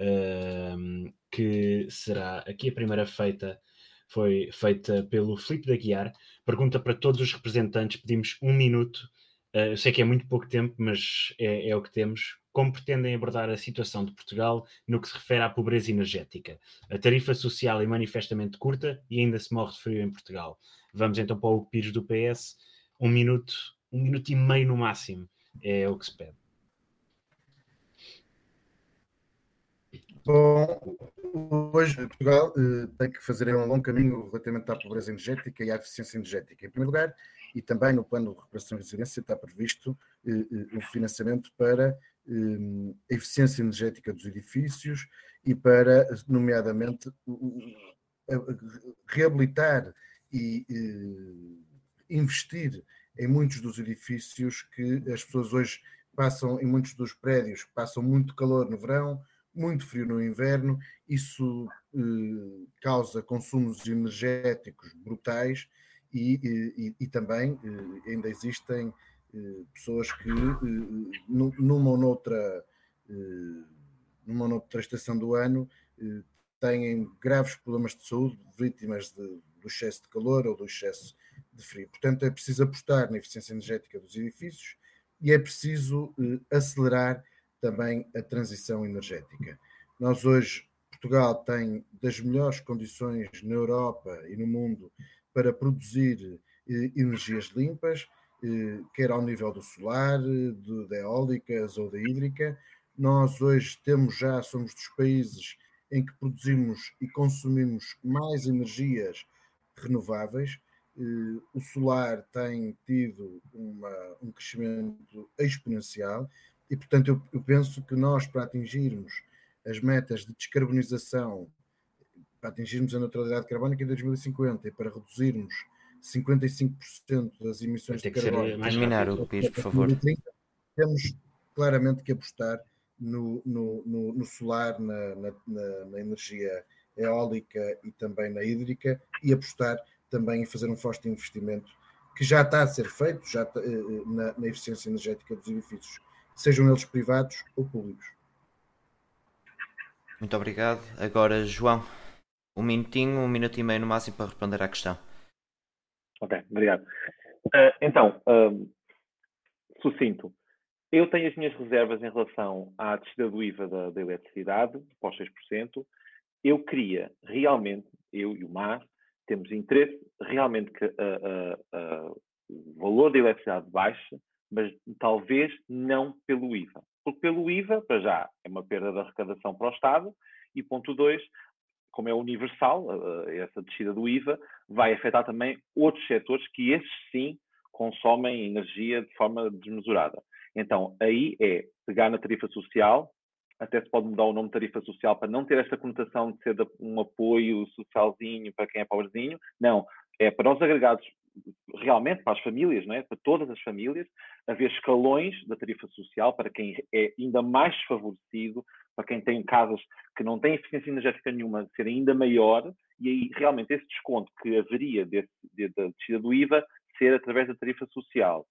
uh, que será aqui a primeira feita. Foi feita pelo Filipe da Guiar. Pergunta para todos os representantes. Pedimos um minuto. Uh, eu sei que é muito pouco tempo, mas é, é o que temos. Como pretendem abordar a situação de Portugal no que se refere à pobreza energética? A tarifa social é manifestamente curta e ainda se morre de frio em Portugal. Vamos então para o Pires do PS um minuto, um minuto e meio no máximo é o que se pede. Bom, hoje Portugal uh, tem que fazer um longo caminho relativamente à pobreza energética e à eficiência energética. Em primeiro lugar, e também no plano de recuperação e resiliência está previsto uh, uh, o financiamento para a eficiência energética dos edifícios e para, nomeadamente, reabilitar e investir em muitos dos edifícios que as pessoas hoje passam, em muitos dos prédios, passam muito calor no verão, muito frio no inverno, isso eh, causa consumos energéticos brutais e, e, e também eh, ainda existem eh, pessoas que eh, numa ou noutra, eh, numa ou noutra estação do ano eh, têm graves problemas de saúde, vítimas de, do excesso de calor ou do excesso de frio. Portanto, é preciso apostar na eficiência energética dos edifícios e é preciso acelerar também a transição energética. Nós hoje, Portugal tem das melhores condições na Europa e no mundo para produzir eh, energias limpas, eh, quer ao nível do solar, de, de eólicas ou da hídrica. Nós hoje temos já, somos dos países em que produzimos e consumimos mais energias renováveis. Eh, o solar tem tido uma, um crescimento exponencial e, portanto, eu, eu penso que nós, para atingirmos as metas de descarbonização, para atingirmos a neutralidade carbónica em 2050 e para reduzirmos 55% das emissões de carbono. Mais terminar o PIS, por favor. 2030, temos claramente que apostar no, no, no, no solar, na, na, na, energia eólica e também na hídrica e apostar também em fazer um forte investimento que já está a ser feito já está, eh, eh, na, na eficiência energética dos edifícios sejam eles privados ou públicos. Muito obrigado. Agora, João, um minutinho, um minuto e meio no máximo para responder à questão. Ok, obrigado. Uh, então, uh, sucinto. Eu tenho as minhas reservas em relação à descida do IVA da, da eletricidade, pós 6%. Eu queria realmente, eu e o MAR, temos interesse realmente que uh, o valor da eletricidade baixe mas talvez não pelo IVA. Porque pelo IVA, para já, é uma perda de arrecadação para o Estado, e ponto dois, como é universal, essa descida do IVA, vai afetar também outros setores que esses sim consomem energia de forma desmesurada. Então, aí é pegar na tarifa social, até se pode mudar o nome de tarifa social para não ter esta conotação de ser um apoio socialzinho para quem é pobrezinho. Não, é para os agregados realmente para as famílias, não é? para todas as famílias, haver escalões da tarifa social para quem é ainda mais desfavorecido, para quem tem casas que não têm eficiência energética nenhuma, ser ainda maior, e aí realmente esse desconto que haveria desse, de, da descida do IVA ser através da tarifa social.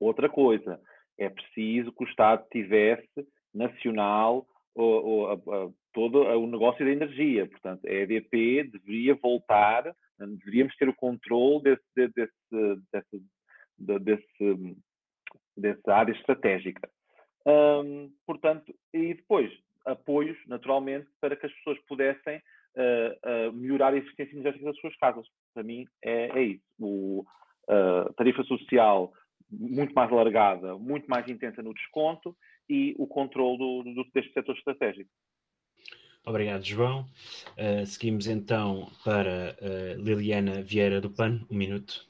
Outra coisa, é preciso que o Estado tivesse nacional ou, a, a, todo o negócio da energia. Portanto, a EDP deveria voltar deveríamos ter o controle desse, desse, desse, desse, dessa área estratégica. Um, portanto, e depois, apoios, naturalmente, para que as pessoas pudessem uh, uh, melhorar a eficiência energética das suas casas. Para mim, é, é isso. O, uh, tarifa social muito mais alargada, muito mais intensa no desconto e o controle do, do, deste setor estratégico. Obrigado, João. Uh, seguimos então para uh, Liliana Vieira do PAN, um minuto.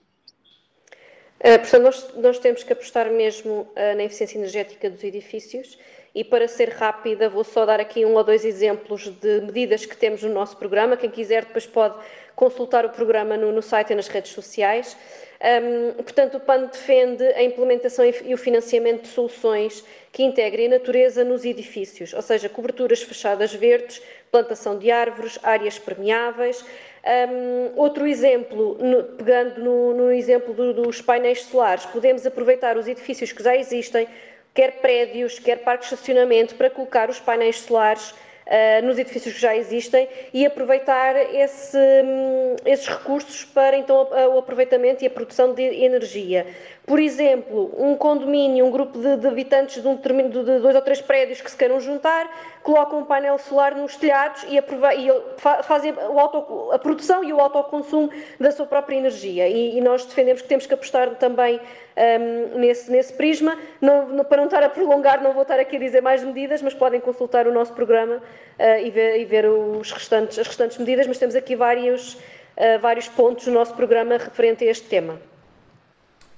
Uh, portanto, nós, nós, temos que apostar mesmo na eficiência energética dos edifícios e para ser rápida vou só dar aqui um ou dois exemplos de medidas que temos no nosso programa. Quem quiser depois pode consultar o programa no, no site e nas redes sociais. Um, portanto, o PAN defende a implementação e o financiamento de soluções que integrem a natureza nos edifícios, ou seja, coberturas fechadas verdes, plantação de árvores, áreas permeáveis. Um, outro exemplo, no, pegando no, no exemplo do, dos painéis solares, podemos aproveitar os edifícios que já existem, quer prédios, quer parques de estacionamento, para colocar os painéis solares uh, nos edifícios que já existem e aproveitar esse, um, esses recursos para então o aproveitamento e a produção de energia. Por exemplo, um condomínio, um grupo de, de habitantes de, um, de dois ou três prédios que se queiram juntar, colocam um painel solar nos telhados e, e fazem a produção e o autoconsumo da sua própria energia. E, e nós defendemos que temos que apostar também um, nesse, nesse prisma. Não, não, para não estar a prolongar, não vou estar aqui a dizer mais medidas, mas podem consultar o nosso programa uh, e, ver, e ver os restantes, as restantes medidas, mas temos aqui vários, uh, vários pontos no nosso programa referente a este tema.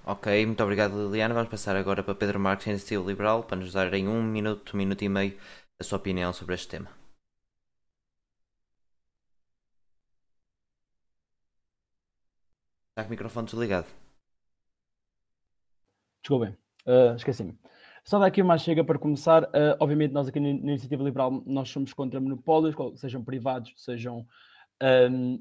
Ok, muito obrigado Liliana. Vamos passar agora para Pedro Marques, Iniciativa Liberal, para nos dar em um minuto, um minuto e meio, a sua opinião sobre este tema. Está com o microfone desligado. Desculpem, uh, esqueci-me. Só daqui uma chega para começar. Uh, obviamente, nós aqui na Iniciativa Liberal nós somos contra monopólios, sejam privados, sejam um,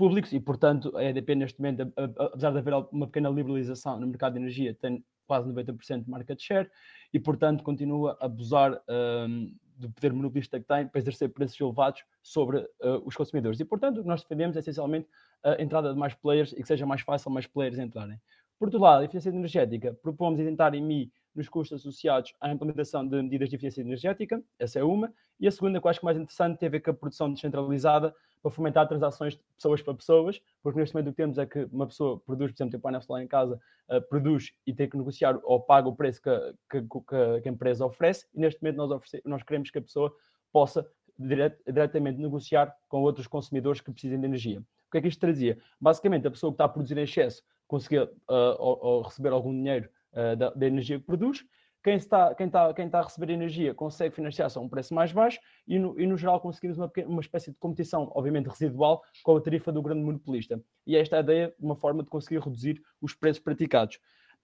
públicos, e portanto a EDP neste momento, apesar de haver uma pequena liberalização no mercado de energia, tem quase 90% de market share e portanto continua a abusar um, do poder monopolista que tem para exercer preços elevados sobre uh, os consumidores. E, portanto, o que nós defendemos é essencialmente a entrada de mais players e que seja mais fácil mais players entrarem. Por outro lado, a eficiência energética, propomos isentar em mim nos custos associados à implementação de medidas de eficiência energética, essa é uma, e a segunda, que eu acho que é mais interessante, tem a ver com a produção descentralizada para fomentar transações de pessoas para pessoas, porque neste momento o que temos é que uma pessoa produz, por exemplo, tem painel solar em casa, uh, produz e tem que negociar ou paga o preço que, que, que, que a empresa oferece, e neste momento nós, nós queremos que a pessoa possa dire, diretamente negociar com outros consumidores que precisem de energia. O que é que isto trazia? Basicamente, a pessoa que está a produzir em excesso conseguia uh, ou, ou receber algum dinheiro uh, da, da, energia que produz. Quem está, quem, está, quem está a receber energia consegue financiar-se a um preço mais baixo e, no, e no geral, conseguimos uma, uma espécie de competição, obviamente residual, com a tarifa do grande monopolista. E esta é a ideia, uma forma de conseguir reduzir os preços praticados.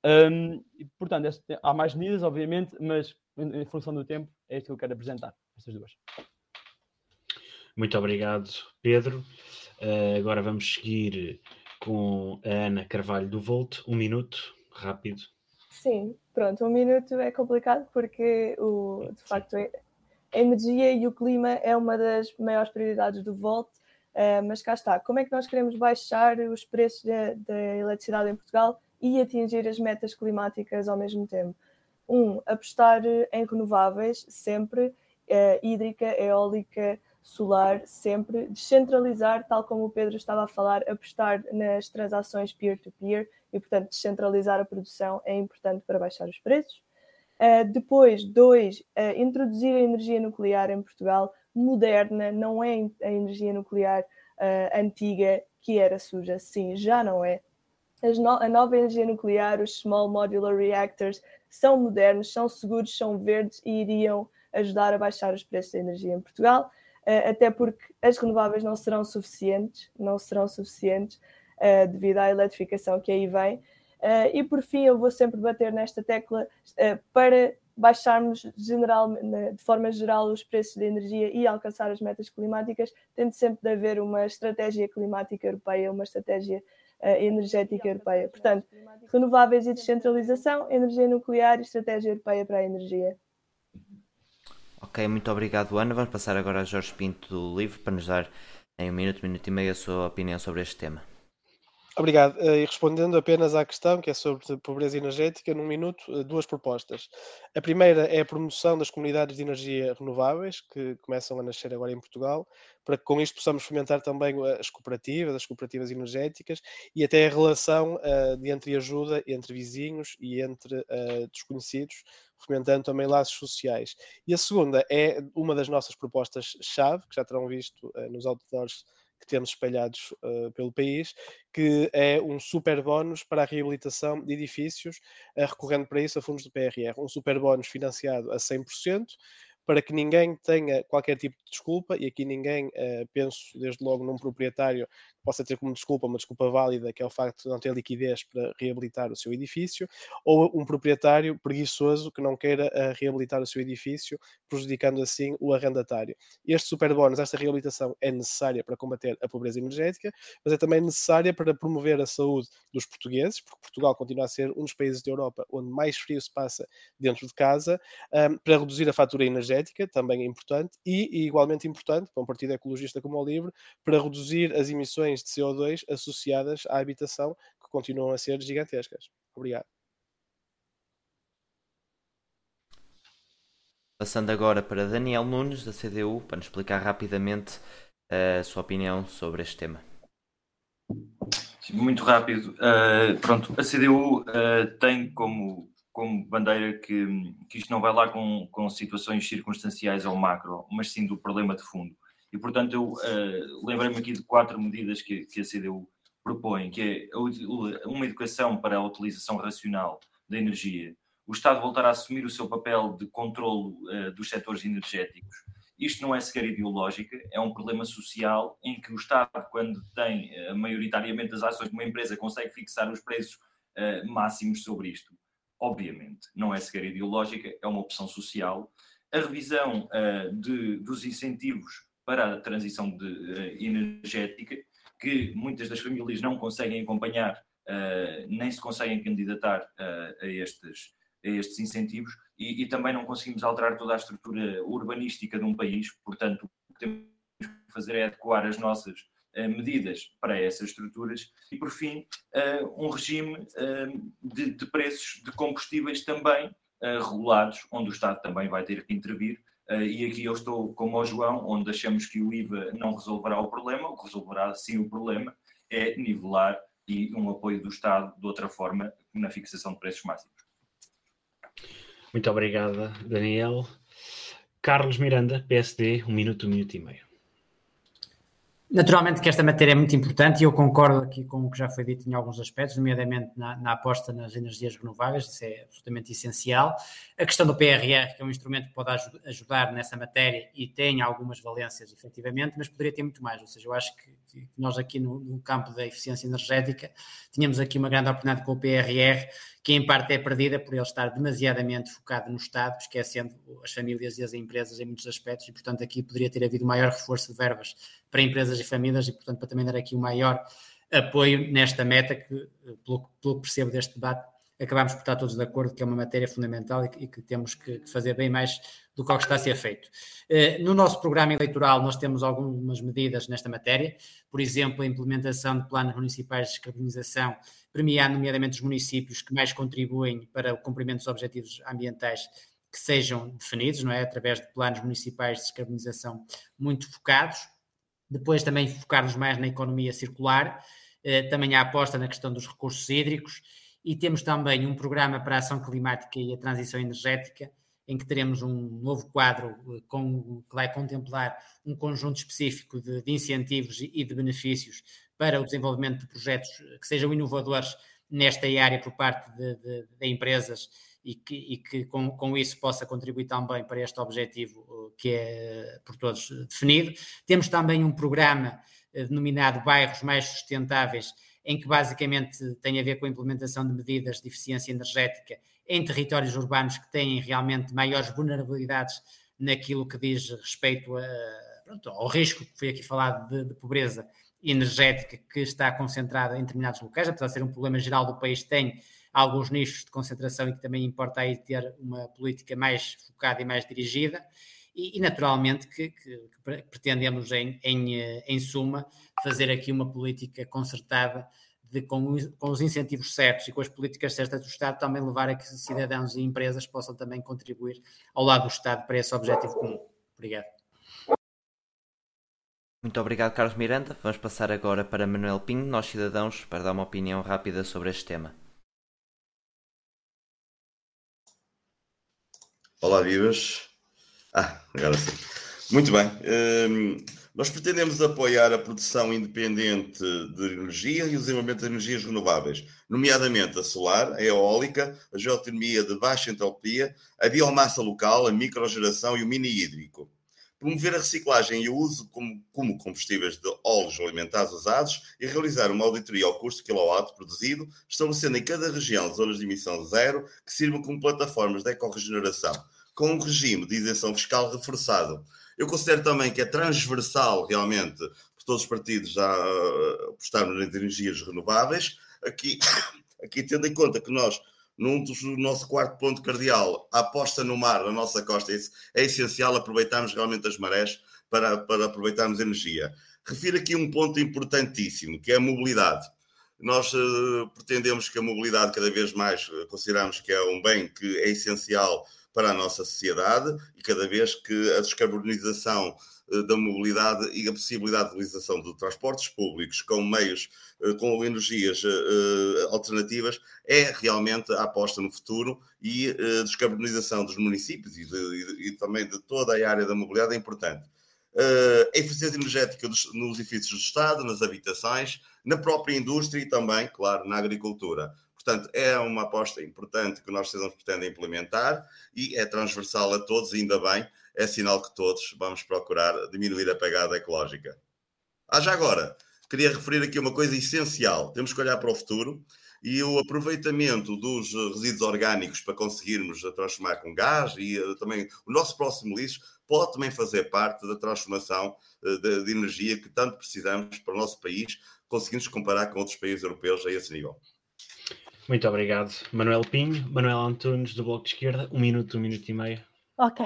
Um, portanto, há mais medidas, obviamente, mas em, em função do tempo, é isto que eu quero apresentar, estas duas. Muito obrigado, Pedro. Uh, agora vamos seguir com a Ana Carvalho do Volt. Um minuto, rápido. Sim, pronto, um minuto é complicado porque o, de facto a energia e o clima é uma das maiores prioridades do Volt, uh, mas cá está. Como é que nós queremos baixar os preços da eletricidade em Portugal e atingir as metas climáticas ao mesmo tempo? Um, apostar em renováveis sempre, uh, hídrica, eólica, solar, sempre descentralizar, tal como o Pedro estava a falar, apostar nas transações peer-to-peer e, portanto, descentralizar a produção é importante para baixar os preços. Uh, depois, dois, uh, introduzir a energia nuclear em Portugal, moderna, não é a energia nuclear uh, antiga que era suja, sim, já não é. No a nova energia nuclear, os Small Modular Reactors, são modernos, são seguros, são verdes e iriam ajudar a baixar os preços da energia em Portugal. Eh, até porque as renováveis não serão suficientes, não serão suficientes uh, devido à eletrificação que aí vem. Uh, e por fim, eu vou sempre bater nesta tecla uh, para baixarmos general, de forma geral os preços de energia e alcançar as metas climáticas, tem sempre de haver uma estratégia climática europeia, uma estratégia energética europeia. Portanto, renováveis e descentralização, energia nuclear e estratégia europeia para a energia. Ok, muito obrigado, Ana. Vamos passar agora a Jorge Pinto do Livro para nos dar em um minuto, minuto e meio a sua opinião sobre este tema. Obrigado. Eh, e respondendo apenas à questão, que é sobre pobreza energética, num minuto, eh, duas propostas. A primeira é a promoção das comunidades de energia renováveis, que começam a nascer agora em Portugal, para que com isto possamos fomentar também as cooperativas, as cooperativas energéticas, e até a relação uh, de entre ajuda entre vizinhos e entre uh, desconhecidos, fomentando também laços sociais. E a segunda é uma das nossas propostas-chave, que já terão visto uh, nos outdoors que temos espalhados uh, pelo país, que é um super bónus para a reabilitação de edifícios, uh, recorrendo para isso a fundos do PRR. Um super bónus financiado a 100%, para que ninguém tenha qualquer tipo de desculpa, e aqui ninguém, uh, penso desde logo num proprietário possa ter como desculpa uma desculpa válida, que é o facto de não ter liquidez para reabilitar o seu edifício, ou um proprietário preguiçoso que não queira uh, reabilitar o seu edifício, prejudicando assim o arrendatário. Este superbónus, esta reabilitação é necessária para combater a pobreza energética, mas é também necessária para promover a saúde dos portugueses, porque Portugal continua a ser um dos países da Europa onde mais frio se passa dentro de casa, um, ehm, para reduzir a fatura energética, também é importante, e, e igualmente importante, para um partido ecologista como o LIVRE, para reduzir as emissões emissões de CO2 associadas à habitação, que continuam a ser gigantescas. Obrigado. Passando agora para Daniel Nunes, da CDU, para nos explicar rapidamente eh, a sua opinião sobre este tema. Muito rápido. Uh, pronto, a CDU uh, eh, tem como, como bandeira que, que isto não vai lá com, com situações circunstanciais ou macro, mas sim do problema de fundo. E, portanto, eu uh, lembrei-me aqui de quatro medidas que, que a CDU propõe, que é uma educação para a utilização racional da energia, o Estado voltar a assumir o seu papel de controlo uh, dos setores energéticos. Isto não é sequer ideológica, é um problema social em que o Estado, quando tem uh, maioritariamente as ações de uma empresa, consegue fixar os preços máximos sobre isto. Obviamente, não é sequer ideológica, é uma opção social. A revisão uh, de, dos incentivos para a transição de, uh, energética, que muitas das famílias não conseguem acompanhar, uh, nem se conseguem candidatar a, estes, a estes incentivos, e, e, também não conseguimos alterar toda a estrutura urbanística de um país, portanto, o que temos que fazer é adequar as nossas medidas para essas estruturas e, por fim, um regime de, de preços de combustíveis também regulados, onde o Estado também vai ter que intervir. e aqui eu estou como o João, onde achamos que o IVA não resolverá o problema, o que resolverá sim o problema é nivelar e um apoio do Estado de outra forma na fixação de preços máximos. Muito obrigada, Daniel. Carlos Miranda, PSD, um minuto, um minuto e meio. Naturalmente que esta matéria é muito importante e eu concordo aqui com o que já foi dito em alguns aspectos, nomeadamente na, na, aposta nas energias renováveis, isso é absolutamente essencial. A questão do PRR, que é um instrumento que pode ajudar nessa matéria e tem algumas valências, efetivamente, mas poderia ter muito mais. Ou seja, eu acho que, nós aqui no, no, campo da eficiência energética tínhamos aqui uma grande oportunidade com o PRR, que em parte é perdida por ele estar demasiadamente focado no Estado, esquecendo as famílias e as empresas em muitos aspectos, e portanto aqui poderia ter havido maior reforço de verbas para empresas e famílias, e portanto para também dar aqui um maior apoio nesta meta que, pelo, pelo que percebo deste debate, acabamos por estar todos de acordo que é uma matéria fundamental e que, e que temos que fazer bem mais do que o que está a ser feito. Eh, no nosso programa eleitoral, nós temos algumas medidas nesta matéria, por exemplo, a implementação de planos municipais de descarbonização, premiar nomeadamente os municípios que mais contribuem para o cumprimento dos objetivos ambientais que sejam definidos, não é? Através de planos municipais de descarbonização muito focados. Depois também focarmos mais na economia circular, eh, também a aposta na questão dos recursos hídricos e temos também um programa para a ação climática e a transição energética, em que teremos um novo quadro eh, com, que vai contemplar um conjunto específico de, de incentivos e de benefícios para o desenvolvimento de projetos que sejam inovadores nesta área por parte de, de, de empresas e que, e que com, com, isso possa contribuir também para este objetivo eh, que é por todos definido. Temos também um programa eh, denominado Bairros Mais Sustentáveis, em que basicamente tem a ver com a implementação de medidas de eficiência energética em territórios urbanos que têm realmente maiores vulnerabilidades naquilo que diz respeito a, pronto, ao risco que foi aqui falado de, de, pobreza energética que está concentrada em determinados locais, apesar de ser um problema geral do país, tem alguns nichos de concentração e que também importa aí ter uma política mais focada e mais dirigida. E, e naturalmente que, que, que, pretendemos, em, em, em suma, fazer aqui uma política concertada de, com, com, os incentivos certos e com as políticas certas do Estado, também levar a que cidadãos e empresas possam também contribuir ao lado do Estado para esse objetivo comum. Obrigado. Muito obrigado, Carlos Miranda. Vamos passar agora para Manuel Pinho, nós cidadãos, para dar uma opinião rápida sobre este tema. Olá, vivas. Ah, agora sim. Muito bem. Um, nós pretendemos apoiar a produção independente de energia e o desenvolvimento de energias renováveis, nomeadamente a solar, a eólica, a geotermia de baixa entropia, a biomassa local, a microgeração e o mini hídrico. Promover a reciclagem e o uso como, como combustíveis de óleos alimentares usados e realizar uma auditoria ao custo quilowatt produzido, estabelecendo em cada região zonas de emissão zero que sirvam como plataformas de ecorregeneração, com um regime de isenção fiscal reforçado eu considero também que é transversal, realmente, por todos os partidos uh, apostarmos nas energias renováveis. Aqui, aqui, tendo em conta que nós, num dos nosso quarto ponto cardeal, a aposta no mar, na nossa costa, é, essencial aproveitarmos realmente as marés para, para aproveitarmos energia. Refiro aqui um ponto importantíssimo, que é a mobilidade. Nós uh, pretendemos que a mobilidade, cada vez mais, uh, consideramos que é um bem que é essencial para a nossa sociedade e cada vez que a descarbonização eh, da mobilidade e a possibilidade de utilização de transportes públicos com meios, eh, com energias eh, alternativas, é realmente a aposta no futuro e a descarbonização dos municípios e, de, e também de toda a área da mobilidade é importante. A eficiência energética nos edifícios do Estado, nas habitações, na própria indústria e também, claro, na agricultura. Portanto, é uma aposta importante que nós cidadãos pretendem implementar e é transversal a todos, ainda bem, é sinal que todos vamos procurar diminuir a pegada ecológica. Ah, já agora, queria referir aqui uma coisa essencial. Temos que olhar para o futuro e o aproveitamento dos resíduos orgânicos para conseguirmos transformar com gás e também o nosso próximo lixo pode também fazer parte da transformação de, de energia que tanto precisamos para o nosso país, conseguindo comparar com outros países europeus a esse nível. Muito obrigado, Manuel Pinho, Manuel Antunes, do Bloco de Esquerda. Um minuto, um minuto e meio. Ok.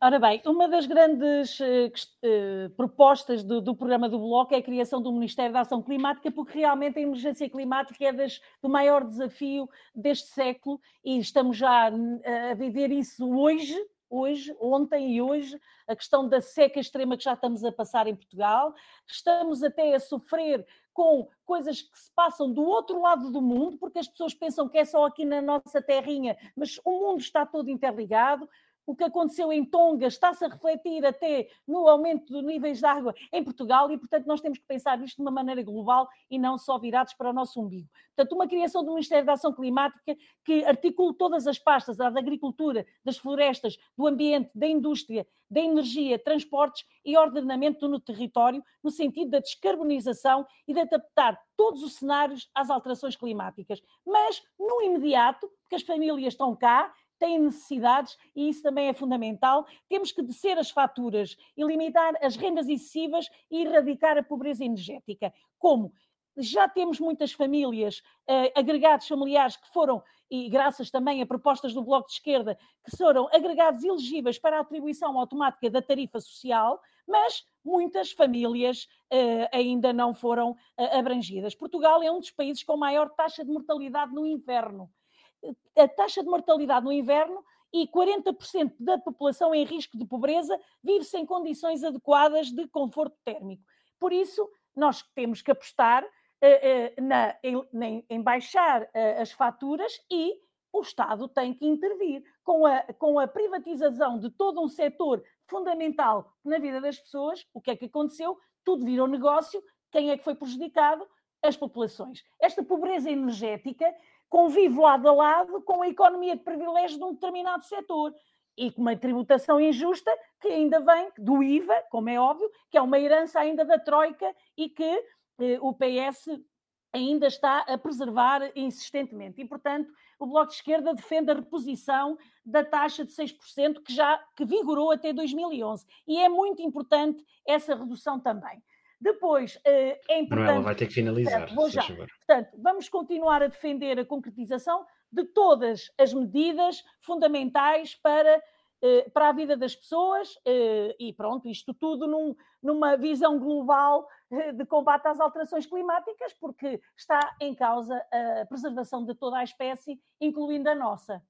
Ora bem, uma das grandes uh, propostas do, do, programa do Bloco é a criação do Ministério da Ação Climática, porque realmente a emergência climática é das, do maior desafio deste século e estamos já a viver isso hoje, hoje, ontem e hoje, a questão da seca extrema que já estamos a passar em Portugal, estamos até a sofrer com coisas que se passam do outro lado do mundo, porque as pessoas pensam que é só aqui na nossa terrinha, mas o mundo está todo interligado o que aconteceu em Tonga está-se a refletir até no aumento dos níveis de água em Portugal e, portanto, nós temos que pensar isto de uma maneira global e não só virados para o nosso umbigo. Portanto, uma criação do Ministério da Ação Climática que articule todas as pastas, a da agricultura, das florestas, do ambiente, da indústria, da energia, transportes e ordenamento no território, no sentido da descarbonização e de adaptar todos os cenários às alterações climáticas. Mas, no imediato, porque as famílias estão cá, têm necessidades e isso também é fundamental. Temos que descer as faturas limitar as rendas excessivas e erradicar a pobreza energética. Como? Já temos muitas famílias, uh, agregados familiares que foram, e graças também a propostas do Bloco de Esquerda, que foram agregados elegíveis para a atribuição automática da tarifa social, mas muitas famílias uh, ainda não foram uh, abrangidas. Portugal é um dos países com maior taxa de mortalidade no inverno a taxa de mortalidade no inverno e 40% da população em risco de pobreza vive sem condições adequadas de conforto térmico. Por isso, nós temos que apostar uh, uh, na, em, em, baixar uh, as faturas e o Estado tem que intervir com a, com a privatização de todo um setor fundamental na vida das pessoas. O que é que aconteceu? Tudo virou negócio. Quem é que foi prejudicado? As populações. Esta pobreza energética convive lado a lado com a economia de privilégio de um determinado setor e com uma tributação injusta que ainda vem do IVA, como é óbvio, que é uma herança ainda da Troika e que eh, o PS ainda está a preservar insistentemente. E, portanto, o Bloco de Esquerda defende a reposição da taxa de 6% que já que vigorou até 2011. E é muito importante essa redução também. Depois, eh, é importante. Manuela vai ter que finalizar. Vou já. Portanto, vamos continuar a defender a concretização de todas as medidas fundamentais para, eh, para a vida das pessoas eh, e pronto, isto tudo num, numa visão global de combate às alterações climáticas, porque está em causa a preservação de toda a espécie, incluindo a nossa.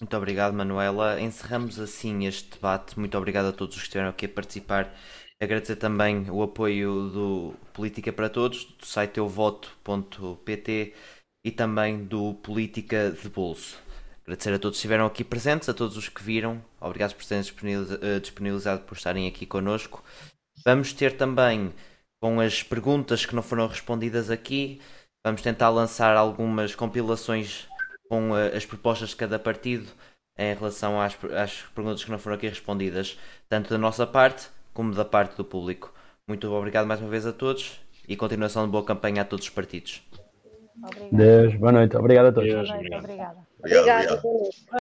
Muito obrigado, Manuela. Encerramos assim este debate. Muito obrigado a todos os que estiveram aqui a participar Agradecer também o apoio do Política para Todos, do site euvoto.pt e também do Política de Bolso. Agradecer a todos que estiveram aqui presentes, a todos os que viram. Obrigado por terem eh, disponibilizado por estarem aqui connosco. Vamos ter também, com as perguntas que não foram respondidas aqui, vamos tentar lançar algumas compilações com eh, as propostas de cada partido em relação às, às perguntas que não foram aqui respondidas, tanto da nossa parte como da parte do público. Muito obrigado mais uma vez a todos e continuação de boa campanha a todos os partidos. Deus, boa noite. Obrigado a todos. Deus, obrigado. Obrigado. obrigado. obrigado.